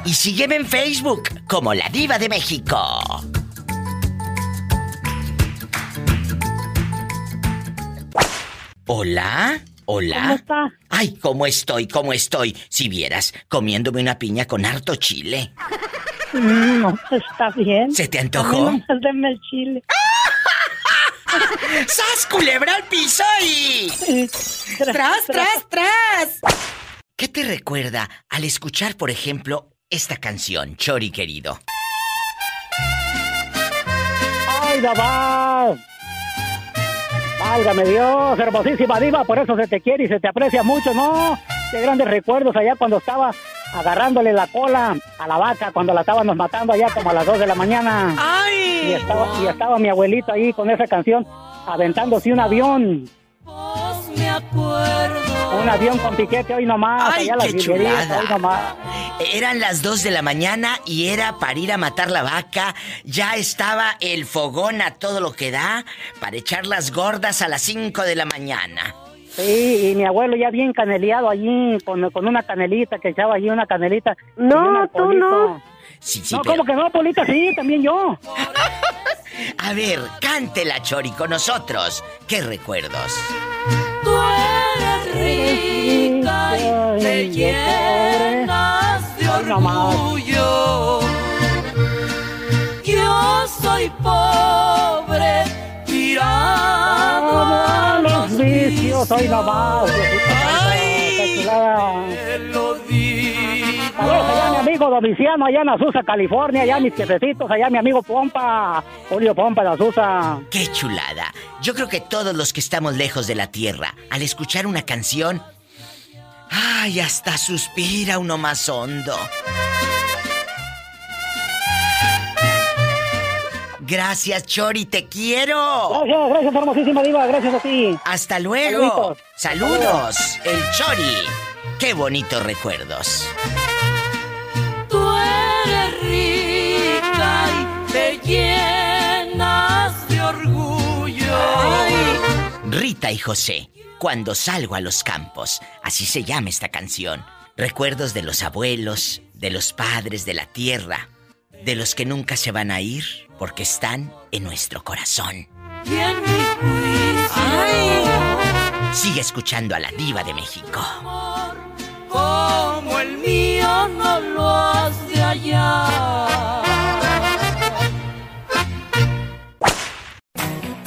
[SPEAKER 2] Y sígueme en Facebook como La Diva de México. Hola, hola.
[SPEAKER 16] ¿Cómo está?
[SPEAKER 2] Ay, ¿cómo estoy? ¿Cómo estoy? Si vieras, comiéndome una piña con harto chile.
[SPEAKER 16] No, está bien.
[SPEAKER 2] ¿Se te antojó?
[SPEAKER 16] deme el chile. (laughs)
[SPEAKER 2] ¡Sas, culebra al piso y... ¡Tras, tras, tras! ¿Qué te recuerda al escuchar, por ejemplo, esta canción, Chori querido?
[SPEAKER 26] ¡Ay, Dabá!
[SPEAKER 16] Válgame Dios, hermosísima diva, por eso se te quiere y se te aprecia mucho, ¿no? De grandes recuerdos allá cuando estaba agarrándole la cola a la vaca cuando la estábamos matando allá como a las 2 de la mañana.
[SPEAKER 2] ¡Ay!
[SPEAKER 16] Y estaba, y estaba mi abuelito ahí con esa canción aventándose un avión.
[SPEAKER 21] Acuerdo.
[SPEAKER 16] Un avión con piquete hoy nomás,
[SPEAKER 2] ¡Ay,
[SPEAKER 16] allá a las
[SPEAKER 2] qué chulada!
[SPEAKER 16] hoy nomás.
[SPEAKER 2] Eran las 2 de la mañana y era para ir a matar la vaca. Ya estaba el fogón a todo lo que da para echar las gordas a las 5 de la mañana.
[SPEAKER 16] Sí, y mi abuelo ya bien caneleado allí, con, con una canelita, que echaba allí una canelita.
[SPEAKER 4] No, tú no.
[SPEAKER 2] Sí, sí,
[SPEAKER 16] no,
[SPEAKER 2] pero-
[SPEAKER 16] ¿cómo que no, Polita? Sí, también yo. (laughs)
[SPEAKER 2] A ver, cántela, Chori, con nosotros. ¿Qué recuerdos?
[SPEAKER 21] Rica y te llenas de orgullo. Yo soy pobre, tirado a
[SPEAKER 16] los vicios, hoy nomás. Chulada. Saludos allá mi amigo Domiciano, allá en Azusa, California, allá mis jefecitos, allá mi amigo Pompa, Julio Pompa de Azusa.
[SPEAKER 2] ¡Qué chulada! Yo creo que todos los que estamos lejos de la tierra, al escuchar una canción, ¡ay, hasta suspira uno más hondo! Gracias, Chori, te quiero.
[SPEAKER 16] Gracias, gracias, hermosísima diva, gracias a ti.
[SPEAKER 2] Hasta luego.
[SPEAKER 16] Saluditos.
[SPEAKER 2] Saludos, el Chori. Qué bonitos recuerdos.
[SPEAKER 21] Te llenas de orgullo.
[SPEAKER 2] Rita y José, cuando salgo a los campos, así se llama esta canción. Recuerdos de los abuelos, de los padres, de la tierra, de los que nunca se van a ir porque están en nuestro corazón.
[SPEAKER 21] Y en mi juicio,
[SPEAKER 2] Sigue escuchando a la diva de México.
[SPEAKER 21] como el mío no lo has de hallar.